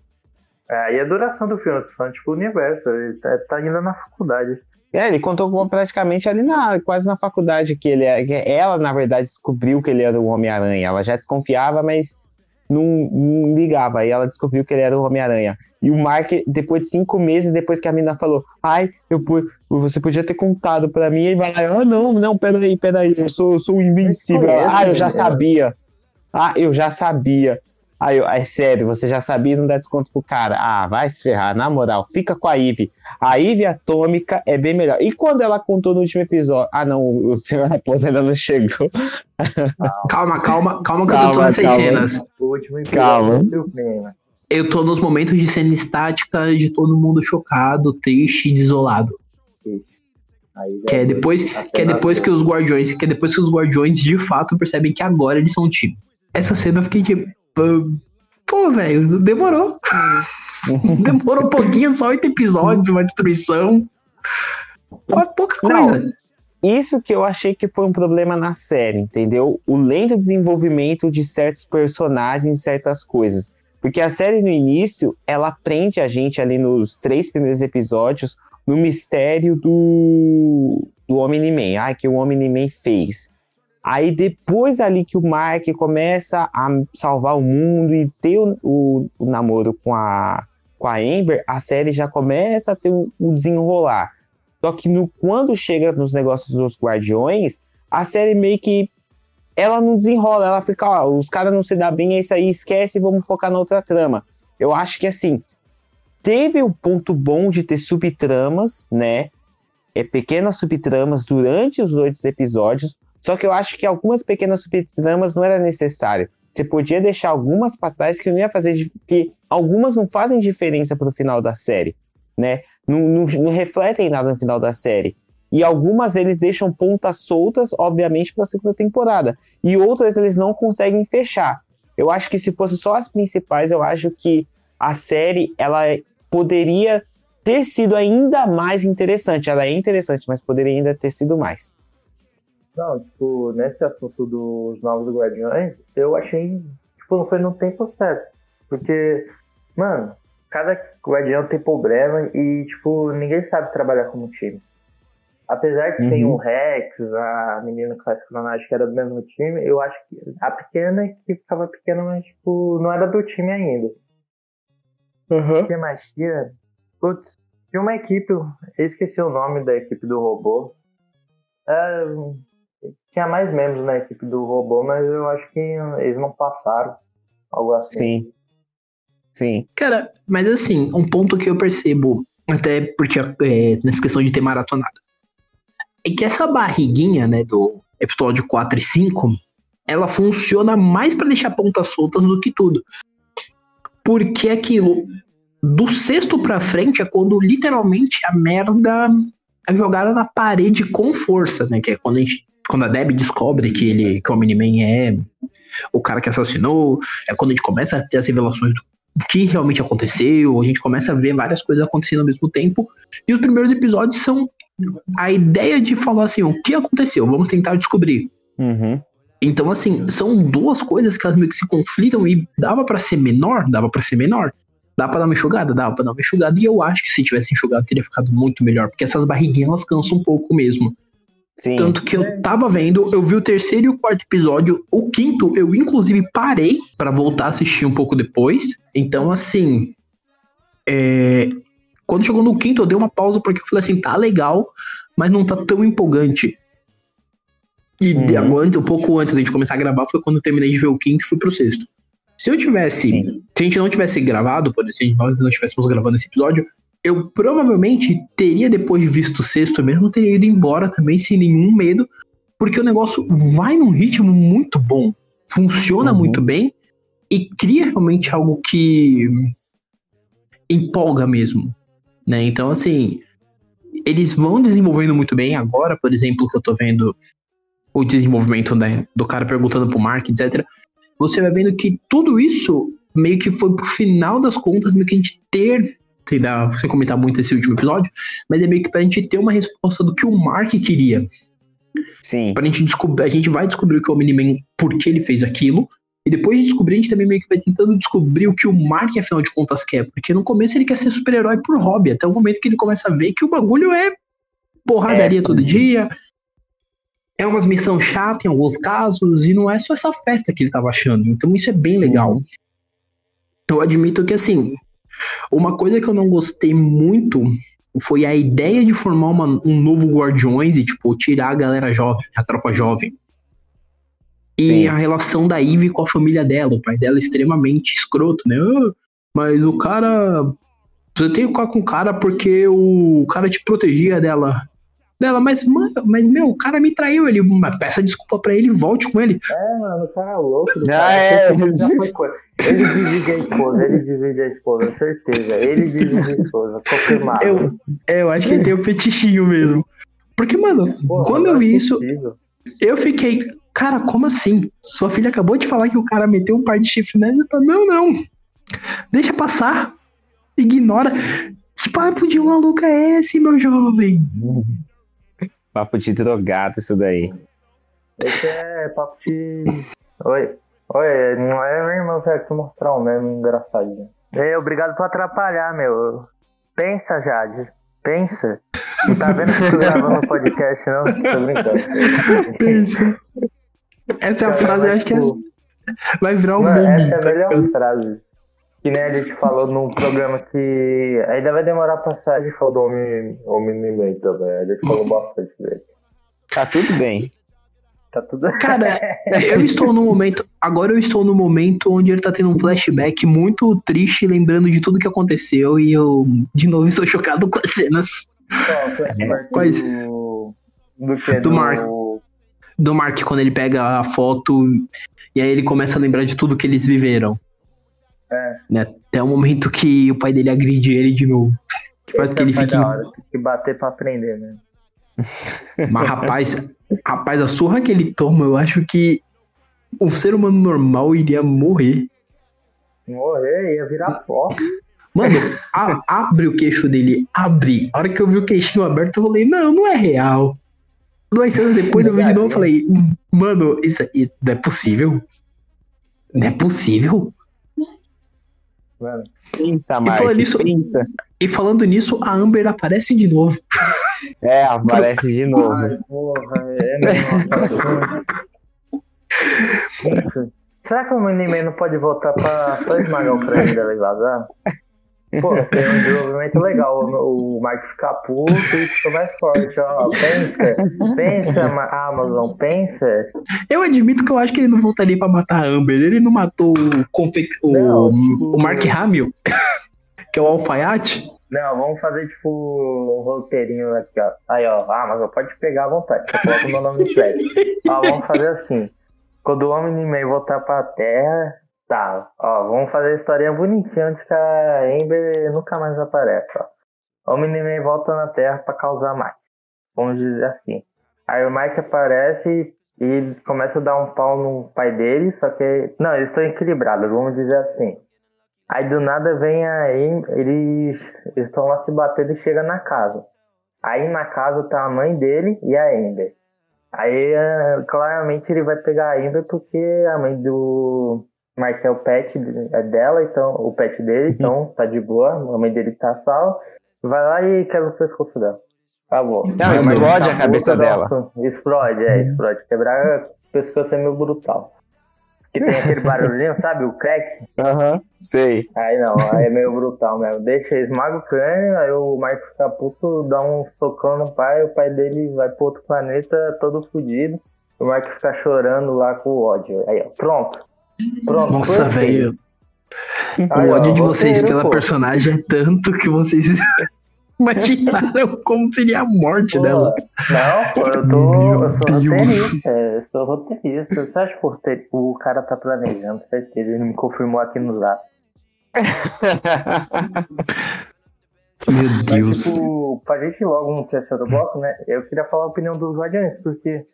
É, e a duração do filme, falando, tipo, o universo. Ele tá, tá ainda na faculdade. É, ele contou praticamente ali na, quase na faculdade que ele é, que ela, na verdade, descobriu que ele era o Homem-Aranha. Ela já desconfiava, mas não, não ligava. Aí ela descobriu que ele era o Homem-Aranha. E o Mark, depois de cinco meses, depois que a menina falou, ai, eu, você podia ter contado pra mim, ele vai lá, ah, não, não, peraí, peraí, eu sou, eu sou invencível. Conhece, ah, eu já né? sabia. Ah, eu já sabia. Aí eu, é sério, você já sabia e não dá desconto pro cara. Ah, vai se ferrar, na moral, fica com a Ivy. A Ivy atômica é bem melhor. E quando ela contou no último episódio? Ah, não, o senhor Raposa ainda não chegou. calma, calma, calma que eu tô Calma, todas essas calma. cenas. O último Calma. clima. Eu tô nos momentos de cena estática de todo mundo chocado, triste e desolado. Que é depois, que é depois que os guardiões, que é depois que os guardiões de fato percebem que agora eles são um time. Essa cena eu fiquei tipo, "Pô, pô, velho, demorou. demorou um pouquinho, só oito episódios, uma destruição. Pô, pouca Não. coisa. Isso que eu achei que foi um problema na série, entendeu? O lento desenvolvimento de certos personagens certas coisas. Porque a série no início, ela prende a gente ali nos três primeiros episódios no mistério do, do Omni-Man. Ah, que o Omni-Man fez. Aí depois ali que o Mark começa a salvar o mundo e ter o, o- o namoro com a, com a Amber, a série já começa a ter o, o desenrolar. Só que no- quando chega nos negócios dos Guardiões, a série meio que ela não desenrola, ela fica, ó, os caras não se dão bem, é isso aí, esquece, vamos focar na outra trama. Eu acho que assim, teve o ponto bom de ter subtramas, né? É, pequenas subtramas durante os oito episódios, só que eu acho que algumas pequenas subtramas não era necessário. Você podia deixar algumas para trás que não ia fazer, que algumas não fazem diferença pro final da série, né? Não, não, não refletem nada no final da série. E algumas eles deixam pontas soltas, obviamente, para a segunda temporada. E outras eles não conseguem fechar. Eu acho que se fosse só as principais, eu acho que a série ela poderia ter sido ainda mais interessante. Ela é interessante, mas poderia ainda ter sido mais. Não, tipo, nesse assunto dos novos guardiões, eu achei, tipo, não foi no tempo certo. Porque, mano, cada guardião tem problema e, tipo, ninguém sabe trabalhar como time. Apesar que tem Uhum. o Rex, a menina que faz clonagem que era do mesmo time, eu acho que a pequena que ficava pequena, mas, tipo, não era do time ainda. O que mais tinha? Putz, tinha uma equipe, eu esqueci o nome da equipe do robô. É, tinha mais membros na equipe do robô, mas eu acho que eles não passaram. Algo assim. Sim. Sim. Cara, mas assim, um ponto que eu percebo, até porque é, nessa questão de ter maratonado, é que essa barriguinha, né, do episódio 4 e 5, ela funciona mais pra deixar pontas soltas do que tudo. Porque aquilo, do sexto pra frente, é quando literalmente a merda é jogada na parede com força, né? Que é quando a, gente, quando a Debbie descobre que ele, que o Miniman é o cara que assassinou, é quando a gente começa a ter as revelações do que realmente aconteceu, a gente começa a ver várias coisas acontecendo ao mesmo tempo. E os primeiros episódios são a ideia de falar assim, o que aconteceu? Vamos tentar descobrir. Uhum. Então, assim, são duas coisas que elas meio que se conflitam e dava pra ser menor, dava pra ser menor. Dá pra dar uma enxugada? Dava pra dar uma enxugada. E eu acho que se tivesse enxugado teria ficado muito melhor, porque essas barriguinhas elas cansam um pouco mesmo. Sim. Tanto que eu tava vendo, eu vi o terceiro e o quarto episódio. O quinto, eu inclusive parei pra voltar a assistir um pouco depois. Então, assim. é, Quando chegou no quinto, eu dei uma pausa porque eu falei assim: tá legal, mas não tá tão empolgante. E Uhum. agora, um pouco antes da gente começar a gravar, foi quando eu terminei de ver o quinto e fui pro sexto. Se eu tivesse. Sim. Se a gente não tivesse gravado, por exemplo, se nós não estivéssemos gravando esse episódio, eu provavelmente teria, depois de visto o sexto mesmo, teria ido embora também sem nenhum medo, porque o negócio vai num ritmo muito bom, funciona Uhum. muito bem e cria realmente algo que empolga mesmo, né? Então, assim, eles vão desenvolvendo muito bem agora, por exemplo, que eu tô vendo o desenvolvimento né, do cara perguntando pro Mark, etc. Você vai vendo que tudo isso meio que foi pro final das contas, meio que a gente ter, sem, dar, sem comentar muito esse último episódio, mas é meio que pra gente ter uma resposta do que o Mark queria. Sim. Pra gente descobrir, a gente vai descobrir o que é o Miniman, por que ele fez aquilo, e depois de descobrir, a gente também meio que vai tentando descobrir o que o Mark, afinal de contas, quer. Porque no começo ele quer ser super-herói por hobby, até o momento que ele começa a ver que o bagulho é porradaria É. todo dia. É umas missões chatas em alguns casos, e não é só essa festa que ele tava achando. Então isso é bem legal. Eu admito que, assim, uma coisa que eu não gostei muito foi a ideia de formar uma- um novo Guardiões e, tipo, tirar a galera jovem, a tropa jovem. E Sim. a relação da Ivy com a família dela. O pai dela é extremamente escroto, né? "Ah, mas o cara. Você tem que ficar com o cara porque o cara te protegia dela. Dela, mas, mano, mas meu, o cara me traiu. Ele, peça desculpa pra ele e volte com ele. É, mano, o cara é louco. do Já cara. é. Já foi. Ele divide a esposa, ele divide a esposa, certeza. Ele divide a esposa, confirmado. Eu, eu acho que ele tem o fetichinho mesmo. Porque, mano, Porra, quando eu é vi isso, possível. eu fiquei, cara, como assim? Sua filha acabou de falar que o cara meteu um par de chifre nela e tá, não, não. Deixa passar. Ignora. Que papo de maluco é esse, meu jovem? Papo de drogado isso daí. Esse é papo de. Oi. Oi, não é meu irmão, velho, que mostrar um meme engraçadinho. É, obrigado por atrapalhar, meu. Pensa, Jade. Pensa. Não tá vendo que eu tô gravando podcast, não? Tô brincando. Pensa. Essa é a frase, eu acho que é- vai virar um Mano, meme. essa é a melhor frase. Que nem a gente falou num programa que ainda vai demorar pra sair. A gente falou do Homem, homem Ninguém também. A gente falou bastante dele. Tá tudo bem. Tá tudo. Cara, eu estou no momento. Agora eu estou no momento onde ele tá tendo um flashback muito triste, lembrando de tudo que aconteceu. E eu, de novo, estou chocado com as cenas flashback Quais? do. Do que? Do Mark. do Mark quando ele pega a foto e aí ele começa a lembrar de tudo que eles viveram. É. Né? Até o momento que o pai dele agride ele de novo. Que faz que ele é fique. hora, Tem que bater pra aprender, né? Mas rapaz, rapaz, a surra que ele toma, eu acho que um ser humano normal iria morrer. Morrer, ia virar pó. Mano, a- abre o queixo dele, abre. A hora que eu vi o queixinho aberto, eu falei, não, não é real. Duas cenas depois eu vi de novo e falei, mano, isso aí não é possível. Não é possível. Mano. Pensa, E falando nisso- pensa. E falando nisso, a Amber aparece de novo. É, aparece de novo. Ai, porra, é mesmo. Será que o Miniman não pode voltar pra só esmagar o prédio dela e vazar? Pô, tem um desenvolvimento legal. O, o Mark fica puto e fica mais forte. Ó, pensa, pensa, Ma- Amazon, pensa. Eu admito que eu acho que ele não voltaria pra matar a Amber. Ele não matou o, confe... o, Não, o Mark Hamill, que é o alfaiate. Não, vamos fazer tipo um roteirinho aqui, ó. Aí, ó, Amazon, pode pegar à vontade. Só coloca o meu nome no prédio. Ó, vamos fazer assim. Quando o Homem-Man voltar pra Terra, tá. Ó, vamos fazer a historinha bonitinha antes que a Amber nunca mais aparece, ó. O Homem-Man volta na Terra pra causar mais. Vamos dizer assim. Aí o Mike aparece e começa a dar um pau no pai dele, só que. Não, eles estão equilibrados, vamos dizer assim. Aí do nada vem a Am- eles estão lá se batendo e chega na casa. Aí na casa tá a mãe dele e a Amber. Aí eh, claramente ele vai pegar a Amber porque a mãe do Mark é o pet é dela, então o pet dele, então tá de boa, a mãe dele tá salva. Vai lá e quebra o pescoço dela. Acabou. Não, Aí explode tá a cabeça dela. Explode, é, explode. Quebrar o pescoço é meio brutal. Que tem aquele barulhinho, sabe? O crack. Aham, sei. Aí não, aí é meio brutal mesmo. Deixa, esmaga o crânio, aí o Marco fica puto, dá um socão no pai, o pai dele vai pro outro planeta todo fudido. O Marco fica chorando lá com o ódio. Aí, ó, pronto. Pronto. Nossa, velho. O ódio de vocês pela pô. personagem é tanto que vocês imaginaram como seria a morte Pô, dela. Não, pô, eu tô. Eu sou Deus. roteirista. Eu sou roteirista. Você acha que o cara tá planejando, certeza. Ele me confirmou aqui no zap. Meu Mas, Deus. tipo, pra gente ir logo no terceiro bloco, né? Eu queria falar a opinião dos Guardiões, porque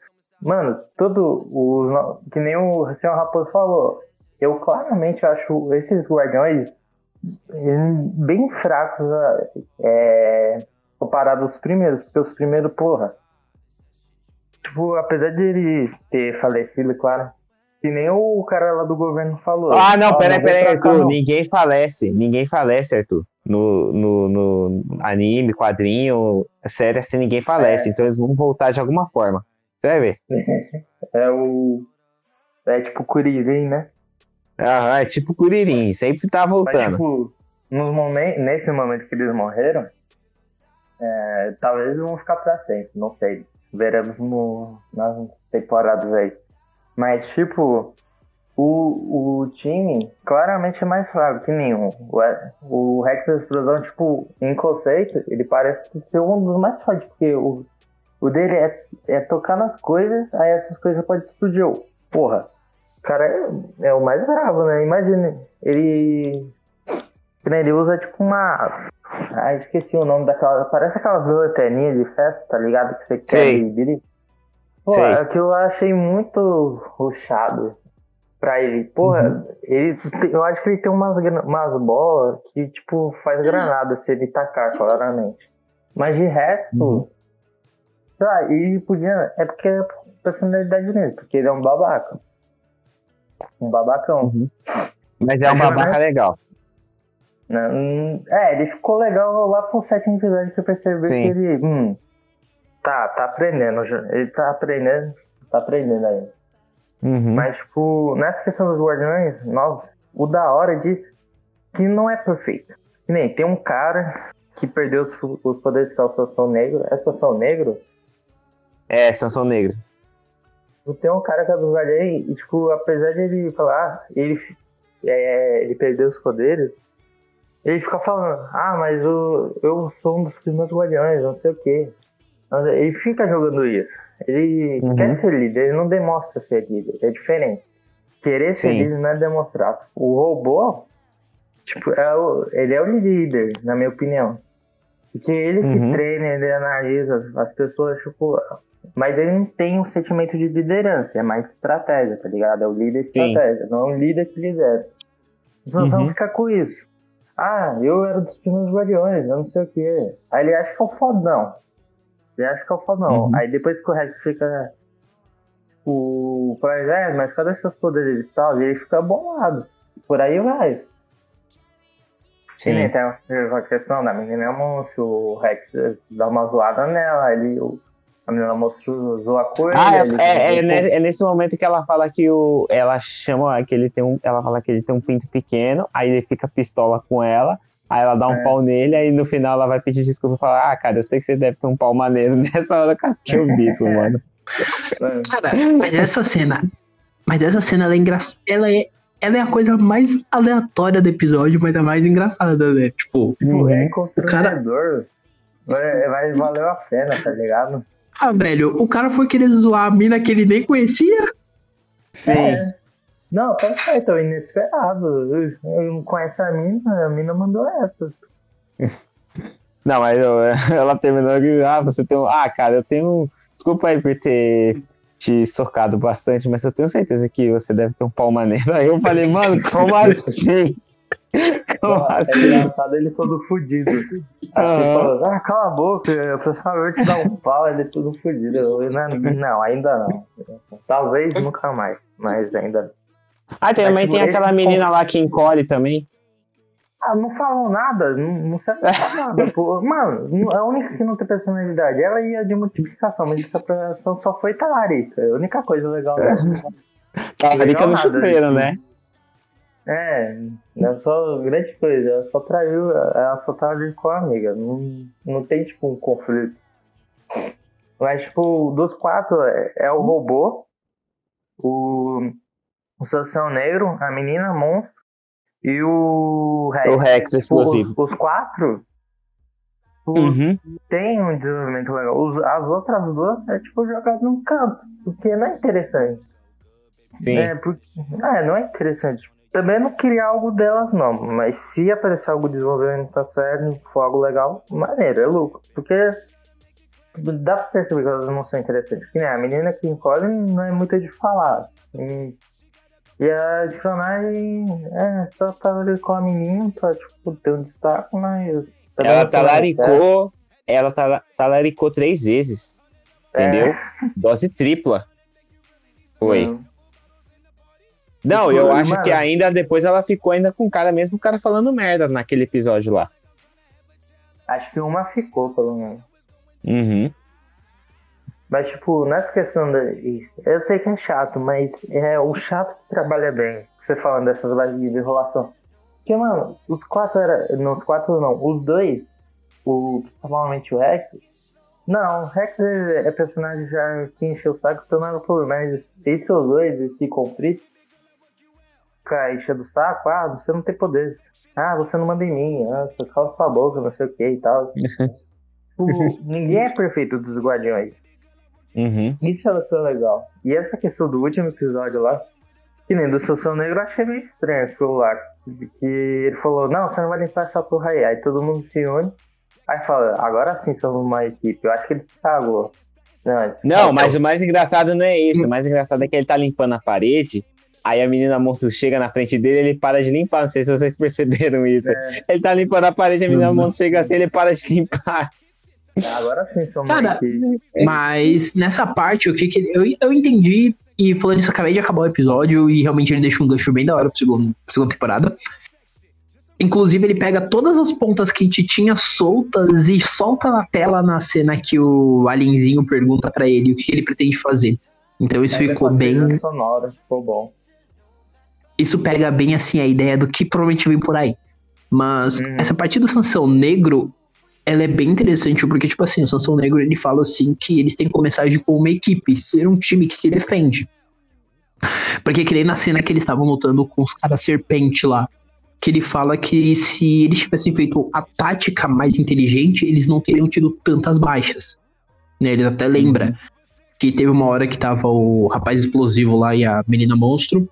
mano, todo o. Que nem o senhor Raposo falou. Eu claramente acho esses guardiões bem fracos é, comparado aos primeiros, porque os primeiros, porra. Tipo, apesar de ele ter falecido, claro, que nem o cara lá do governo falou. Ah, não, peraí, peraí, Arthur. Não. Ninguém falece. Ninguém falece, Arthur. No, no, no anime, quadrinho, série assim, ninguém falece. É. Então eles vão voltar de alguma forma. Você vai ver. é o. É tipo Kuririn, né? Aham, é tipo Kuririn. Sempre tá voltando. Mas, tipo, nos momentos, nesse momento que eles morreram, é, talvez eles vão ficar pra sempre. Não sei. Veremos no, nas temporadas aí. Mas, tipo, o, o time claramente é mais fraco que nenhum. O, o Rex da Explosão, tipo, em conceito, ele parece ser um dos mais fortes, porque o, o dele é, é tocar nas coisas, aí essas coisas podem explodir. Porra, cara é, é o mais bravo, né? Imagina, ele. Ele usa tipo uma. Ah, esqueci o nome daquela. Parece aquela lanterninha de festa, tá ligado? Que você quer e Pô, Sei. aquilo eu achei muito ruchado pra ele. Porra, uhum. ele, eu acho que ele tem umas, umas bolas que, tipo, faz granada se ele tacar, claramente. Mas de resto, uhum. sei lá, ele podia. É porque é personalidade dele, porque ele é um babaca. Um babacão. Uhum. Mas é um babaca legal. É, ele ficou legal lá pro sétimo episódio que eu percebi Sim. que ele. Hum, Tá, tá aprendendo. Ele tá aprendendo, tá aprendendo aí. Uhum. Mas, tipo, nessa questão dos guardiões novos, o da hora disso que não é perfeito. Nem tem um cara que perdeu os, os poderes que é o Sansão Negro. É Sansão Negro? É, Sansão Negro. Tem um cara que é do Guardião e, tipo, apesar de ele falar, ele, é, ele perdeu os poderes, ele fica falando, ah, mas eu, eu sou um dos primeiros guardiões, não sei o quê. Ele fica jogando isso. Ele uhum. quer ser líder, ele não demonstra ser líder. É diferente. Querer ser Sim. líder não é demonstrar. O robô, tipo, é o, ele é o líder, na minha opinião. Porque ele uhum. que treina, ele analisa as pessoas, tipo. Mas ele não tem um sentimento de liderança, é mais estratégia, tá ligado? É o líder de estratégia, não é um líder que lidera. Então uhum. vamos ficar com isso. Ah, eu era dos primeiros guardiões, eu não sei o quê. Aí ele acha que é o fodão. Você acha que é o fodão. Uhum. Aí depois que o resto fica. O. É, mas cadê seus poderes e tal? E ele fica bolado. Por aí vai. Sim. E tem a questão da menina é monstro, o Rex dá uma zoada nela, ele. A menina monstro zoa a coisa. Ah, é, é, é, é, nesse momento que ela fala que o. Ela chama que ele tem um. Ela fala que ele tem um pinto pequeno, aí ele fica pistola com ela. Aí ela dá um é. pau nele, aí no final ela vai pedir desculpa e falar: Ah, cara, eu sei que você deve ter um pau maneiro. Nessa hora eu casquei o bico, mano. Cara, mas essa cena. Mas essa cena ela é engraçada. Ela é, ela é a coisa mais aleatória do episódio, mas a mais engraçada, né? Tipo, tipo é o cara. Vai, vai valer a pena, tá ligado? Ah, velho, o cara foi querer zoar a mina que ele nem conhecia? Sim. É. Não, tá certo, é inesperado. Eu não conheço a mina, a mina mandou essa. Não, mas eu, ela terminou que, ah, você tem um. Ah, cara, eu tenho. Desculpa aí por ter te socado bastante, mas eu tenho certeza que você deve ter um pau maneiro. Aí eu falei, mano, como assim? Como é assim? É engraçado ele todo fudido. Falou, ah, cala a boca, eu te dar um pau, ele é todo fudido. Eu, não, não, ainda não. Talvez nunca mais, mas ainda não. Ah, também tem aquela menina lá que encolhe também. Ah, não falam nada, não, não serve pra nada. Pô. Mano, a única que não tem personalidade, ela ia de multiplicação, mas essa multiplicação só foi talarica. É a única coisa legal dela. talarica no chuveiro, né? É, é só grande coisa, ela só traiu, ela só tá ali com a amiga. Não, não tem tipo um conflito. Mas, tipo, dos quatro é, é o robô, o o Sansão Negro, a Menina Monstro e o Rex. O Rex explosivo. Os, os quatro uhum. tem um desenvolvimento legal. Os, as outras duas é tipo jogar num canto, porque não é interessante. Sim. É, porque, é, não é interessante. Também não queria algo delas, não. Mas se aparecer algo desenvolvendo tá sério, for algo legal, maneiro, é louco. Porque dá pra perceber que elas não são interessantes. Que nem a menina que encolhe não é muito de falar. E, e a personagem, é, só tá ali com a menina, pra, tipo, ter um destaque, mas. Ela talaricou, ela talaricou três vezes. Entendeu? É. Dose tripla. Foi. Hum. Não, eu acho mano. que ainda depois ela ficou ainda com o cara, mesmo o cara falando merda naquele episódio lá. Acho que uma ficou, pelo menos. Uhum. Mas, tipo, nessa questão da. Eu sei que é chato, mas é o chato que trabalha bem. Você falando dessas lives de enrolação. Porque, mano, os quatro era. Não, os quatro não. Os dois, o, principalmente o Rex. Não, o Rex é, é personagem já que encheu o saco, então não era problema. Mas esses dois, esse conflito, ficar enchendo o saco, ah, você não tem poder. Ah, você não manda em mim, ah, você cala sua boca, não sei o que e tal. tipo, ninguém é perfeito dos guardiões. Uhum. Isso ela foi legal. E essa questão do último episódio lá, que nem do Sansão Negro, eu achei meio estranho aquilo lá. Que ele falou, não, você não vai limpar essa porra aí. Aí todo mundo se une. Aí fala, agora sim somos uma equipe. Eu acho que ele cagou. Não, não mas o mais engraçado não é isso. O mais engraçado é que ele tá limpando a parede Aí a menina monstro chega na frente dele ele para de limpar. Não sei se vocês perceberam isso. É. Ele tá limpando a parede, a menina monstro chega assim ele para de limpar. É, agora sim, são Cara, mas nessa parte, o que, que eu, eu entendi, e falando isso, acabei de acabar o episódio, e realmente ele deixa um gancho bem da hora pro segundo, pra segunda temporada. Inclusive, ele pega todas as pontas que a gente tinha soltas e solta na tela na cena que o alienzinho pergunta para ele o que, que ele pretende fazer. Então isso ficou bem. Sonora, ficou bom isso pega bem assim a ideia do que provavelmente vem por aí. Mas uhum. essa parte do Sansão Negro, ela é bem interessante, porque, tipo assim, o Sansão Negro ele fala assim que eles têm que começar de como uma equipe, ser um time que se defende. Porque que nem na cena que eles estavam lutando com os caras serpente lá, que ele fala que se eles tivessem feito a tática mais inteligente, eles não teriam tido tantas baixas. Né? Ele até lembra uhum. que teve uma hora que tava o rapaz explosivo lá e a menina monstro,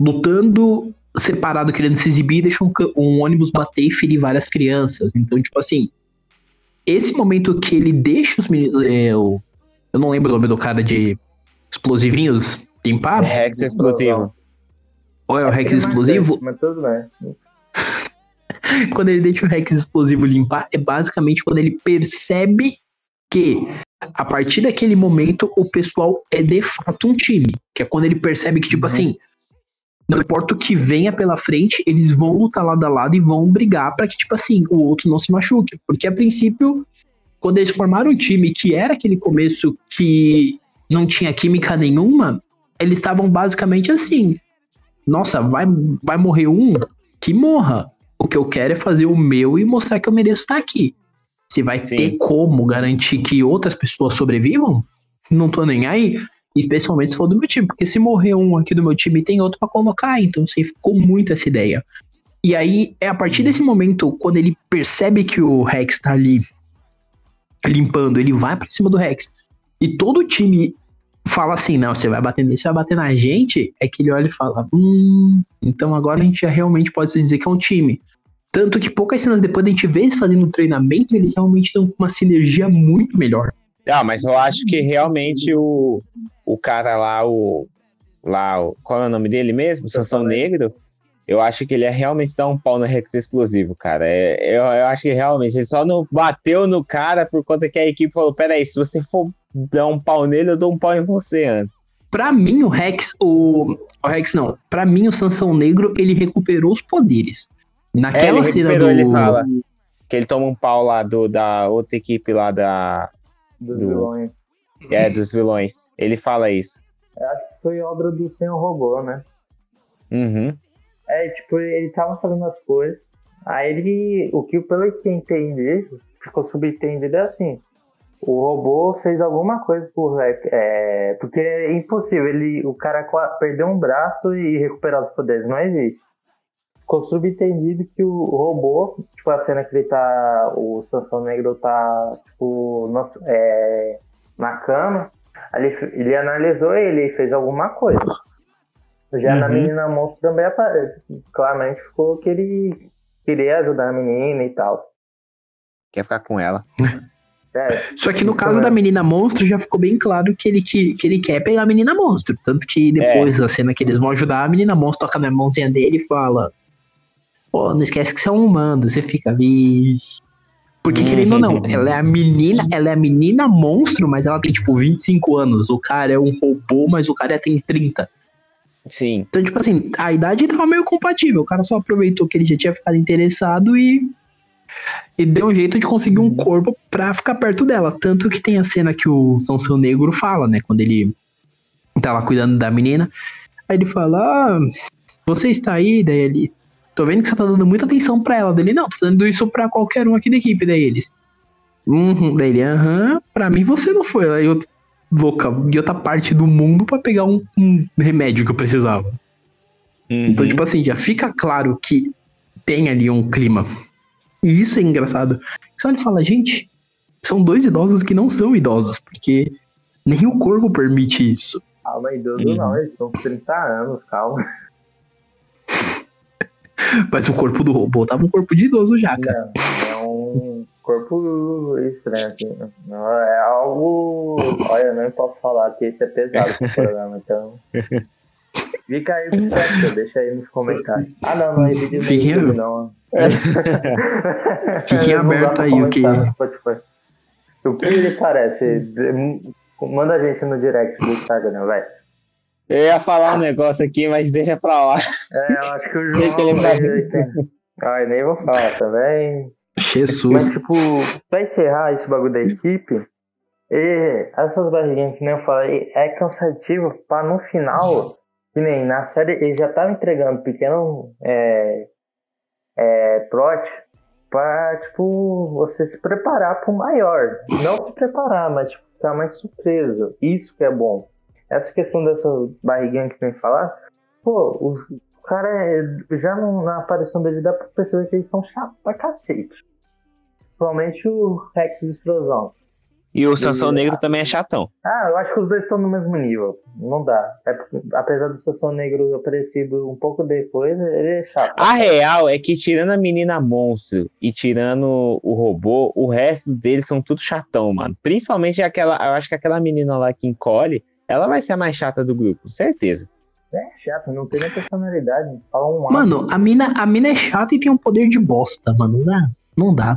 lutando separado, querendo se exibir, deixa um, um, ônibus bater e ferir várias crianças. Então, tipo assim, esse momento que ele deixa os meninos. É, eu, eu não lembro o nome do cara de explosivinhos limpar. É Rex explosivo. Ou é o Rex explosivo? Mas tudo bem. quando ele deixa o Rex explosivo limpar, é basicamente quando ele percebe que a partir daquele momento o pessoal é de fato um time. Que é quando ele percebe que, tipo uhum. assim, não importa o que venha pela frente, eles vão lutar lado a lado e vão brigar para que, tipo assim, o outro não se machuque. Porque a princípio, quando eles formaram um time que era aquele começo que não tinha química nenhuma, eles estavam basicamente assim: nossa, vai, vai morrer um? Que morra. O que eu quero é fazer o meu e mostrar que eu mereço estar aqui. Se vai Sim. ter como garantir que outras pessoas sobrevivam, não tô nem aí. Especialmente se for do meu time, porque se morrer um aqui do meu time, tem outro para colocar, então assim, ficou muito essa ideia. E aí, é a partir desse momento, quando ele percebe que o Rex tá ali limpando, ele vai para cima do Rex. E todo o time fala assim: não, você vai bater nesse, vai bater na gente. É que ele olha e fala: hum, então agora a gente já realmente pode dizer que é um time. Tanto que poucas cenas depois a gente vê eles fazendo treinamento, eles realmente dão uma sinergia muito melhor. Ah, mas eu acho que realmente o, o cara lá, o. Lá, o, qual é o nome dele mesmo? Sansão Negro. Eu acho que ele é realmente dar um pau no Rex explosivo, cara. É, eu, eu acho que realmente ele só não bateu no cara por conta que a equipe falou: peraí, se você for dar um pau nele, eu dou um pau em você antes. Pra mim, o Rex, o. O Rex não. Pra mim, o Sansão Negro, ele recuperou os poderes. Naquela é, ele cena do. Ele fala que ele toma um pau lá do, da outra equipe lá da. Dos do, vilões. É, dos vilões. Ele fala isso. Eu acho que foi obra do Senhor Robô, né? Uhum. É, tipo, ele tava fazendo as coisas. Aí ele. O que pelo que entendi, ficou subentendido é assim. O robô fez alguma coisa por é, porque é impossível ele o cara perder um braço e recuperar os poderes, não existe. Ficou subentendido que o robô, tipo a cena que ele tá, o Sansão Negro tá tipo no, é, na cama, ele, ele analisou ele e fez alguma coisa. Já uhum. na menina monstro também aparece. Claramente ficou que ele queria ajudar a menina e tal. Quer ficar com ela. É, Só que no caso mesmo. da menina monstro já ficou bem claro que ele, que, que ele quer pegar a menina monstro. Tanto que depois da cena que eles vão ajudar, a menina monstro toca na mãozinha dele e fala: Pô, não esquece que você é um humano. Você fica, vixe. Porque querendo ou não, ela é a menina, ela é a menina monstro, mas ela tem tipo 25 anos. O cara é um robô, mas o cara tem 30. Sim. Então, tipo assim, a idade tava meio compatível. O cara só aproveitou que ele já tinha ficado interessado e. E deu um jeito de conseguir um corpo pra ficar perto dela. Tanto que tem a cena que o Sansão Negro fala, né? Quando ele tá lá cuidando da menina. Aí ele fala: Ah, você está aí? Daí ele. Tô vendo que você tá dando muita atenção pra ela. Dele, não, tô dando isso pra qualquer um aqui da equipe. Daí eles. Uhum. Daí ele, aham, pra mim você não foi. Aí eu louca de outra parte do mundo pra pegar um, um remédio que eu precisava. Então, Uhum. tipo assim, já fica claro que tem ali um clima. E isso é engraçado. Você olha e fala, gente, são dois idosos que não são idosos, porque nem o corpo permite isso. calma, idoso Uhum. não, eles estão com 30 anos, calma. Mas o corpo do robô tava um corpo de idoso já, cara. Não, é um corpo estranho, assim. Não, é algo. Olha, eu nem posso falar que esse é pesado esse programa, então. Fica aí no chat, deixa aí nos comentários. Ah, não, não no Fiquem- YouTube, não. Fiquem Não aberto aí o que-. O que ele parece? Manda a gente no direct do Instagram, vai. Eu ia falar um negócio aqui, mas deixa pra lá. É, eu acho que o João. ele pra vai- Ai, nem vou falar também. Mas, Jesus. tipo, pra encerrar esse bagulho da equipe, e essas barriguinhas que nem eu falei, é cansativo pra no final, que nem na série, ele já tava entregando pequeno é, é, plot pra, tipo, você se preparar pro maior. Não se preparar, mas, tipo, ficar mais surpreso. Isso que é bom. Essa questão dessa barriguinha que tem que falar, pô, os o cara é- já não, na aparição dele dá pra perceber que eles são chatos pra cacete. Principalmente o Rex Explosão. E o Sansão Negro também é chatão. Ah, eu acho que os dois estão no mesmo nível. Não dá. É porque, apesar do Sansão Negro aparecido um pouco depois, ele é chato. A real é que tirando a menina monstro e tirando o robô, o resto deles são tudo chatão, mano. Principalmente aquela, eu acho que aquela menina lá que encolhe, ela vai ser a mais chata do grupo, certeza. É chato, não tem nem personalidade. Fala um. Mano, a mina, a mina é chata e tem um poder de bosta, mano. Não dá. Não dá.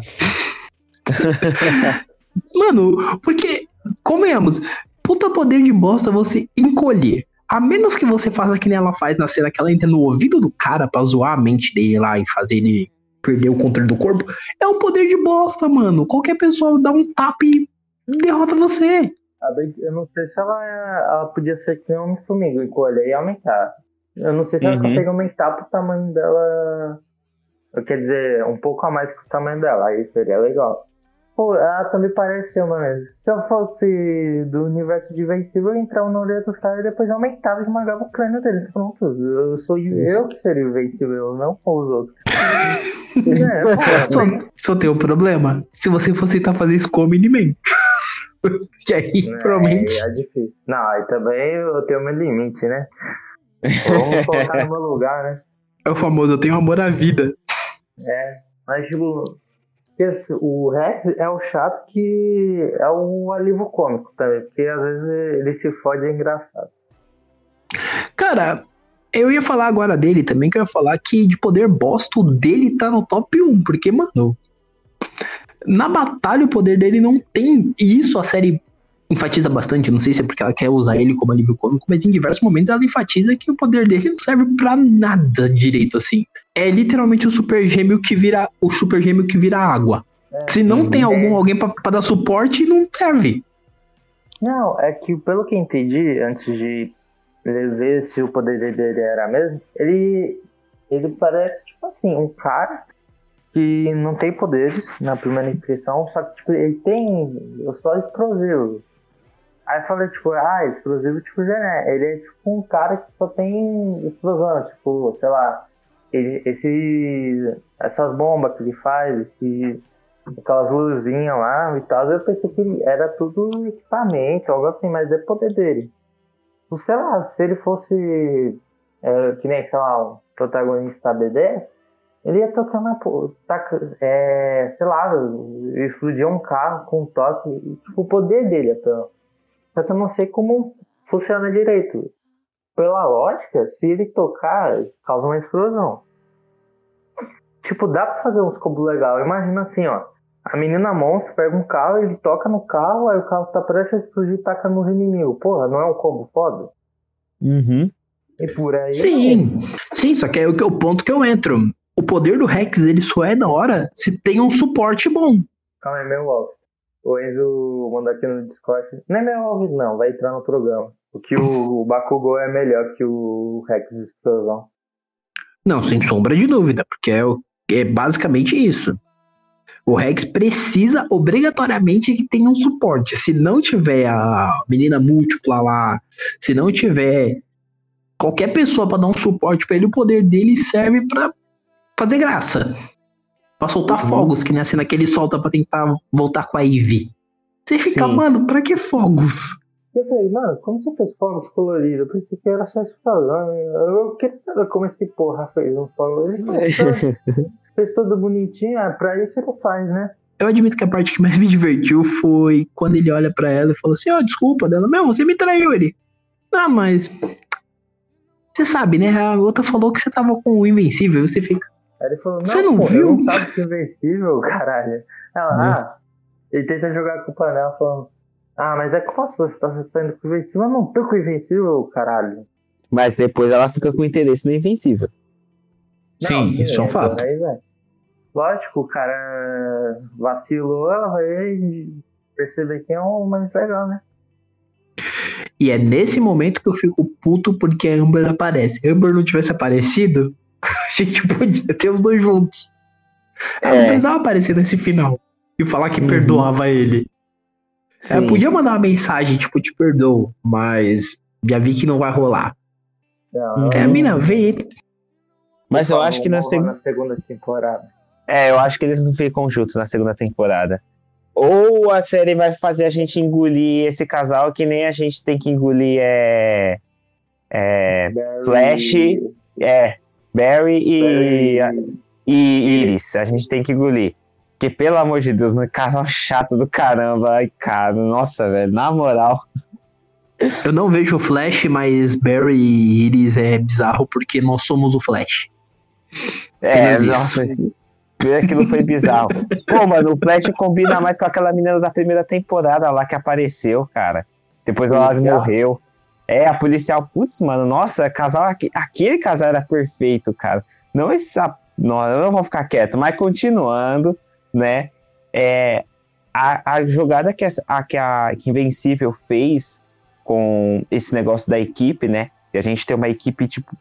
mano, porque, convenhamos, puta poder de bosta você encolher. A menos que você faça que nem ela faz na cena que ela entra no ouvido do cara pra zoar a mente dele lá e fazer ele perder o controle do corpo, é um poder de bosta, mano. Qualquer pessoa dá um tapa e derrota você. A Big- Eu não sei se ela, ela podia ser que um Homem-Formiga, encolher e aumentar. Eu não sei se ela Uhum. consegue aumentar pro tamanho dela. Quer dizer, um pouco a mais que o tamanho dela. Aí seria legal. Pô, ela também parece ser uma mesmo. Se eu fosse do universo de Invencível, eu entrava na orelha dos caras e depois aumentava e esmagava o crânio deles. Pronto. Eu sou eu que seria o Invencível, não os outros. é, Só, só tem um problema. Se você fosse tentar fazer isso com o Miniman. que aí, né, provavelmente. É difícil. Não, aí também eu tenho meu limite, né? Vamos colocar no meu lugar, né? É o famoso, eu tenho amor à vida. Mas, tipo, esse- o Rex é o chato que é o alívio cômico também, porque às vezes ele se fode é engraçado. Cara, eu ia falar agora dele também, que eu ia falar que de poder bosta, o dele tá no top 1, porque, mano, na batalha o poder dele não tem. E isso a série enfatiza bastante, não sei se é porque ela quer usar ele como alívio cômico, mas em diversos momentos ela enfatiza que o poder dele não serve pra nada direito, assim. É literalmente o super gêmeo que vira. O super gêmeo que vira água. É. Se não tem É. algum, alguém pra, pra dar suporte, não serve. Não, é que pelo que eu entendi, antes de ver se o poder dele era mesmo, ele, ele parece, tipo assim, um cara que não tem poderes na primeira impressão, só que tipo, ele tem só explosivo. Aí falei, tipo, ah, explosivo tipo gené. Ele é tipo um cara que só tem explosão, tipo, sei lá, ele, esse, essas bombas que ele faz, esse, aquelas luzinhas lá e tal, eu pensei que era tudo equipamento, algo assim, mas é poder dele. Sei lá, se ele fosse é, que nem, sei lá, um protagonista BD, Ele ia tocar na. Taca, é, sei lá, explodir um carro com um toque. Tipo, o poder dele até. Só que eu não sei como funciona direito. Pela lógica, se ele tocar, causa uma explosão. Tipo, dá pra fazer uns combos legais. Imagina assim, ó. A menina monstro pega um carro, ele toca no carro, aí o carro tá prestes a explodir e taca no inimigo. Porra, não é um combo foda? Uhum. E por aí. Sim, sim, só que é o, que é o ponto que eu entro. O poder do Rex, ele só é da hora se tem um suporte bom. Calma aí, meu Wolf. O Enzo mandou aqui no Discord. Não é meu Wolf, não, vai entrar no programa. O que o, Bakugou é melhor que o Rex explosão. Não, sem sombra de dúvida, porque é, é basicamente isso. O Rex precisa obrigatoriamente que tenha um suporte. Se não tiver a menina múltipla lá, se não tiver qualquer pessoa para dar um suporte para ele, o poder dele serve para fazer graça. Pra soltar uhum. fogos, que nem assim naquele solta pra tentar voltar com a Ivy. Você fica, Sim. mano, pra que fogos? Eu falei, mano, como você fez fogos coloridos? Eu pensei que era só explosão. Eu queria saber como esse porra fez um fogo. Ele fez, fez tudo bonitinho, ah, pra isso ele faz, né? Eu admito que a parte que mais me divertiu foi quando ele olha para ela e fala assim: Ó, oh, desculpa dela, meu, você me traiu ele. Ah, mas. Você sabe, né? A outra falou que você tava com o Invencível, você fica. Aí ele falou: Não, você não pô, viu? Eu não tava Invencível, caralho. Ela, hum. ah, ele tenta jogar a culpa nela, falando: ah, mas é culpa sua, você tá saindo com o Invencível. Eu não tô com o Invencível, caralho. Mas depois ela fica com interesse no Invencível. Sim, não, isso é um fato. Aí, Lógico, o cara vacilou, ela vai perceber quem é o mais legal, né? E é nesse momento que eu fico puto porque a Amber aparece. Se a Amber não tivesse aparecido, a gente podia ter os dois juntos. Ela é. não precisava aparecer nesse final e falar que uhum. perdoava ele. Sim. Ela podia mandar uma mensagem, tipo, te perdoo, mas já vi que não vai rolar. Não, é, a mina vem. Mas eu acho que na, seg... na, segunda temporada. É, eu acho que eles não ficam juntos na segunda temporada. Ou a série vai fazer a gente engolir esse casal que nem a gente tem que engolir é, é Flash, é Barry e, Barry. e Iris. A gente tem que engolir. Porque, pelo amor de Deus, um casal chato do caramba. Ai, cara, nossa, velho, na moral. Eu não vejo o Flash, mas Barry e Iris é bizarro porque nós somos o Flash. É, nossa, aquilo foi bizarro. Pô, mano, o Flash combina mais com aquela menina da primeira temporada lá que apareceu, cara. Depois ela morreu. É, a policial, putz, mano, nossa, casal, aquele casal era perfeito, cara. Não essa. Não, eu não vou ficar quieto, mas continuando né? É, a, a jogada que a, que a que Invencível fez com esse negócio da equipe, né? E a gente tem uma equipe tipo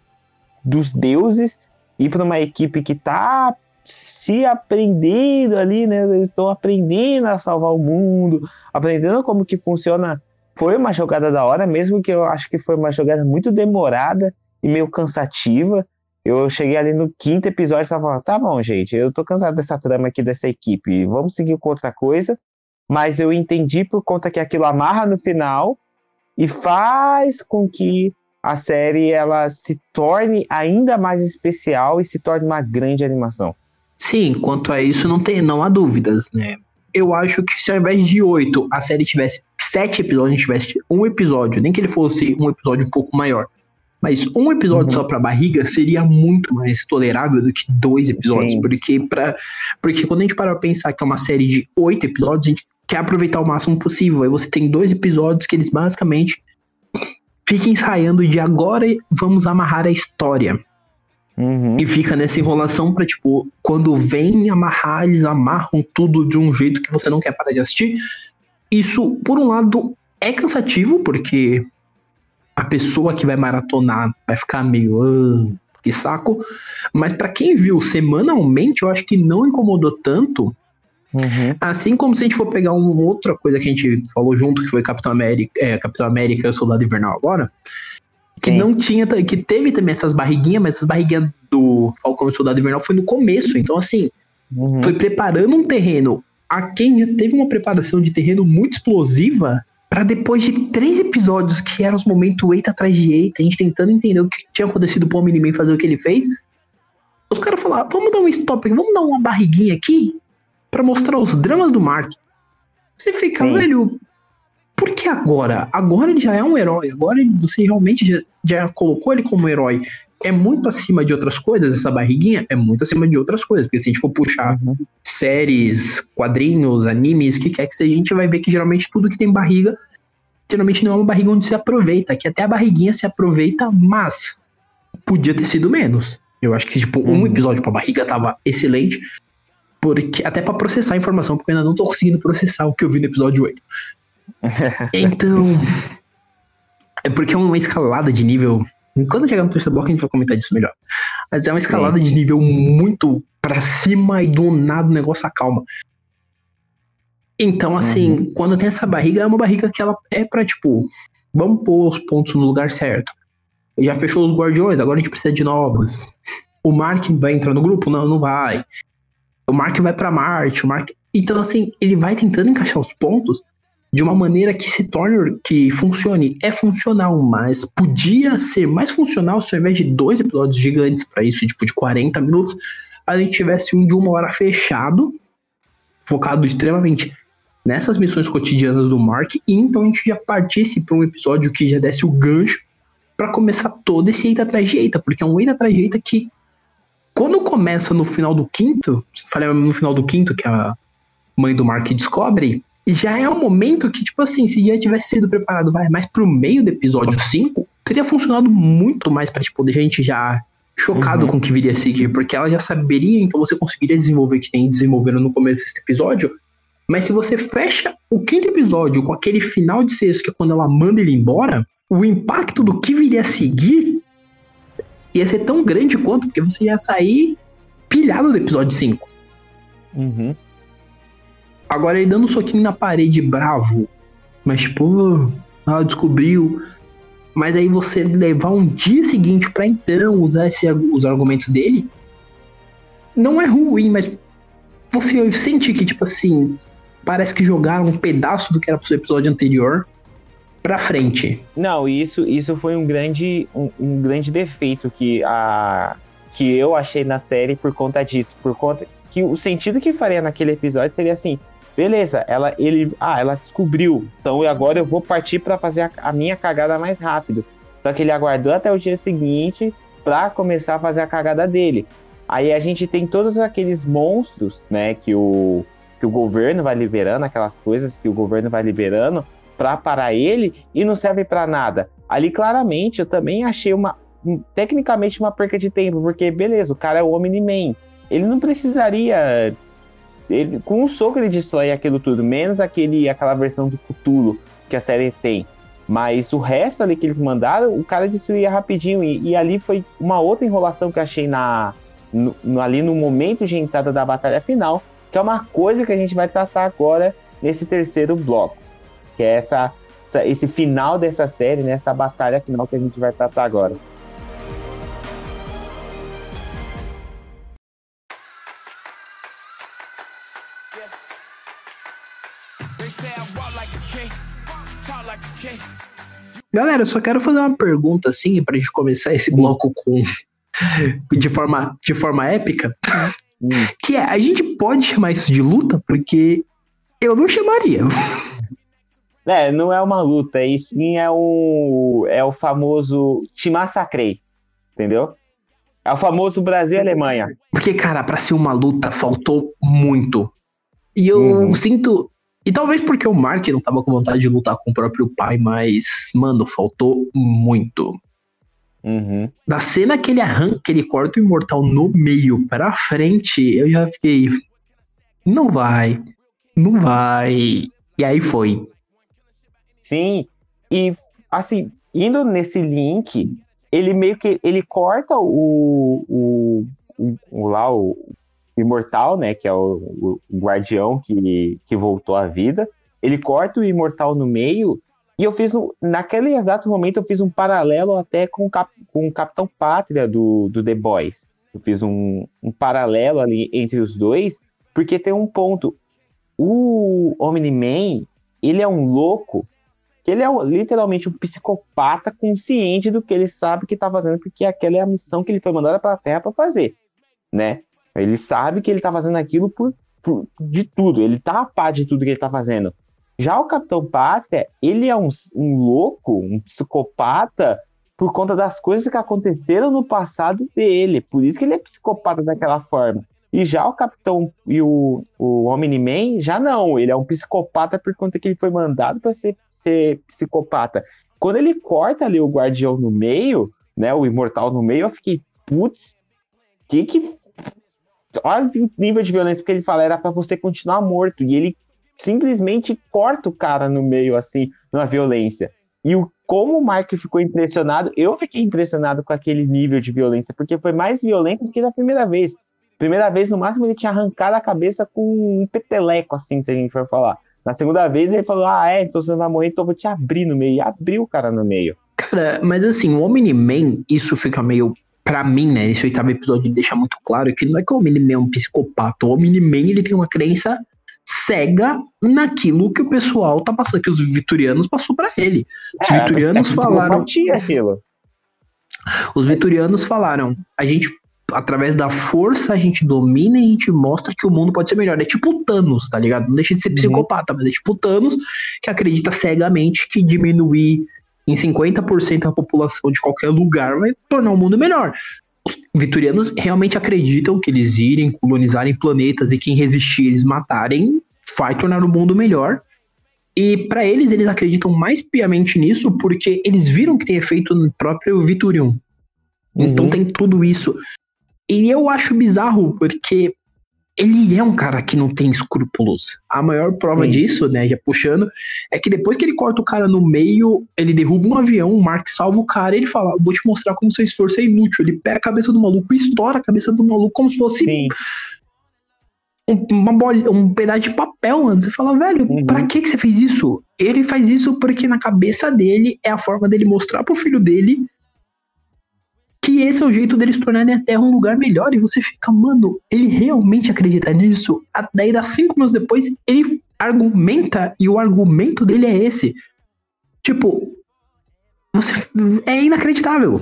dos deuses e para uma equipe que tá se aprendendo ali, né? Eles estão aprendendo a salvar o mundo, aprendendo como que funciona. Foi uma jogada da hora, mesmo que eu acho que foi uma jogada muito demorada e meio cansativa, eu cheguei ali no quinto episódio e tava falando, tá bom, gente, eu tô cansado dessa trama aqui dessa equipe, vamos seguir com outra coisa. Mas eu entendi por conta que aquilo amarra no final e faz com que a série ela se torne ainda mais especial e se torne uma grande animação. Sim, quanto a isso não tem, não há dúvidas, né? Eu acho que se ao invés de oito a série tivesse sete episódios, tivesse um episódio, nem que ele fosse um episódio um pouco maior, mas um episódio uhum. só pra barriga seria muito mais tolerável do que dois episódios. Porque, pra, porque quando a gente para pra pensar que é uma série de oito episódios, a gente quer aproveitar o máximo possível. Aí você tem dois episódios que eles basicamente ficam ensaiando de agora vamos amarrar a história. Uhum. E fica nessa enrolação pra, tipo, quando vem amarrar, eles amarram tudo de um jeito que você não quer parar de assistir. Isso, por um lado, é cansativo, porque a pessoa que vai maratonar vai ficar meio. Uh, que saco. Mas para quem viu semanalmente, eu acho que não incomodou tanto. Uhum. Assim como se a gente for pegar uma outra coisa que a gente falou junto, que foi Capitão América, é, Capitão América e o Soldado Invernal agora. Que Sim. não tinha, que teve também essas barriguinhas, mas essas barriguinhas do Falcão e Soldado Invernal foi no começo. Então, assim, uhum. foi preparando um terreno. A quem teve uma preparação de terreno muito explosiva, para depois de três episódios que eram os momentos eita atrás de eita, a gente tentando entender o que tinha acontecido pro Omni-Man fazer o que ele fez, Os caras falaram, vamos dar um stop aqui, vamos dar uma barriguinha aqui pra mostrar os dramas do Mark. Você fica, Sim. velho, por que agora? Agora ele já é um herói, agora você realmente já, já colocou ele como herói. É muito acima de outras coisas, essa barriguinha é muito acima de outras coisas, porque se a gente for puxar Uhum. séries, quadrinhos, animes, que quer que seja, a gente vai ver que geralmente tudo que tem barriga, geralmente não é uma barriga onde se aproveita, que até a barriguinha se aproveita, mas podia ter sido menos. Eu acho que, tipo, um Uhum. episódio pra barriga tava excelente, porque até pra processar a informação, porque eu ainda não tô conseguindo processar o que eu vi no episódio 8. Então, é porque é uma escalada de nível. Quando chegar no terceiro bloco, a gente vai comentar disso melhor. Mas é uma escalada de nível muito pra cima e do nada o negócio acalma. Então, assim, quando tem essa barriga, é uma barriga que ela é pra, tipo, vamos pôr os pontos no lugar certo. Já fechou os guardiões, agora a gente precisa de novos. O Mark vai entrar no grupo? Não, não vai. O Mark vai pra Marte, o Mark. Então, assim, ele vai tentando encaixar os pontos de uma maneira que se torne, que funcione. É funcional, mas podia ser mais funcional se ao invés de dois episódios gigantes pra isso, tipo de 40 minutos, a gente tivesse um de uma hora fechado, focado extremamente nessas missões cotidianas do Mark, e então a gente já partisse pra um episódio que já desse o gancho pra começar todo esse eita atrás de eita, porque é um eita atrás de eita que quando começa no final do quinto, falei no final do quinto que a mãe do Mark descobre, já é um momento que, tipo assim, se já tivesse sido preparado, vai, mais pro meio do episódio 5, teria funcionado muito mais pra, tipo, deixar a gente já chocado Uhum. com o que viria a seguir, porque ela já saberia, então você conseguiria desenvolver que tem desenvolvendo no começo desse episódio. Mas se você fecha o quinto episódio com aquele final de sexto, que é quando ela manda ele embora, o impacto do que viria a seguir ia ser tão grande quanto, porque você ia sair pilhado do episódio 5. Uhum. Agora ele dando um soquinho na parede bravo. Mas, tipo, ah, descobriu. Mas aí você levar um dia seguinte pra então usar esse, os argumentos dele. Não é ruim, mas você sente que, tipo assim, parece que jogaram um pedaço do que era pro seu episódio anterior pra frente. Não, isso, isso foi um grande, um, um grande defeito que, a, que eu achei na série por conta disso. Por conta que o sentido que faria naquele episódio seria assim: beleza, ela, ele, ah, ela descobriu, então agora eu vou partir para fazer a, a minha cagada mais rápido. Só que ele aguardou até o dia seguinte para começar a fazer a cagada dele. Aí a gente tem todos aqueles monstros, né, que o, que o governo vai liberando, aquelas coisas que o governo vai liberando para parar ele e não serve para nada. Ali claramente eu também achei uma um- tecnicamente uma perca de tempo, porque beleza, o cara é o Omni-Man. Ele não precisaria ele, com um soco ele destrói aquilo tudo, menos aquele aquela versão do Cthulhu que a série tem. Mas o resto ali que eles mandaram, o cara destruía rapidinho. E, e ali foi uma outra enrolação que eu achei na, no- ali no momento de entrada da batalha final, que é uma coisa que a gente vai tratar agora nesse terceiro bloco. Que é essa, essa- esse final dessa série, nessa batalha final que a gente vai tratar agora. Galera, eu só quero fazer uma pergunta assim pra gente começar esse bloco com de forma, de forma épica. Hum. Que é, a gente pode chamar isso de luta? Porque eu não chamaria. É, não é uma luta, e sim é o, é o famoso te massacrei, entendeu? É o famoso Brasil e Alemanha. Porque, cara, pra ser uma luta faltou muito. E eu Uhum. sinto. E talvez porque o Mark não tava com vontade de lutar com o próprio pai, mas, mano, faltou muito. Uhum. Da cena que ele arranca, que ele corta o imortal no meio pra frente, eu já fiquei. Não vai. Não vai. E aí foi. Sim, e assim, indo nesse link, ele meio que ele corta o, o, o, o lá o imortal, né, que é o, o guardião que, que voltou à vida. Ele corta o imortal no meio e eu fiz um, naquele exato momento eu fiz um paralelo até com, Cap, com o Capitão Pátria do, do The Boys. Eu fiz um, um paralelo ali entre os dois, porque tem um ponto. O Omni-Man, ele é um louco que ele é literalmente um psicopata consciente do que ele sabe que tá fazendo, porque aquela é a missão que ele foi mandado pra Terra pra fazer. né? Ele sabe que ele tá fazendo aquilo por, por- de tudo, ele tá a par de tudo que ele tá fazendo. Já o Capitão Pátria, ele é um, um louco, um psicopata por conta das coisas que aconteceram no passado dele. Por isso que ele é psicopata daquela forma. E já o Capitão e o, o Omni-Man, já não. Ele é um psicopata por conta que ele foi mandado para ser, ser psicopata. Quando ele corta ali o Guardião no meio, né, o Imortal no meio, eu fiquei, putz, que que... Olha o nível de violência, porque ele fala, era para você continuar morto. E ele simplesmente corta o cara no meio, assim, na violência. E o, como o Mark ficou impressionado, eu fiquei impressionado com aquele nível de violência, porque foi mais violento do que da primeira vez. Primeira vez, no máximo, ele tinha arrancado a cabeça com um peteleco, assim, se a gente for falar. Na segunda vez, ele falou: Ah, é, então você não vai morrer, então eu vou te abrir no meio. E abriu o cara no meio. Cara, mas assim, o Omni-Man, isso fica meio. Pra mim, né? Esse oitavo episódio deixa muito claro que não é que o Omni-Man é um psicopata. O Omni-Man, ele tem uma crença cega naquilo que o pessoal tá passando, que os vitorianos passou pra ele. Os É, vitorianos é falaram. aquilo. Os vitorianos falaram, a gente, através da força, a gente domina e a gente mostra que o mundo pode ser melhor. É tipo o Thanos, tá ligado? Não deixa de ser Uhum. psicopata, mas é tipo o Thanos que acredita cegamente que diminuir em 50% a população de qualquer lugar vai tornar o mundo melhor. Os vitorianos realmente acreditam que eles irem colonizarem planetas e quem resistir eles matarem vai tornar o mundo melhor. E pra eles, eles acreditam mais piamente nisso porque eles viram que tem efeito no próprio Viturium. Então Uhum. tem tudo isso. E eu acho bizarro porque ele é um cara que não tem escrúpulos. A maior prova Sim. disso, né, já puxando, é que depois que ele corta o cara no meio, ele derruba um avião, o Mark salva o cara e ele fala: Vou te mostrar como seu esforço é inútil. Ele pega a cabeça do maluco e estoura a cabeça do maluco como se fosse Sim, um, uma bola, um pedaço de papel, mano. Você fala, velho, Uhum. pra que, que você fez isso? Ele faz isso porque na cabeça dele é a forma dele mostrar pro filho dele que esse é o jeito deles tornarem a Terra um lugar melhor. E você fica, mano, ele realmente acredita nisso? A- Daí, dá cinco minutos depois, ele argumenta e o argumento dele é esse. Tipo, você, é inacreditável.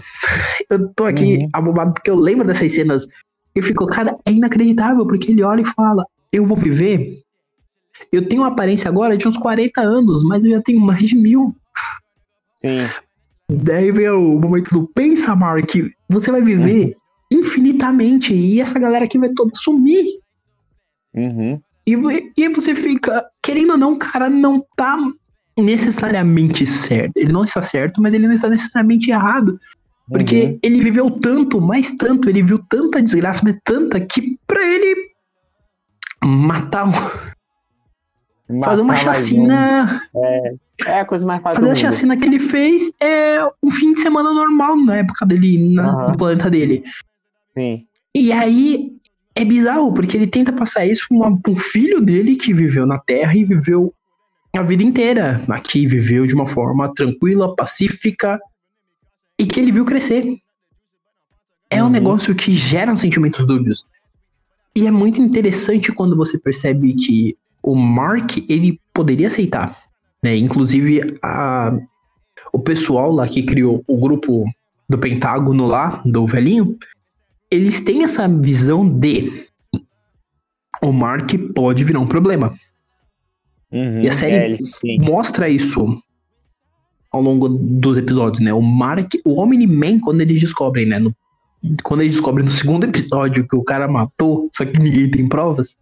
Eu tô aqui Uhum. abobado porque eu lembro dessas cenas e fico, cara, é inacreditável, porque ele olha e fala: Eu vou viver. Eu tenho uma aparência agora de uns 40 anos, mas eu já tenho mais de mil. sim. Daí vem o momento do pensa, Mark. Você vai viver infinitamente e essa galera aqui vai toda sumir. Uhum. E, e você fica, querendo ou não, o cara não tá necessariamente certo. Ele não está certo, mas ele não está necessariamente errado. Porque Uhum. ele viveu tanto, mais tanto, ele viu tanta desgraça, mas tanta, que pra ele matar, um- fazer uma Matar chacina. um. É a coisa mais fácil Fazer a chacina que ele fez é um fim de semana normal na época dele, na- Aham. no planeta dele. Sim. E aí é bizarro, porque ele tenta passar isso pra um filho dele que viveu na Terra e viveu a vida inteira aqui, viveu de uma forma tranquila, pacífica e que ele viu crescer. É um Uhum. negócio que gera sentimentos dúbios. E é muito interessante quando você percebe que o Mark, ele poderia aceitar. Né? Inclusive, a, o pessoal lá que criou o grupo do Pentágono lá, do velhinho, eles têm essa visão de o Mark pode virar um problema. Uhum. E a série É, mostra isso ao longo dos episódios, né? O Mark, o Omni-Man, quando eles descobrem, né? no- quando eles descobrem no segundo episódio que o cara matou, só que ninguém tem provas.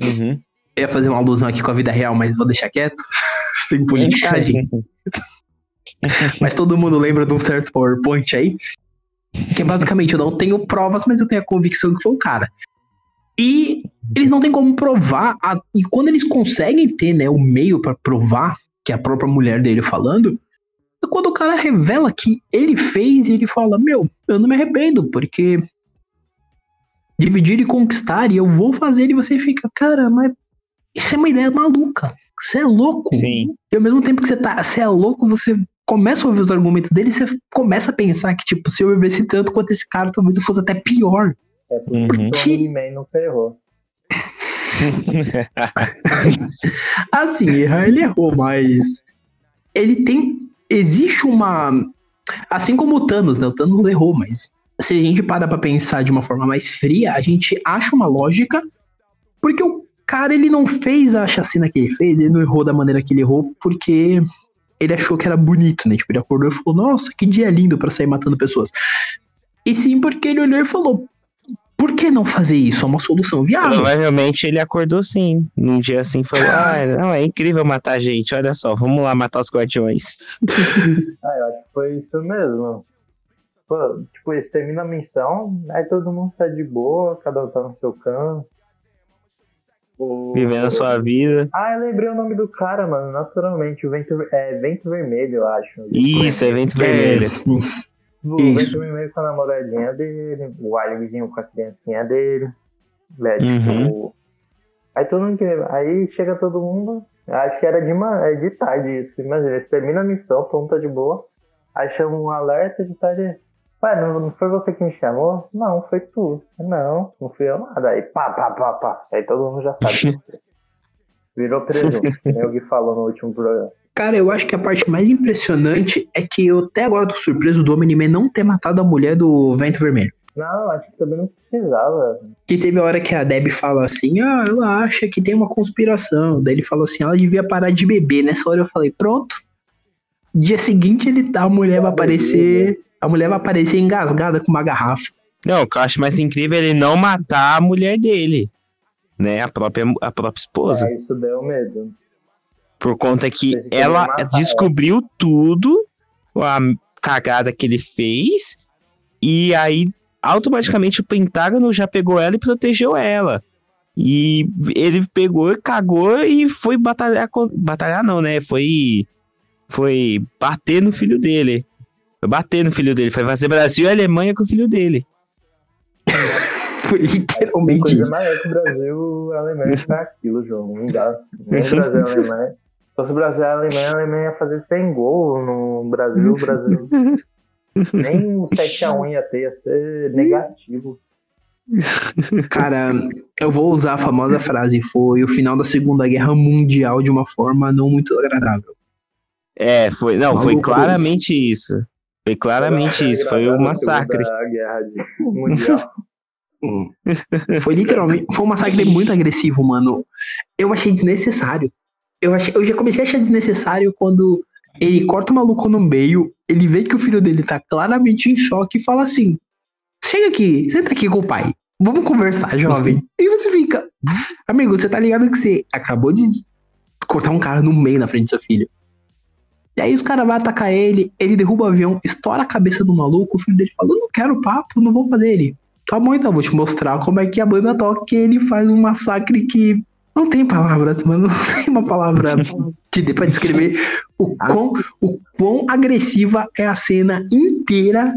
Uhum. Eu ia fazer uma alusão aqui com a vida real, mas vou deixar quieto. Sem politicagem. mas todo mundo lembra de um certo PowerPoint aí. Que é basicamente, eu não tenho provas, mas eu tenho a convicção que foi o cara. E eles não têm como provar. a- e quando eles conseguem ter né, o meio pra provar, que é a própria mulher dele falando, é quando o cara revela que ele fez e ele fala: Meu, eu não me arrependo, porque dividir e conquistar, e eu vou fazer, e você fica, cara, mas isso é uma ideia maluca. Você é louco. Sim. E ao mesmo tempo que você tá, você é louco, você começa a ouvir os argumentos dele e você começa a pensar que, tipo, se eu vivesse tanto quanto esse cara, talvez eu fosse até pior. É por Uhum. isso que o He-Man não ferrou. Assim, errar ele errou, mas ele tem. Existe uma. Assim como o Thanos, né? O Thanos errou, mas se a gente para pra pensar de uma forma mais fria, a gente acha uma lógica, porque o cara, ele não fez a chacina que ele fez, ele não errou da maneira que ele errou, porque ele achou que era bonito, né? Tipo, ele acordou e falou, nossa, que dia lindo pra sair matando pessoas. E sim porque ele olhou e falou, por que não fazer isso? É uma solução viável. Provavelmente ele acordou sim. Num dia assim falou: Ah, não, é incrível matar gente. Olha só, vamos lá matar os guardiões. Ah, eu acho que foi isso mesmo. Pô, tipo, eles terminam a missão, aí todo mundo tá de boa, cada um tá no seu canto. O- Vivendo a sua vida. Ah, eu lembrei o nome do cara, mano, naturalmente. O Vento, é, Vento Vermelho, eu acho. Isso, evento É, vermelho. O Isso. Vento Vermelho com a namoradinha dele, o Alivinho com a criancinha dele. Né, Uhum. tipo, Aí todo mundo. que- Aí chega todo mundo. Acho que era de, ma- é de tarde isso. Imagina, eles terminam a missão, todo mundo tá de boa. Aí chama um alerta de tarde. Ué, não, não foi você que me chamou? Não, foi tu. Não, não fui eu nada. Aí pá, pá, pá, pá. Aí todo mundo já sabe. Virou presunto, que nem o Gui falou no último programa. Cara, eu acho que a parte mais impressionante é que eu até agora tô surpreso do Homem-Man não ter matado a mulher do Vento Vermelho. Não, acho que também não precisava. Que teve a hora que a Deb fala assim, ah, ela acha que tem uma conspiração. Daí ele falou assim, ela devia parar de beber. Nessa hora eu falei, pronto. Dia seguinte ele tá, a mulher vai aparecer. A mulher vai aparecer engasgada com uma garrafa. Não, o que eu acho mais incrível é ele não matar a mulher dele. Né? A própria, a própria esposa. Aí isso deu medo. Por conta que ela descobriu tudo, a cagada que ele fez, e aí automaticamente o Pentágono já pegou ela e protegeu ela. E ele pegou, cagou e foi batalhar com... Batalhar não, né? Foi. Foi bater no filho dele. Foi bater no filho dele. Foi fazer Brasil e Alemanha com o filho dele. Foi literalmente coisa isso. maior que o Brasil e a Alemanha pra aquilo, João. Não dá. Nem o Brasil e a Alemanha. Se fosse o Brasil e a Alemanha, a Alemanha ia fazer 100 gols no Brasil. O Brasil. Nem o 7x1 ia ter, ia ser negativo. Cara, eu vou usar a famosa frase, foi o final da Segunda Guerra Mundial de uma forma não muito agradável. É, foi. Não, foi Maluco. claramente isso. Foi claramente isso. Foi um massacre. Foi literalmente. Foi um massacre muito agressivo, mano. Eu achei desnecessário. Eu, achei, eu já comecei a achar desnecessário quando ele corta o maluco no meio, ele vê que o filho dele tá claramente em choque e fala assim: Chega aqui, senta aqui com o pai. Vamos conversar, jovem. E você fica, amigo, você tá ligado que você acabou de cortar um cara no meio na frente do seu filho. E aí os caras vão atacar ele, ele derruba o avião, estoura a cabeça do maluco, o filho dele fala, eu não quero papo, não vou fazer ele. Tá bom então, vou te mostrar como é que a banda toca, que ele faz um massacre que não tem palavras, mano, não tem uma palavra que dê pra descrever o quão, o quão agressiva é a cena inteira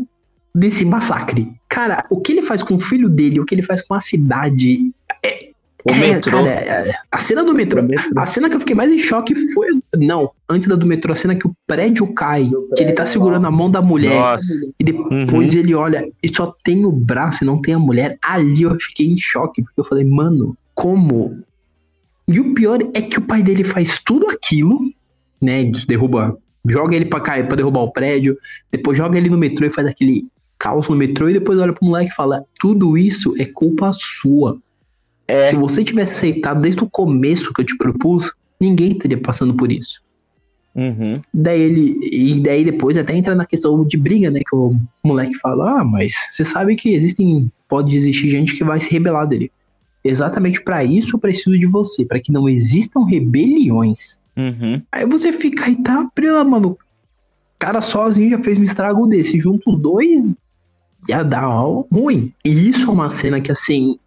desse massacre. Cara, o que ele faz com o filho dele, o que ele faz com a cidade. É, O é, metrô. cara, é, a cena do metrô. A cena que eu fiquei mais em choque foi. Não, antes da do metrô, a cena que o prédio cai, Do que ele tá prédio, segurando a mão da mulher. Nossa. E depois ele olha e só tem o braço e não tem a mulher. Ali eu fiquei em choque, porque eu falei, mano, como? E o pior é que o pai dele faz tudo aquilo, né? Derruba, joga ele pra cair, pra derrubar o prédio, depois joga ele no metrô e faz aquele caos no metrô, e depois olha pro moleque e fala: tudo isso é culpa sua. É. Se você tivesse aceitado desde o começo que eu te propus, ninguém teria passando por isso. Uhum. Daí ele. E daí depois até entra na questão de briga, né? Que o moleque fala, ah, mas você sabe que existem. Pode existir gente que vai se rebelar dele. Exatamente pra isso eu preciso de você, pra que não existam rebeliões. Uhum. Aí você fica aí, tá, prela, mano. O cara sozinho já fez um estrago desse. Junto os dois, ia dar ruim. E isso é uma cena que, assim.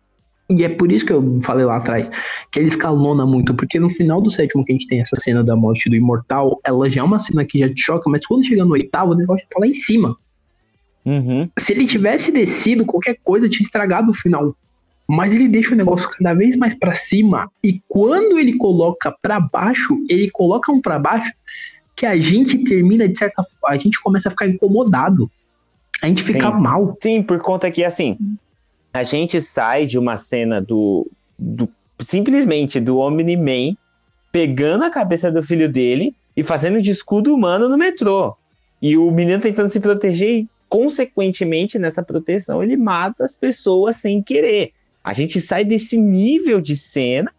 E é por isso que eu falei lá atrás, que ele escalona muito, porque no final do sétimo que a gente tem essa cena da morte do imortal, ela já é uma cena que já te choca, mas quando chega no oitavo, o negócio tá lá em cima. Uhum. Se ele tivesse descido, qualquer coisa tinha estragado o final. Mas ele deixa o negócio cada vez mais pra cima. E quando ele coloca pra baixo, ele coloca um pra baixo que a gente termina de certa forma. A gente começa a ficar incomodado. A gente fica Sim. mal. Sim, por conta que, assim, a gente sai de uma cena do. do simplesmente do Omni-Man pegando a cabeça do filho dele e fazendo de escudo humano no metrô. E o menino tentando se proteger e consequentemente, nessa proteção, ele mata as pessoas sem querer. A gente sai desse nível de cena,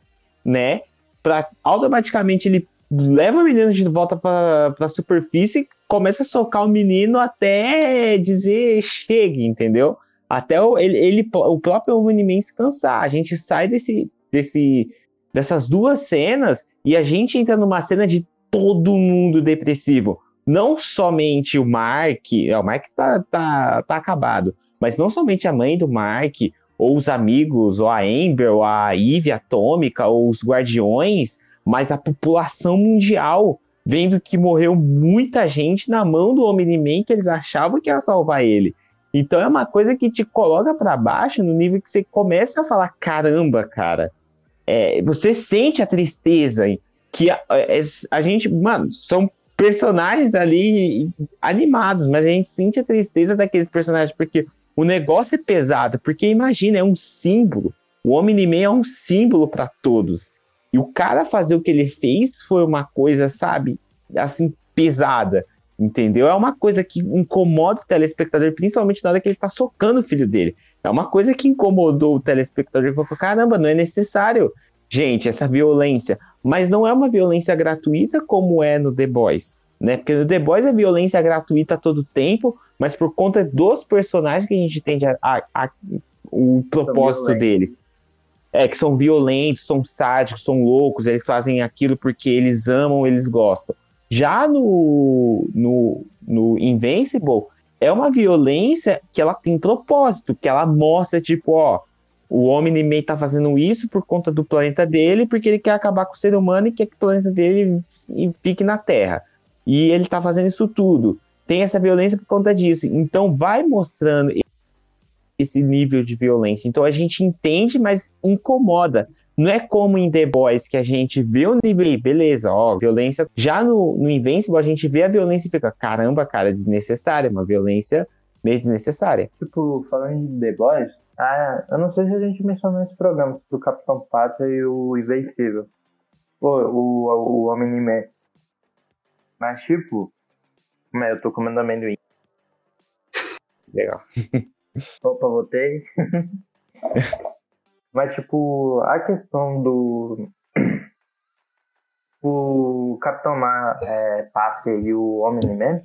né? Pra automaticamente ele leva o menino de volta para a superfície, começa a socar o menino até dizer chegue, entendeu? Até o, ele, ele, o próprio Omni-Man se cansar. A gente sai desse, desse, dessas duas cenas e a gente entra numa cena de todo mundo depressivo. Não somente o Mark, é, o Mark tá, tá, tá acabado, mas não somente a mãe do Mark, ou os amigos, ou a Amber, ou a Eve Atômica, ou os Guardiões, mas a população mundial, vendo que morreu muita gente na mão do Omni-Man que eles achavam que ia salvar ele. Então é uma coisa que te coloca para baixo no nível que você começa a falar: caramba, cara. É, você sente a tristeza que a, é, a, gente, mano, são personagens ali animados, mas a gente sente a tristeza daqueles personagens porque o negócio é pesado, porque imagina, é um símbolo. O Omni-Man é um símbolo para todos. E o cara fazer o que ele fez foi uma coisa, sabe, assim, pesada, entendeu? É uma coisa que incomoda o telespectador, principalmente na hora que ele tá socando o filho dele. É uma coisa que incomodou o telespectador. Ele falou: caramba, não é necessário, gente, essa violência. Mas não é uma violência gratuita como é no The Boys. Né? Porque no The Boys é violência gratuita a todo tempo, mas por conta dos personagens que a gente entende a, a, a, o propósito deles. É, que são violentos, são sádicos, são loucos, eles fazem aquilo porque eles amam, eles gostam. Já no, no, no Invincible, é uma violência que ela tem propósito, que ela mostra, tipo, ó, o Omni-Man tá fazendo isso por conta do planeta dele, porque ele quer acabar com o ser humano e quer que o planeta dele fique na Terra. E ele tá fazendo isso tudo. Tem essa violência por conta disso. Então vai mostrando esse nível de violência. Então a gente entende, mas incomoda. Não é como em The Boys que a gente vê o nível, beleza, ó, violência. Já no, no Invincible a gente vê a violência e fica, caramba, cara, desnecessária, uma violência meio desnecessária. Tipo, falando de The Boys, ah, eu não sei se a gente mencionou esse programa do Capitão Pátria e o Invencível. O, o, o Homem-Man. Mas, tipo, eu tô comendo amendoim. Legal. Opa, voltei. Mas, tipo, a questão do. O Capitão Mar, é, Pátria e o Omni-Man,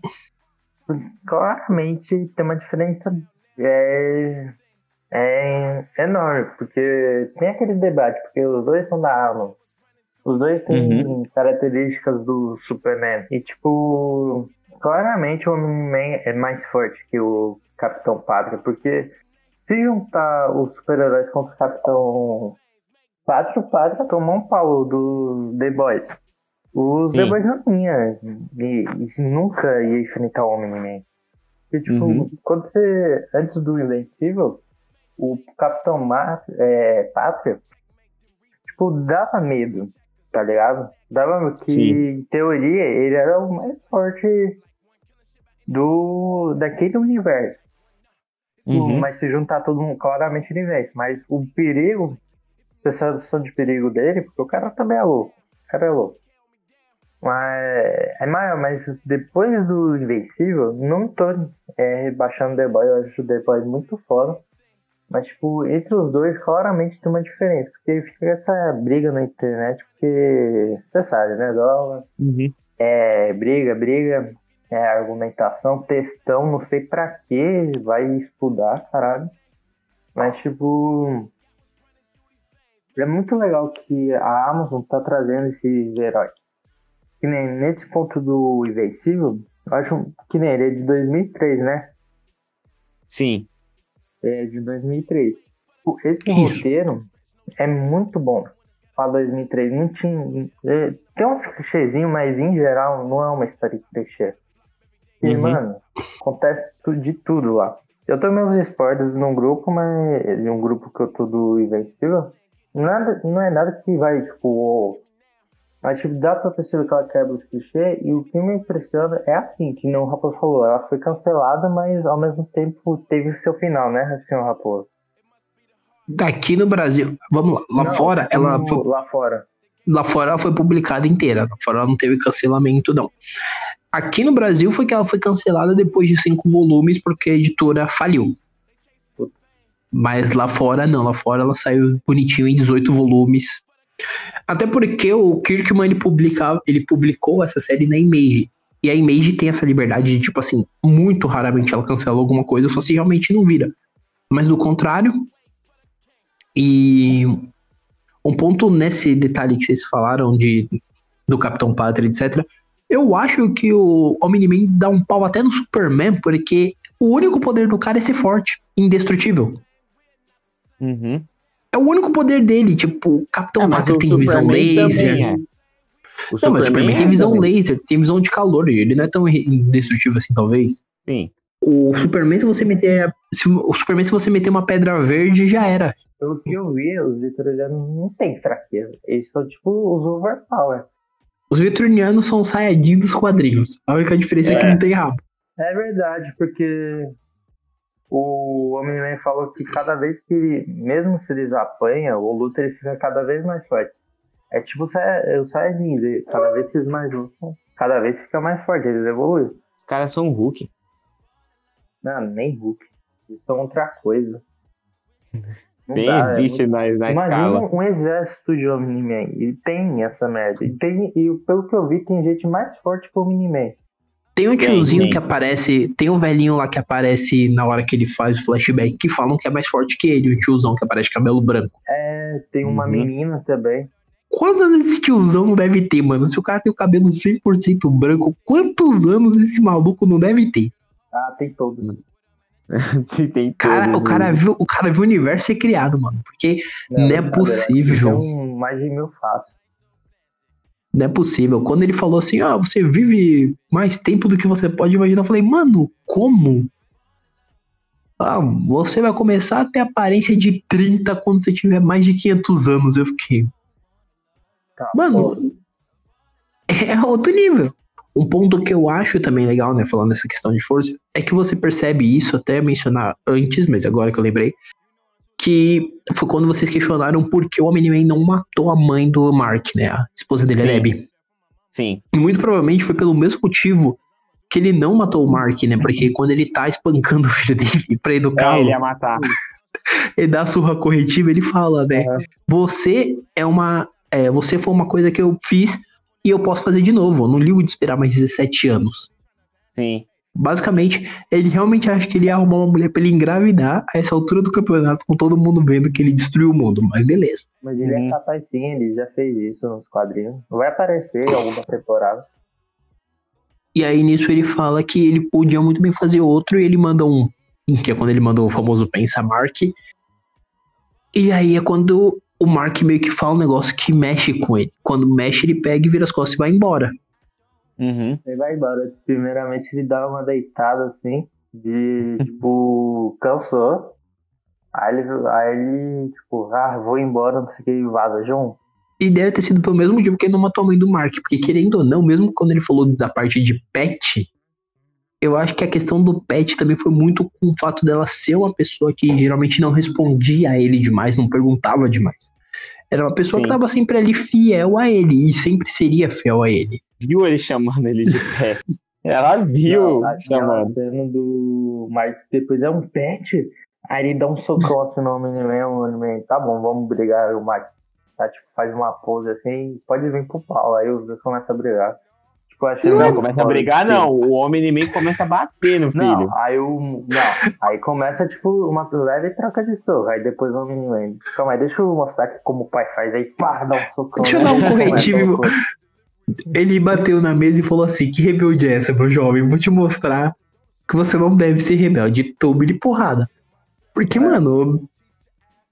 claramente tem uma diferença é, é enorme, porque tem aquele debate, porque os dois são da alma. Os dois têm uhum. características do Superman. E, tipo, claramente o Homem-Man é mais forte que o Capitão Pátria, porque se juntar os super-heróis contra o Capitão Pátria, o Pátria tomou um pau do The Boys. Os Sim. The Boys não tinha, e, e nunca ia enfrentar o Homem-Man. E, tipo, uhum. quando você, antes do Invencível, o Capitão Mar, é, Pátria, tipo, dava medo, tá ligado? Dava que, Sim. em teoria, ele era o mais forte do daquele universo. Uhum. Mas se juntar todo mundo, claramente ele vence. Mas o perigo, a sensação de perigo dele, porque o cara também é louco. O cara é louco. Mas, é maior, mas depois do Invencível, não tô é, rebaixando o The Boy, eu acho o The Boy muito foda. Mas, tipo, entre os dois, claramente tem uma diferença. Porque fica essa briga na internet, porque você sabe, né? Dólar. Uhum. É, briga, briga é, argumentação, textão, não sei pra que vai estudar, caralho. Mas, tipo. É muito legal que a Amazon tá trazendo esses heróis. Que nem nesse ponto do Invencível, eu acho que nem ele é de 2003, né? Sim. É de 2003. Tipo, esse Isso. roteiro é muito bom para 2003. Não tinha. É, tem uns clichêzinhos, mas em geral não é uma história de clichê. E, uhum. mano, acontece de tudo lá. Eu tô meus spoilers num grupo, mas de um grupo que eu tô do Invencível. Nada, não é nada que vai, tipo, oh. mas tipo, dá pra perceber que ela quebra os clichês e o que me impressiona é assim, que não o Raposo falou, ela foi cancelada, mas ao mesmo tempo teve o seu final, né, senhor Raposo? Daqui no Brasil, vamos lá, lá não, fora ela foi... Lá fora. Lá fora ela foi publicada inteira, lá fora ela não teve cancelamento não. Aqui no Brasil foi que ela foi cancelada depois de cinco volumes porque a editora faliu. Mas lá fora não, lá fora ela saiu bonitinho em 18 volumes. Até porque o Kirkman ele, publicava, ele publicou essa série na Image. E a Image tem essa liberdade de, tipo assim, muito raramente ela cancela alguma coisa, só se realmente não vira. Mas do contrário. E um ponto nesse detalhe que vocês falaram de do Capitão Pátria, etc. Eu acho que o Omni-Man dá um pau até no Superman, porque o único poder do cara é ser forte, indestrutível. Uhum. É o único poder dele, tipo, o Capitão É, o tem visão Superman laser. também é. Não, mas o Superman tem é visão também. laser, tem visão de calor, e ele não é tão indestrutível assim, talvez. Sim. O Superman, se você meter. se- o Superman, se você meter uma pedra verde, já era. Pelo que eu vi, os vitorianos não têm fraqueza. Eles são tipo os overpower. Os Vitrinianos são saiyajins dos quadrinhos. A única diferença é, que É. não tem rabo. É verdade, porque o Homem-Man falou que cada vez que ele, mesmo se eles apanham ou luta, ele fica cada vez mais forte. É tipo o Sai- o Saiyajin, cada vez que eles mais lutam, cada vez fica mais forte, eles evoluem. Os caras são Hulk. Não, nem Hulk. Eles são outra coisa. Nem dá, é existe na, na Imagina escala. um exército de Omni-Man. Ele tem essa merda. E, tem, e pelo que eu vi, tem gente mais forte que o Omni-Man. Tem um tiozinho que aparece. Tem um velhinho lá que aparece na hora que ele faz o flashback que falam que é mais forte que ele, o tiozão que aparece de cabelo branco. É, tem uma Uhum. menina também. Quantos anos esse tiozão não deve ter, mano? Se o cara tem o cabelo 100% branco, quantos anos esse maluco não deve ter? Ah, tem todos. tem Cara, o, cara viu, o cara viu o universo ser criado, mano. Porque Não é brincadeira. possível. Tem mais de mil fácil. não é possível. Quando ele falou assim, ah, você vive mais tempo do que você pode imaginar, eu falei, mano, como? Ah, você vai começar a ter aparência de 30 quando você tiver mais de 500 anos. Eu fiquei, Tá, Mano, pô, é outro nível. Um ponto que eu acho também legal, né, falando dessa questão de força, é que você percebe isso, até mencionar antes, mas agora que eu lembrei, que foi quando vocês questionaram por que o Omni-Man não matou a mãe do Mark, né, a esposa dele, a Sim. Debbie. Sim. E muito provavelmente foi pelo mesmo motivo que ele não matou o Mark, né, porque quando ele tá espancando o filho dele pra É, educá-lo, ele ia matar. ele dá a surra corretiva, ele fala, né? Aham. Você é uma. é, você foi uma coisa que eu fiz e eu posso fazer de novo. Eu não ligo de esperar mais 17 anos. Sim. Basicamente, ele realmente acha que ele ia arrumar uma mulher pra ele engravidar a essa altura do campeonato, com todo mundo vendo que ele destruiu o mundo. Mas beleza. Mas ele Uhum. é capaz sim, ele já fez isso nos quadrinhos. Vai aparecer em alguma temporada. E aí nisso ele fala que ele podia muito bem fazer outro e ele manda um. Que é quando ele manda o famoso Pensa Mark. E aí é quando o Mark meio que fala um negócio que mexe com ele. Quando mexe, ele pega e vira as costas e vai embora. Uhum. Ele vai embora. Primeiramente ele dá uma deitada assim, de tipo, cansou. Aí ele, aí ele tipo, ah, vou embora, não sei o que, e vaza junto. E deve ter sido pelo mesmo motivo que ele não matou a mãe do Mark. Porque querendo ou não, mesmo quando ele falou da parte de pet, eu acho que a questão do pet também foi muito com o fato dela ser uma pessoa que geralmente não respondia a ele demais, não perguntava demais. Era uma pessoa que Sim. tava sempre ali fiel a ele e sempre seria fiel a ele. Viu ele chamando ele de pé. Ela viu Não, chamando. do Mark depois é um pet. Aí ele dá um socão assim no Omni-Man, o Omni-Man, tá bom, vamos brigar. O Mark tá, tipo, faz uma pose assim, pode vir pro pau. Aí os dois começam a brigar. Tipo, achei Não, meio começa a brigar, tipo, não. O Omni-Man começa a bater no filho. Não, aí o. Não, aí começa, tipo, uma leve troca de soco. Aí depois o Omni-Man. Calma aí, deixa eu mostrar como o pai faz. Aí pá, dá um socão. Deixa eu né? dar um corretivo. Ele bateu na mesa e falou assim: Que rebelde é essa, meu jovem? Vou te mostrar que você não deve ser rebelde. Tome de porrada. Porque, mano.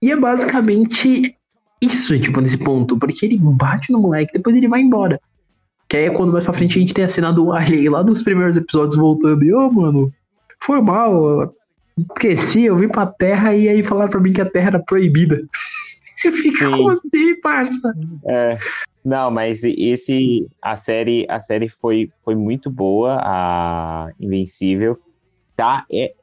E é basicamente isso, tipo, nesse ponto. Porque ele bate no moleque, depois ele vai embora. Que aí é quando mais pra frente a gente tem a cena do Alien lá dos primeiros episódios voltando. E, ô, mano, foi mal. Esqueci, eu vim pra terra e aí falaram pra mim que a terra era proibida. Você fica Sim. como assim, parça? É. Não, mas esse a série a série foi, foi muito boa, a Invencível, tá? É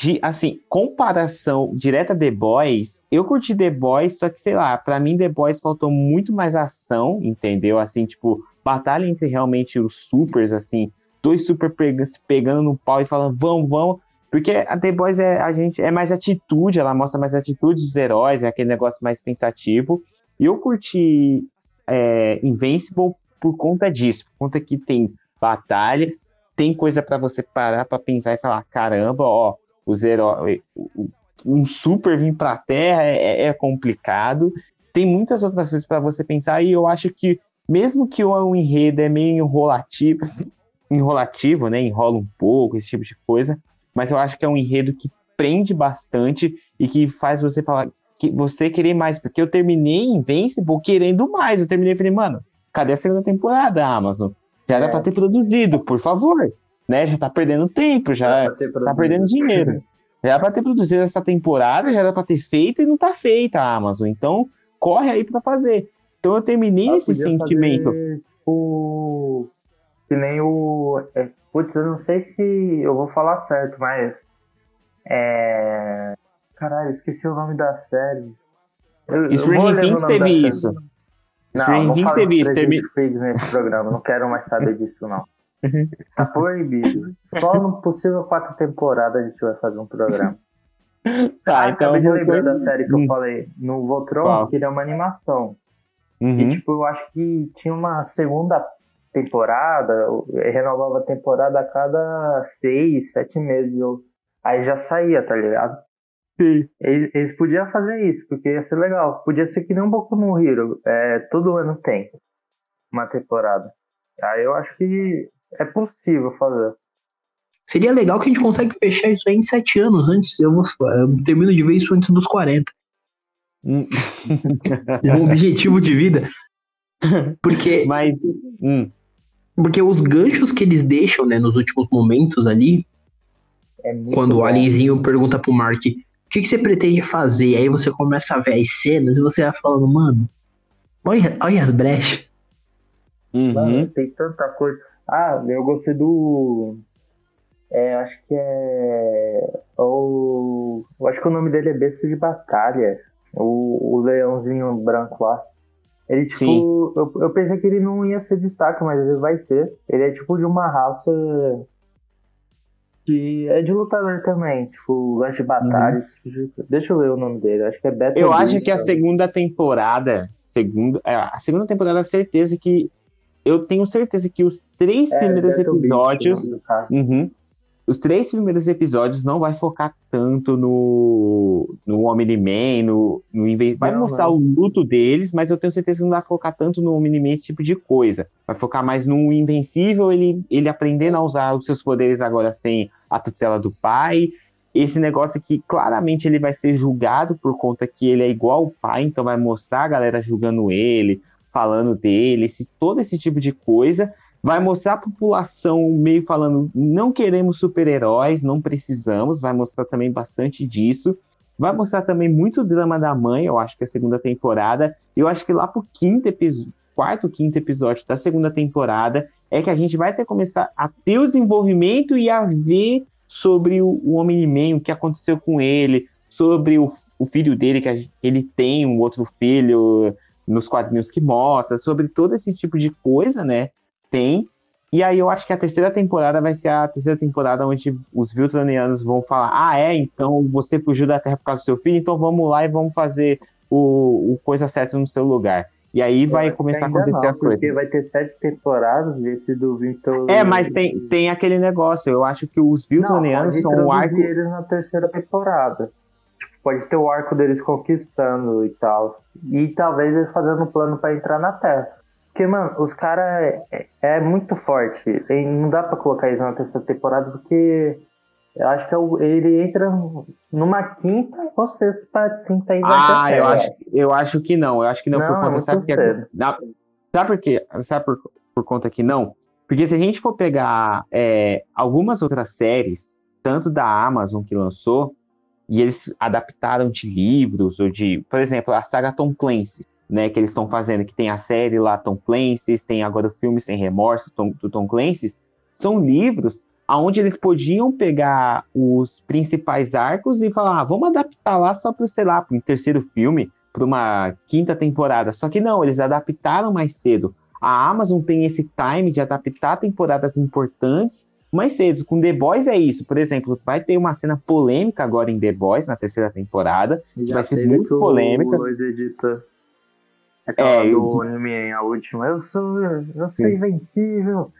de assim, comparação direta The Boys, eu curti The Boys, só que sei lá, pra mim The Boys faltou muito mais ação, entendeu? Assim, tipo, batalha entre realmente os supers assim, dois super pegando no pau e falando, vamos, vamos. Porque a The Boys é, a gente, é mais atitude, ela mostra mais atitude dos heróis, é aquele negócio mais pensativo. E eu curti é, Invincible por conta disso, por conta que tem batalha, tem coisa pra você parar pra pensar e falar, caramba, ó, os heróis, um super vir pra Terra é, é complicado. Tem muitas outras coisas pra você pensar e eu acho que mesmo que o enredo é meio enrolativo, enrolativo, né, enrola um pouco esse tipo de coisa, mas eu acho que é um enredo que prende bastante e que faz você falar que você querer mais, porque eu terminei Invincible querendo mais. Eu terminei e falei, mano, cadê a segunda temporada, Amazon? Já era É. pra ter produzido, por favor. Né? Já tá perdendo tempo, já ter tá perdendo dinheiro. Já era pra ter produzido essa temporada, já era pra ter feito e não tá feita a Amazon. Então, corre aí pra fazer. Então eu terminei Ah, esse sentimento. fazer, tipo, que nem o. É, putz, eu não sei se eu vou falar certo, mas. É. Caralho, esqueci o nome da série. Eu, Stranger Things teve isso. Não, Stranger não Things teve isso. Stranger termi- Things nesse programa, não quero mais saber disso, não. Tá proibido. Só no possível quatro temporadas a gente vai fazer um programa. Tá, ah, então. acabei de lembrar da série que eu Hum. falei. No Voltron, Qual? que ele é uma animação. Uhum. E, tipo, eu acho que tinha uma segunda temporada, renovava a temporada a cada seis, sete meses. eu- Aí já saía, tá ligado? Sim. Eles, eles podiam fazer isso, porque ia ser legal. Podia ser que nem um pouco no Hero. É, todo ano tem uma temporada. Aí eu acho que é possível fazer. Seria legal que a gente consegue fechar isso aí em sete anos antes. Eu, vou, eu termino de ver isso antes dos 40. Hum. É um objetivo de vida. Porque, Mas. hum, porque os ganchos que eles deixam, né, nos últimos momentos ali, É quando o bom. alienzinho pergunta pro Mark o que, que você pretende fazer, aí você começa a ver as cenas e você vai falando, mano, olha, olha as brechas. uhum. Mano, tem tanta coisa. Ah, eu gostei do. É, acho que é. O. Eu acho que o nome dele é Besta de Batalha. O, o leãozinho branco lá. Ele, tipo. Sim. Eu, eu pensei que ele não ia ser destaque, mas ele vai ser. Ele é tipo de uma raça. Que é de lutador também. Tipo, gosta de batalha. Deixa eu ver o nome dele. Acho que é Beto Eu acho que a sabe? segunda temporada. Segunda, é, a segunda temporada, certeza que. Eu tenho certeza que os três É, primeiros Beto episódios. do cara. Uhum. Os três primeiros episódios não vai focar tanto no, no Omni-Man, no, no Inve- Vai Não, mostrar não. o luto deles, mas eu tenho certeza que não vai focar tanto no Omni-Man, esse tipo de coisa. Vai focar mais no Invencível, ele, ele aprendendo a usar os seus poderes agora sem a tutela do pai. Esse negócio que claramente ele vai ser julgado por conta que ele é igual ao pai, então vai mostrar a galera julgando ele, falando dele, esse, todo esse tipo de coisa vai mostrar a população meio falando não queremos super-heróis, não precisamos, vai mostrar também bastante disso. Vai mostrar também muito drama da mãe, eu acho que é a segunda temporada. Eu acho que lá pro quinto episódio, quarto, quinto episódio da segunda temporada é que a gente vai ter começar a ter o desenvolvimento e a ver sobre o, o Homem-Man, o que aconteceu com ele, sobre o, o filho dele, que a ele tem um outro filho nos quadrinhos que mostra, sobre todo esse tipo de coisa, né? tem. E aí eu acho que a terceira temporada vai ser a terceira temporada onde os Viltranianos vão falar: ah, é, então você fugiu da Terra por causa do seu filho, então vamos lá e vamos fazer o, o coisa certa no seu lugar. E aí vai acho começar a acontecer não, as porque coisas. vai ter sete temporadas esse do Victor. É, mas tem, tem aquele negócio, eu acho que os pode são o arco. eles na terceira temporada. Pode ter o arco deles conquistando e tal. E talvez eles fazendo um plano pra entrar na Terra. Porque, mano, os caras é, é muito forte. E não dá pra colocar eles na terceira temporada porque eu acho que é o- ele entra numa quinta ou sexta quinta aí Ah, eu acho, eu acho que não. Eu acho que não, Não, por é conta, muito sabe que na- Sabe por quê? Sabe por, por conta que não? Porque se a gente for pegar é, algumas outras séries, tanto da Amazon que lançou, e eles adaptaram de livros, ou de, por exemplo, a saga Tom Clancy, né, que eles estão fazendo, que tem a série lá Tom Clancy, tem agora o filme Sem Remorso Tom- do Tom Clancy, são livros onde eles podiam pegar os principais arcos e falar, ah, vamos adaptar lá só para, sei lá, para um terceiro filme, para uma quinta temporada. Só que não, eles adaptaram mais cedo. a Amazon tem esse time de adaptar temporadas importantes mais cedo. Com The Boys é isso. Por exemplo, vai ter uma cena polêmica agora em The Boys, na terceira temporada. Já vai ser muito que polêmica. Luiz edita aquela É, do anime, a última. Eu sou, eu sou Sim. invencível.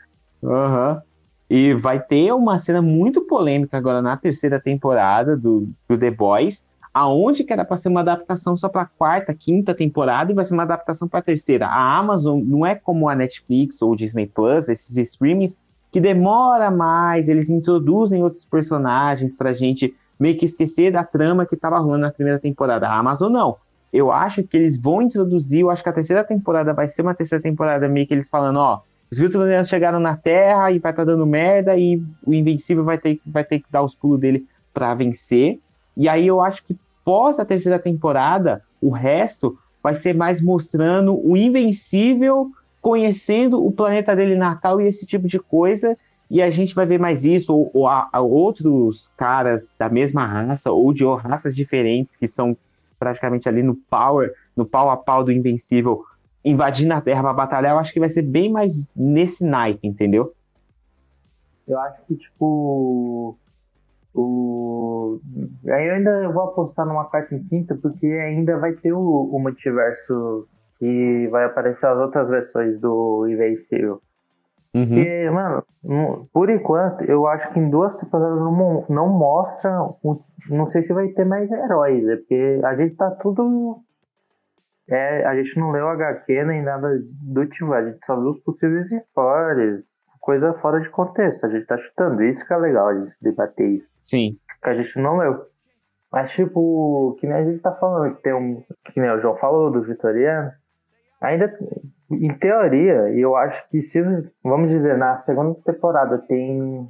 Aham. E vai ter uma cena muito polêmica agora na terceira temporada do, do The Boys, aonde que era para ser uma adaptação só para quarta, quinta temporada e vai ser uma adaptação para terceira. A Amazon não é como a Netflix ou o Disney Plus, esses streamings que demora mais, eles introduzem outros personagens pra gente meio que esquecer da trama que tava rolando na primeira temporada. A Amazon não. Eu acho que eles vão introduzir, eu acho que a terceira temporada vai ser uma terceira temporada meio que eles falando, ó, os Viltronianos chegaram na Terra e vai estar dando merda e o Invencível vai ter, vai ter que dar os pulos dele pra vencer. E aí eu acho que pós a terceira temporada, o resto vai ser mais mostrando o Invencível conhecendo o planeta dele natal e esse tipo de coisa. E a gente vai ver mais isso, ou, ou a- a outros caras da mesma raça, ou de raças diferentes, que são praticamente ali no power, no pau a pau do Invencível, invadindo a Terra pra batalhar. Eu acho que vai ser bem mais nesse naipe, entendeu? Eu acho que, tipo. O. Aí eu ainda vou apostar numa quarta e quinta, porque ainda vai ter o, o multiverso que vai aparecer as outras versões do Invencível. Uhum. Porque, mano, por enquanto, eu acho que em duas temporadas não, não mostra. Não sei se vai ter mais heróis, é porque a gente tá tudo. É, a gente não leu HQ nem nada do tipo, a gente só viu os possíveis spoilers, coisa fora de contexto, a gente tá chutando, isso que é legal a gente debater isso, Sim. que a gente não leu. Mas tipo, que nem a gente tá falando, que tem um. Que nem o João falou dos vitorianos, ainda em teoria, eu acho que se, vamos dizer, na segunda temporada tem.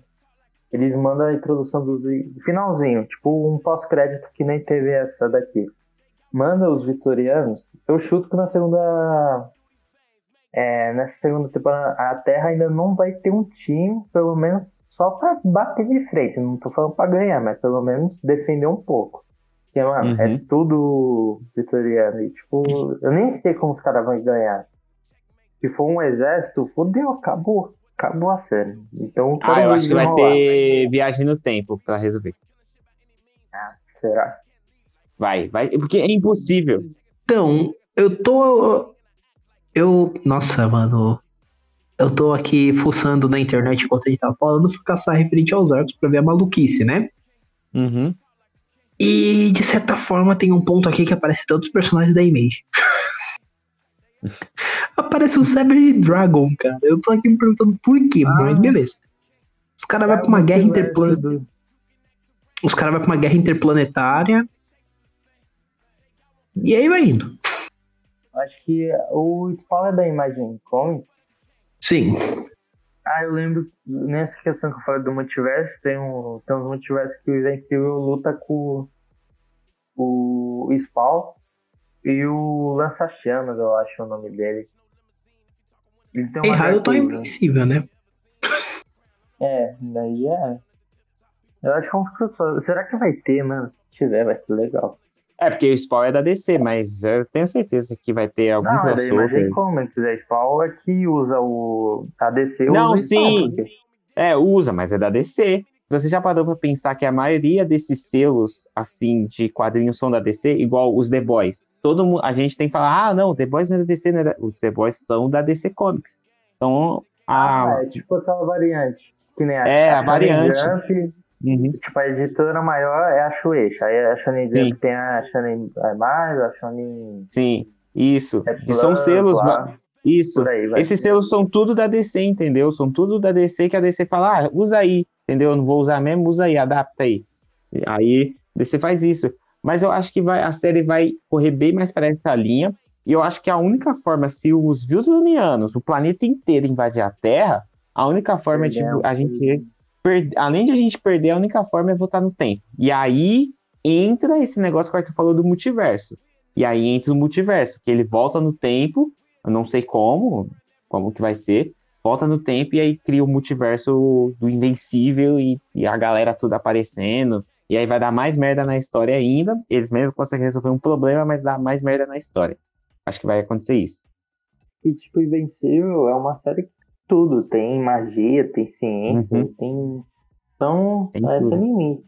Eles mandam a introdução do finalzinho, tipo um pós-crédito que nem teve essa daqui. Manda os vitorianos. Eu chuto que na segunda. É, nessa segunda temporada, a Terra ainda não vai ter um time, pelo menos só pra bater de frente. Não tô falando pra ganhar, mas pelo menos defender um pouco. Porque, mano, Uhum. é tudo vitoriano. E, tipo, eu nem sei como os caras vão ganhar. Se for um exército, fodeu, acabou. Acabou a série. Então, Ah, eu acho que vai desenrolar. ter viagem no tempo pra resolver. Será? Vai, vai, porque é impossível. Então, eu tô. Eu. Nossa, mano. Eu tô aqui fuçando na internet enquanto a gente tava falando, fui caçar referente aos arcos pra ver a maluquice, né? Uhum. E de certa forma tem um ponto aqui que aparece tantos personagens da Image. aparece o Savage Dragon, cara. Eu tô aqui me perguntando por quê, Ah. mas beleza. Os caras vão pra uma guerra interplanetária. Os caras vão pra uma guerra interplanetária. E aí vai indo. Acho que o Spawn é da Imagine Comics. Sim. Ah, eu lembro, nessa questão que eu falei do multiverso, tem, um, tem uns multiversos que o Invencível luta com o Spawn e o Lança-Chamas, eu acho o nome dele. Uma Errado, eu tô invencível, né? É, daí é. Eu acho que é um. Será que vai ter, mano? Se tiver, vai ser legal. É, porque o Spawn é da DC, mas eu tenho certeza que vai ter algum Não, é da Imagine crossover. Comics. A Spawn é que usa o. A DC Não, usa o Spawn, sim. porque- É, usa, mas é da DC. Você já parou pra pensar que a maioria desses selos, assim, de quadrinhos são da DC, igual os The Boys. Todo mundo, a gente tem que falar, ah, não, The Boys não é da DC, não é da... os The Boys são da DC Comics. Então, a... Ah, é tipo aquela variante. Que nem a, É, a Shonen variante. Jump, Uhum. tipo, a editora maior é a Shueisha. Aí a Shonen tem a Shonen mais, a Shonen Sim, isso. é E são selos, lá, isso. aí. Esses selos são tudo da DC, entendeu? São tudo da DC que a DC fala, ah, usa aí, entendeu? Não vou usar mesmo, usa aí, adapta aí. Aí a DC faz isso. Mas eu acho que vai, a série vai correr bem mais para essa linha. E eu acho que a única forma, se os Viltronianos, o planeta inteiro invadir a Terra, a única forma é tipo, a gente. Per- Além de a gente perder, a única forma é voltar no tempo. E aí entra esse negócio que o Arthur falou do multiverso. E aí entra o multiverso, que ele volta no tempo, eu não sei como, como que vai ser, volta no tempo e aí cria o multiverso do Invencível e, e a galera toda aparecendo. E aí vai dar mais merda na história ainda. Eles mesmo conseguem resolver um problema, mas dá mais merda na história. Acho que vai acontecer isso. que, tipo, Invencível é uma série que tudo. Tem magia, tem ciência, Uhum. tem. Então, Tem é sem limite.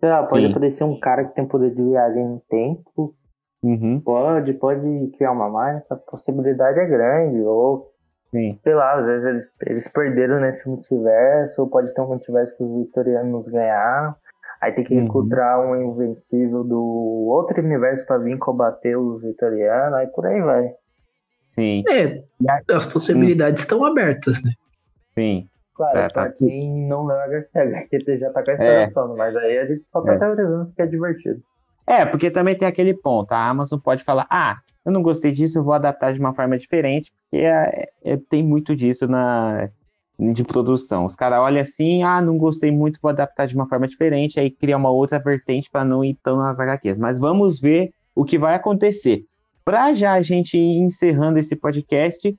Sei lá, pode Sim. aparecer um cara que tem poder de viagem no tempo. Uhum, Pode, pode criar uma máquina, a possibilidade é grande. Ou, sim. sei lá, às vezes eles, eles perderam nesse multiverso, ou pode ter um multiverso que os vitorianos ganharam. Aí tem que Uhum. encontrar um invencível do outro universo pra vir combater os vitorianos, aí por aí vai. Sim, É, as possibilidades estão abertas, né? sim. Claro, É, pra tá. quem não leu HQ, HQ já tá com a história É. mas aí a gente só tá É. teorizando porque é divertido. É, porque também tem aquele ponto. A Amazon pode falar: ah, eu não gostei disso, eu vou adaptar de uma forma diferente, porque é- é- tem muito disso na de produção. Os caras olham assim, ah, não gostei muito, vou adaptar de uma forma diferente, aí cria uma outra vertente para não ir tão nas HQs. Mas vamos ver o que vai acontecer. Para já a gente ir encerrando esse podcast,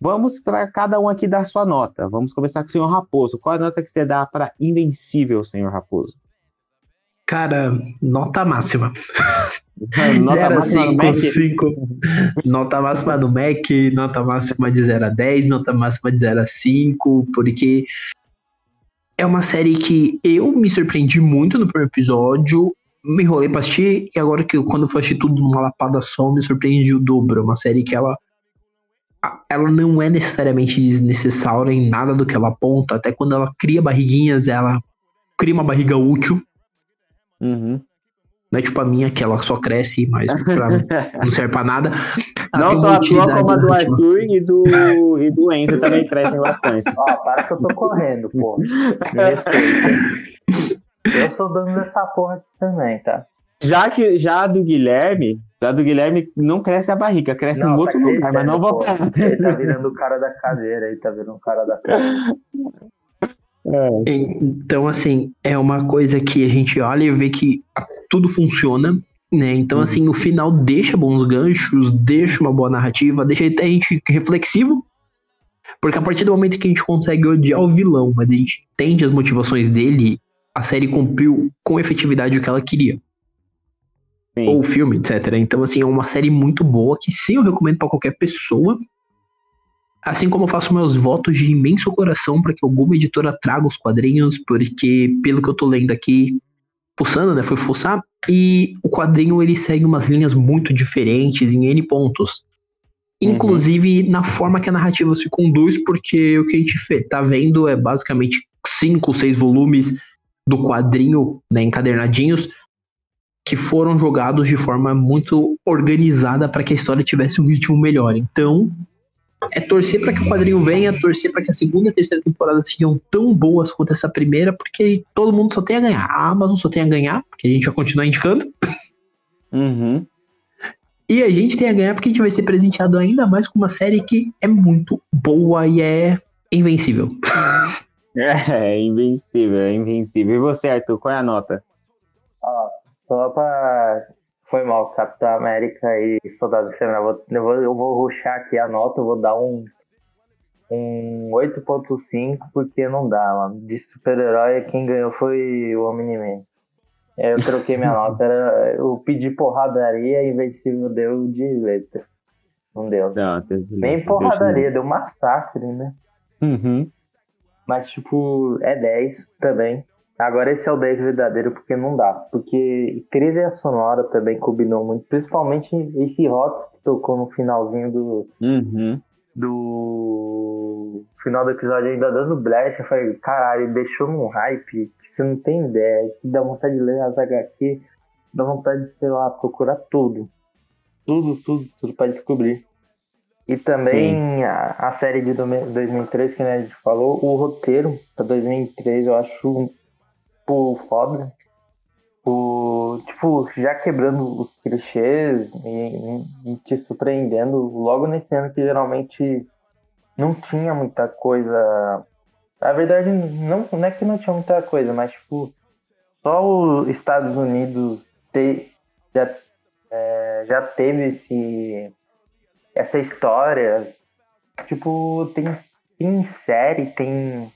vamos para cada um aqui dar sua nota. Vamos começar com o senhor Raposo. Qual a nota que você dá para Invencível, senhor Raposo? Cara, nota máxima. Nota 0 a máxima no 5, Mac? 5. Nota máxima do Mac, nota máxima de 0 a 10, nota máxima de 0 a 5, porque é uma série que eu me surpreendi muito no primeiro episódio, me enrolei pra assistir, e agora que eu- quando eu fui assistir tudo numa lapada só, me surpreendi o dobro. É uma série que ela. Ela não é necessariamente desnecessária em nada do que ela aponta, até quando ela cria barriguinhas, ela cria uma barriga útil. Uhum. Não é tipo a minha, que ela só cresce, mas pra não serve pra nada. Ela Não só a tua, como a do. Arthur e do, e do Enzo também crescem bastante. Ó, para que eu tô correndo, pô. Eu sou dono dessa porra aqui também, tá? Já que já a do Guilherme, já a do Guilherme não cresce a barriga, cresce em tá outro lugar, mas não vou pô. Ele tá virando o cara da cadeira, ele tá virando o cara da cadeira. É. Então, assim, é uma coisa que a gente olha e vê que tudo funciona, né? Então, Uhum. assim, no final deixa bons ganchos, deixa uma boa narrativa, deixa até a gente reflexivo. Porque a partir do momento que a gente consegue odiar o vilão, mas a gente entende as motivações dele, a série cumpriu com efetividade o que ela queria. Sim. ou filme, etc. Então, assim, é uma série muito boa que sim eu recomendo pra qualquer pessoa. Assim como eu faço meus votos de imenso coração para que alguma editora traga os quadrinhos, porque pelo que eu tô lendo aqui, fuçando, né, fui fuçar, e o quadrinho ele segue umas linhas muito diferentes em N pontos. Uhum. Inclusive na forma que a narrativa se conduz, porque o que a gente tá vendo é basicamente cinco, seis volumes do quadrinho, né, encadernadinhos, que foram jogados de forma muito organizada para que a história tivesse um ritmo melhor. Então, é torcer para que o quadrinho venha, torcer para que a segunda e a terceira temporada sejam tão boas quanto essa primeira, porque todo mundo só tem a ganhar. A Amazon só tem a ganhar, porque a gente vai continuar indicando. Uhum. E a gente tem a ganhar porque a gente vai ser presenteado ainda mais com uma série que é muito boa e é invencível. É, invencível, é invencível. E você, Arthur, qual é a nota? Ó, só pra. Foi mal, Capitão América e Soldado Invernal. Eu vou, eu vou, ruxar aqui a nota, eu vou dar um. Um 8.5, porque não dá, mano. De super-herói, quem ganhou foi o Omni-Man. É, Eu troquei minha nota, era, eu pedi porradaria e Invencível deu de letra. Não deu. Não, Nem porradaria, deu massacre, né? Uhum. Mas, tipo, é 10 também. Agora esse é o 10 verdadeiro porque não dá. Porque trilha sonora também combinou muito. Principalmente esse rock que tocou no finalzinho do. Uhum. do final do episódio ainda dando blast. Eu falei, caralho, deixou num hype que você não tem ideia. Que dá vontade de ler as HQ, dá vontade de, sei lá, procurar tudo. Tudo, tudo, tudo pra descobrir. E também a, a série de dome- 2003 que a gente falou, o roteiro pra 2003 eu acho pô, foda. O, tipo, já quebrando os clichês e, e te surpreendendo logo nesse ano que geralmente não tinha muita coisa. Na verdade, não, não é que não tinha muita coisa, mas tipo, só os Estados Unidos ter, já, é, já teve esse, essa história. Tipo, tem, tem série, tem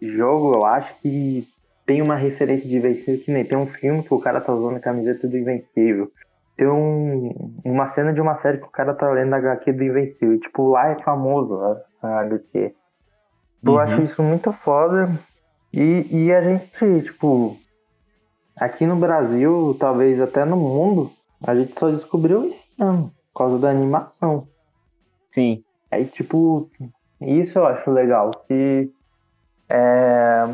jogo, eu acho que tem uma referência de Invencível que nem tem um filme que o cara tá usando a camiseta do Invencível. tem um, uma cena de uma série que o cara tá lendo a HQ do Invencível. E, tipo, lá é famoso a, a HQ. Eu Uhum. acho isso muito foda. E, e a gente, tipo, aqui no Brasil, talvez até no mundo, a gente só descobriu esse ano, por causa da animação. Sim. Aí, tipo, isso eu acho legal. Que é.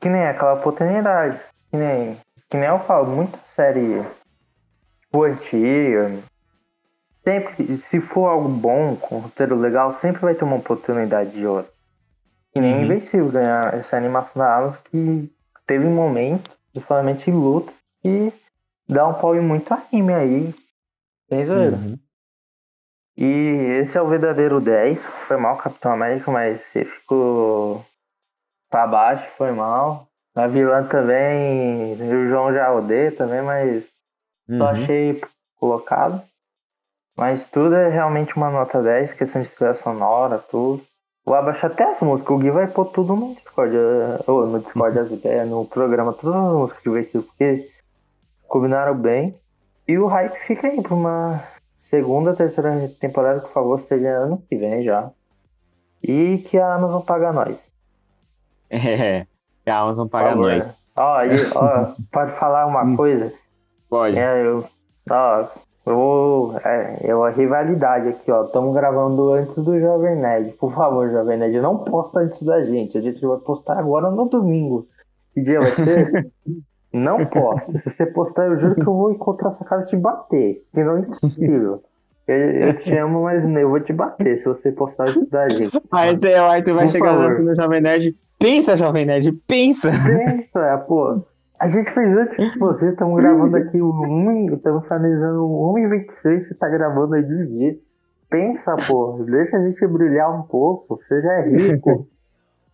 Que nem aquela oportunidade. Que nem, que nem eu falo, muita série tipo antiga. Sempre, se for algo bom, com roteiro legal, sempre vai ter uma oportunidade de ouro. Que nem Uhum. Invencível ganhar essa animação da Amazon que teve momentos, principalmente em luta, que dá um pau em muito anime aí. Sem zoeira. Uhum. E esse é o verdadeiro 10. Foi mal, Capitão América, mas você ficou pra baixo, foi mal. A vilã também, o João já odeia também, mas só Uhum. achei colocado. Mas tudo é realmente uma nota 10, questão de trilha sonora, tudo. Vou abaixar até as músicas, o Gui vai pôr tudo no Discord, eh, ou no Discord, as ideias, no programa, todas as músicas que ser, porque combinaram bem. E o hype fica aí pra uma segunda, terceira temporada, por favor, seja ano que vem já. E que a Amazon paga nós. É. Que a Amazon paga nós. Ó, e, ó, pode falar uma Hum. coisa? Pode. É, eu. Ó, eu. É, é uma rivalidade aqui, ó. Estamos gravando antes do Jovem Nerd. Por favor, Jovem Nerd, não posta antes da gente. A gente vai postar agora no domingo. Que dia vai ser? não posta. Se você postar, eu juro que eu vou encontrar essa cara e te bater. Que não é impossível. Eu, eu te amo, mas eu vou te bater se você postar antes da gente. Aí você, o Arthur vai Por chegar lá favor. no Jovem Nerd. Pensa, Jovem Nerd, pensa! Pensa, é, pô. A gente fez antes de você, estamos gravando aqui o 1, estamos finalizando o 1 e 26, você tá gravando aí de dia. Pensa, pô, deixa a gente brilhar um pouco, você já é rico.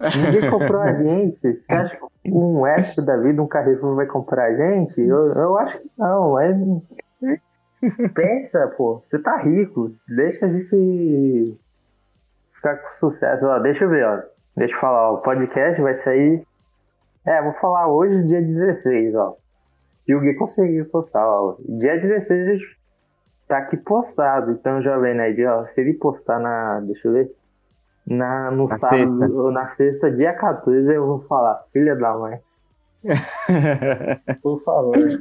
Ninguém comprou a gente. Você acha que um extra da vida, um Carrefour vai comprar a gente? Eu, eu acho que não, mas. Pensa, pô, você tá rico. Deixa a gente ficar com sucesso. Ó, deixa eu ver, ó. Deixa eu falar, ó, o podcast vai sair. É, vou falar hoje, dia 16, ó. Se o Gui conseguir postar, ó. Dia 16 a gente tá aqui postado. Então, Jovem Nerd, ó, se ele postar na. Deixa eu ver. Na, no Na sábado sexta. na sexta, dia 14, eu vou falar, filha da mãe, por favor. É.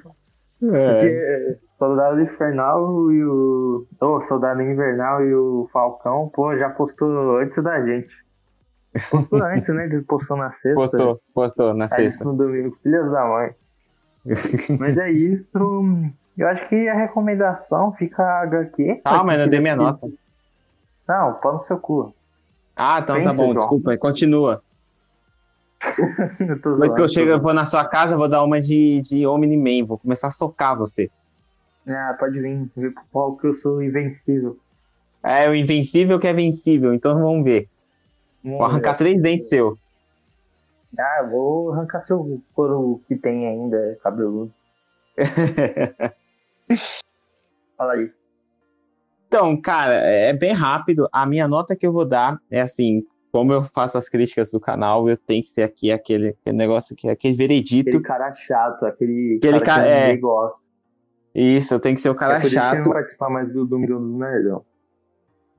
Porque Soldado Infernal e o. Ô, Soldado Invernal e o Falcão, pô, já postou antes da gente. Postou antes, né? Ele postou na sexta. Postou, postou na sexta. no domingo, filhas da mãe. Mas é isso. Eu acho que a recomendação fica a HQ. Calma, eu não dei minha nota. Não, pau no seu cu. Ah, então tá bom, João. desculpa, continua. Depois que eu chego, eu vou na sua casa, vou dar uma de, de Omni-Man, vou começar a socar você. Ah, pode vir, vir pro pau que eu sou invencível. É o invencível que é vencível, então vamos ver. Vou arrancar três dentes seu. Ah, eu vou arrancar seu couro que tem ainda, cabeludo. Fala aí. Então, cara, é bem rápido. A minha nota que eu vou dar é assim, como eu faço as críticas do canal, eu tenho que ser aqui aquele, aquele negócio aqui, aquele veredito. Aquele cara chato, aquele, Aquele cara cara- que é. ninguém gosta. Isso, eu tenho que ser o é cara por isso que eu chato. participar mais do Domingo do Nerdão.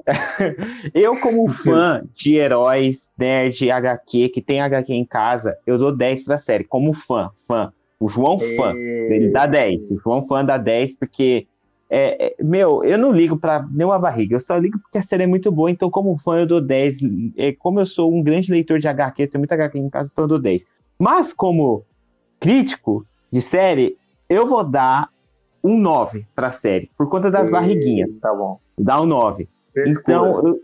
Eu, como fã de heróis, nerd, HQ, que tem HQ em casa, eu dou 10 pra série, como fã, fã. O João fã, ele dá 10. O João fã dá 10 porque, é, é, meu, eu não ligo pra nenhuma barriga, eu só ligo porque a série é muito boa, então como fã eu dou 10. É, como eu sou um grande leitor de HQ, tenho muita HQ em casa, então eu dou 10. Mas como crítico de série, eu vou dar um 9 pra série, por conta das barriguinhas. Tá bom. Dá um 9. Então, eu,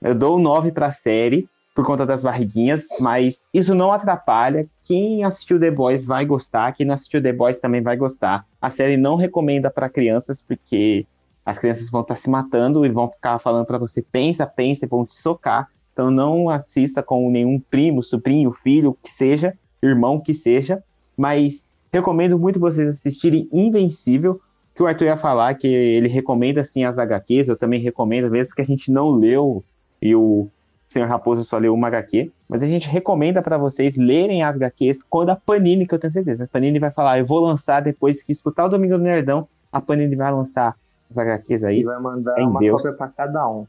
eu dou um 9 pra série por conta das barriguinhas, mas isso não atrapalha. Quem assistiu The Boys vai gostar, quem não assistiu The Boys também vai gostar. A série não recomenda pra crianças, porque as crianças vão estar se matando e vão ficar falando pra você: pensa, pensa, e vão te socar. Então, não assista com nenhum primo, sobrinho, filho, que seja, irmão que seja, mas recomendo muito vocês assistirem Invencível que o Arthur ia falar que ele recomenda sim as HQs, eu também recomendo, mesmo porque a gente não leu e o Senhor Raposo só leu uma HQ, mas a gente recomenda para vocês lerem as HQs quando a Panini, que eu tenho certeza, a Panini vai falar, eu vou lançar depois que escutar o Domingo do Nerdão, a Panini vai lançar as HQs aí. E vai mandar Em uma Deus. cópia pra cada um.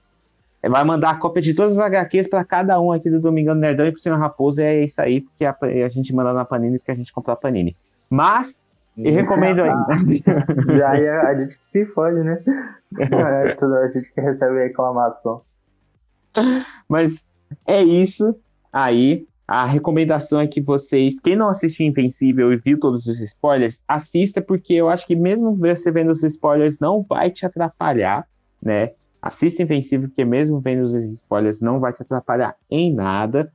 Vai mandar a cópia de todas as HQs pra cada um aqui do Domingão do Nerdão e pro Senhor Raposo. E é isso aí, porque a, a gente manda na Panini porque a gente comprou a Panini. Mas, eu recomendo ainda. Já aí a gente que se fode, né? É, toda a gente que recebe reclamação. Mas é isso aí. A recomendação é que vocês, quem não assistiu Invencível e viu todos os spoilers, assista, porque eu acho que mesmo você vendo os spoilers não vai te atrapalhar, né? Assista Invencível, porque mesmo vendo os spoilers não vai te atrapalhar em nada.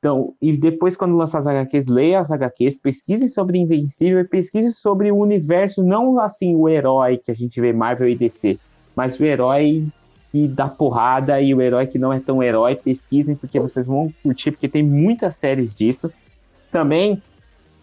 Então, e depois, quando lançar as HQs, leia as HQs, pesquise sobre Invencível e pesquise sobre o universo, não assim o herói que a gente vê Marvel e DC, mas o herói que dá porrada e o herói que não é tão herói, pesquisem, porque vocês vão curtir, porque tem muitas séries disso. Também,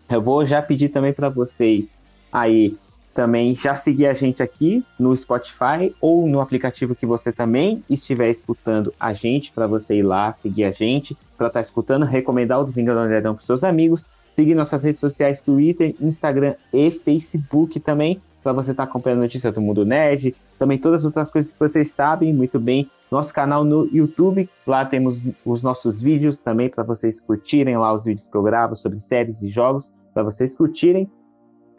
eu vou já pedir também para vocês aí também já seguir a gente aqui no Spotify ou no aplicativo que você também estiver escutando a gente, para você ir lá seguir a gente, para estar escutando, recomendar o do Vingador Nerdão para seus amigos, seguir nossas redes sociais, Twitter, Instagram e Facebook também, para você estar acompanhando notícias do mundo nerd, também todas as outras coisas que vocês sabem muito bem. Nosso canal no YouTube, lá temos os nossos vídeos também para vocês curtirem lá os vídeos que eu gravo sobre séries e jogos, para vocês curtirem.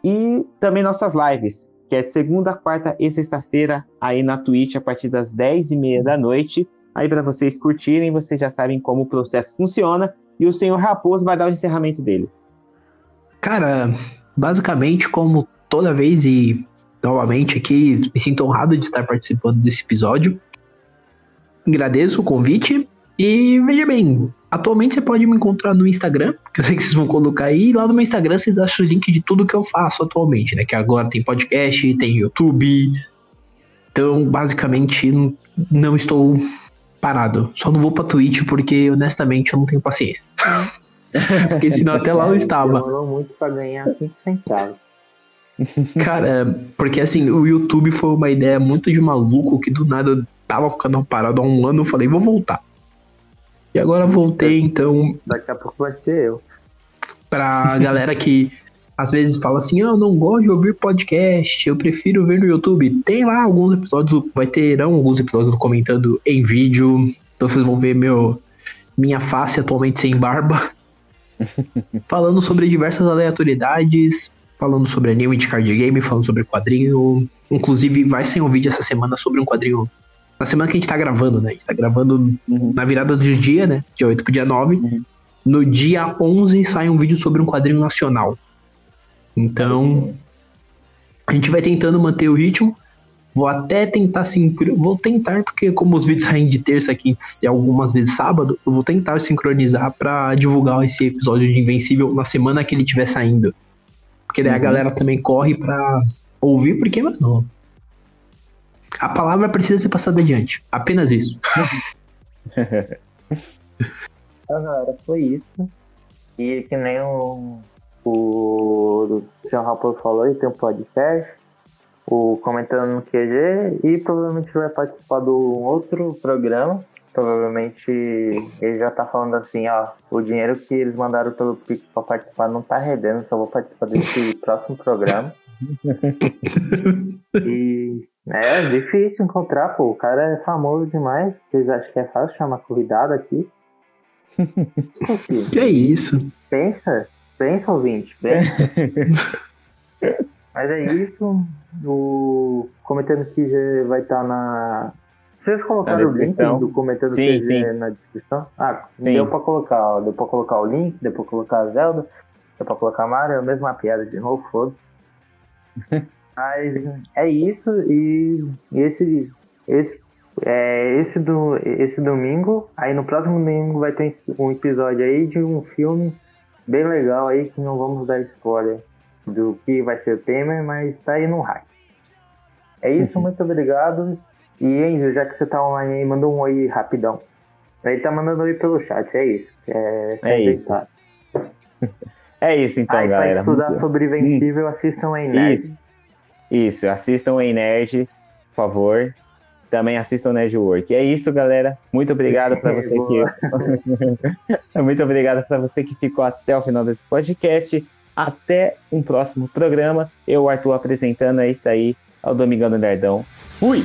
E também nossas lives, que é de segunda, quarta e sexta-feira, aí na Twitch, a partir das 10h30 da noite. Aí para vocês curtirem, vocês já sabem como o processo funciona. E o senhor Raposo vai dar o encerramento dele. Cara, basicamente, como toda vez e novamente aqui, me sinto honrado de estar participando desse episódio. Agradeço o convite e veja bem, atualmente você pode me encontrar no Instagram, que eu sei que vocês vão colocar aí, e lá no meu Instagram vocês acham o link de tudo que eu faço atualmente, né? Que agora tem podcast, tem YouTube. Então, basicamente, não estou parado. Só não vou pra Twitch porque, honestamente, eu não tenho paciência. porque senão até lá eu estava. Demorou muito pra ganhar 5 centavos. Cara, porque assim, o YouTube foi uma ideia muito de maluco que do nada eu tava com o canal parado há um ano, eu falei, vou voltar. E agora voltei, então, Daqui a pouco vai ser eu. pra galera que às vezes fala assim, "Ah, eu não gosto de ouvir podcast, eu prefiro ver no YouTube. Tem lá alguns episódios, vai terão alguns episódios comentando em vídeo. Então vocês vão ver meu minha face atualmente sem barba. falando sobre diversas aleatoriedades, falando sobre anime de card game, falando sobre quadrinho. Inclusive, vai sair um vídeo essa semana sobre um quadrinho. Na semana que a gente tá gravando, né? A gente tá gravando na virada dos dias, né? Dia 8 pro dia 9. Uhum. No dia 11 sai um vídeo sobre um quadrinho nacional. Então, a gente vai tentando manter o ritmo. Vou até tentar sincronizar. Vou tentar, porque como os vídeos saem de terça, quinta e algumas vezes sábado, eu vou tentar sincronizar pra divulgar esse episódio de Invencível na semana que ele estiver saindo. Porque daí a Uhum. galera também corre pra ouvir, porque, mano. A palavra precisa ser passada adiante. Apenas isso. Então, galera, foi isso. E que nem o, o Sr. Raposo falou, ele tem um podcast, o Comentando no QG, e provavelmente vai participar de um outro programa. Provavelmente ele já tá falando assim, ó, o dinheiro que eles mandaram pelo Pix pra participar não tá rendendo, só vou participar desse próximo programa. E é difícil encontrar, pô. O cara é famoso demais. Vocês acham que é fácil chamar convidado aqui? Que é isso? pensa, pensa, ouvinte, pensa. Mas é isso. O Comentando que já vai estar na. Vocês colocaram o link do Comentando Sim, sim. na descrição? Ah, Sim. deu pra colocar, ó. Deu pra colocar o link, deu pra colocar a Zelda, deu pra colocar a Mario, é a mesma piada de novo, foda Mas é isso, e, e esse, esse, é, esse, do, esse domingo, aí no próximo domingo vai ter um episódio aí de um filme bem legal aí, que não vamos dar spoiler do que vai ser o tema, mas tá aí no hype. É isso, muito obrigado. E Enzo, já que você tá online aí, manda um oi rapidão. Ele tá mandando oi pelo chat, é isso. É, É isso. É isso então, aí galera. pra estudar sobre Invencível, assistam aí, né? Isso. Isso, assistam o Nerd, por favor. Também assistam o Nerdwork. É isso, galera. Muito obrigado para você que Muito obrigado para você que ficou até o final desse podcast. Até um próximo programa. Eu, Arthur, apresentando. É isso aí. ao Domingão do Nerdão. Fui!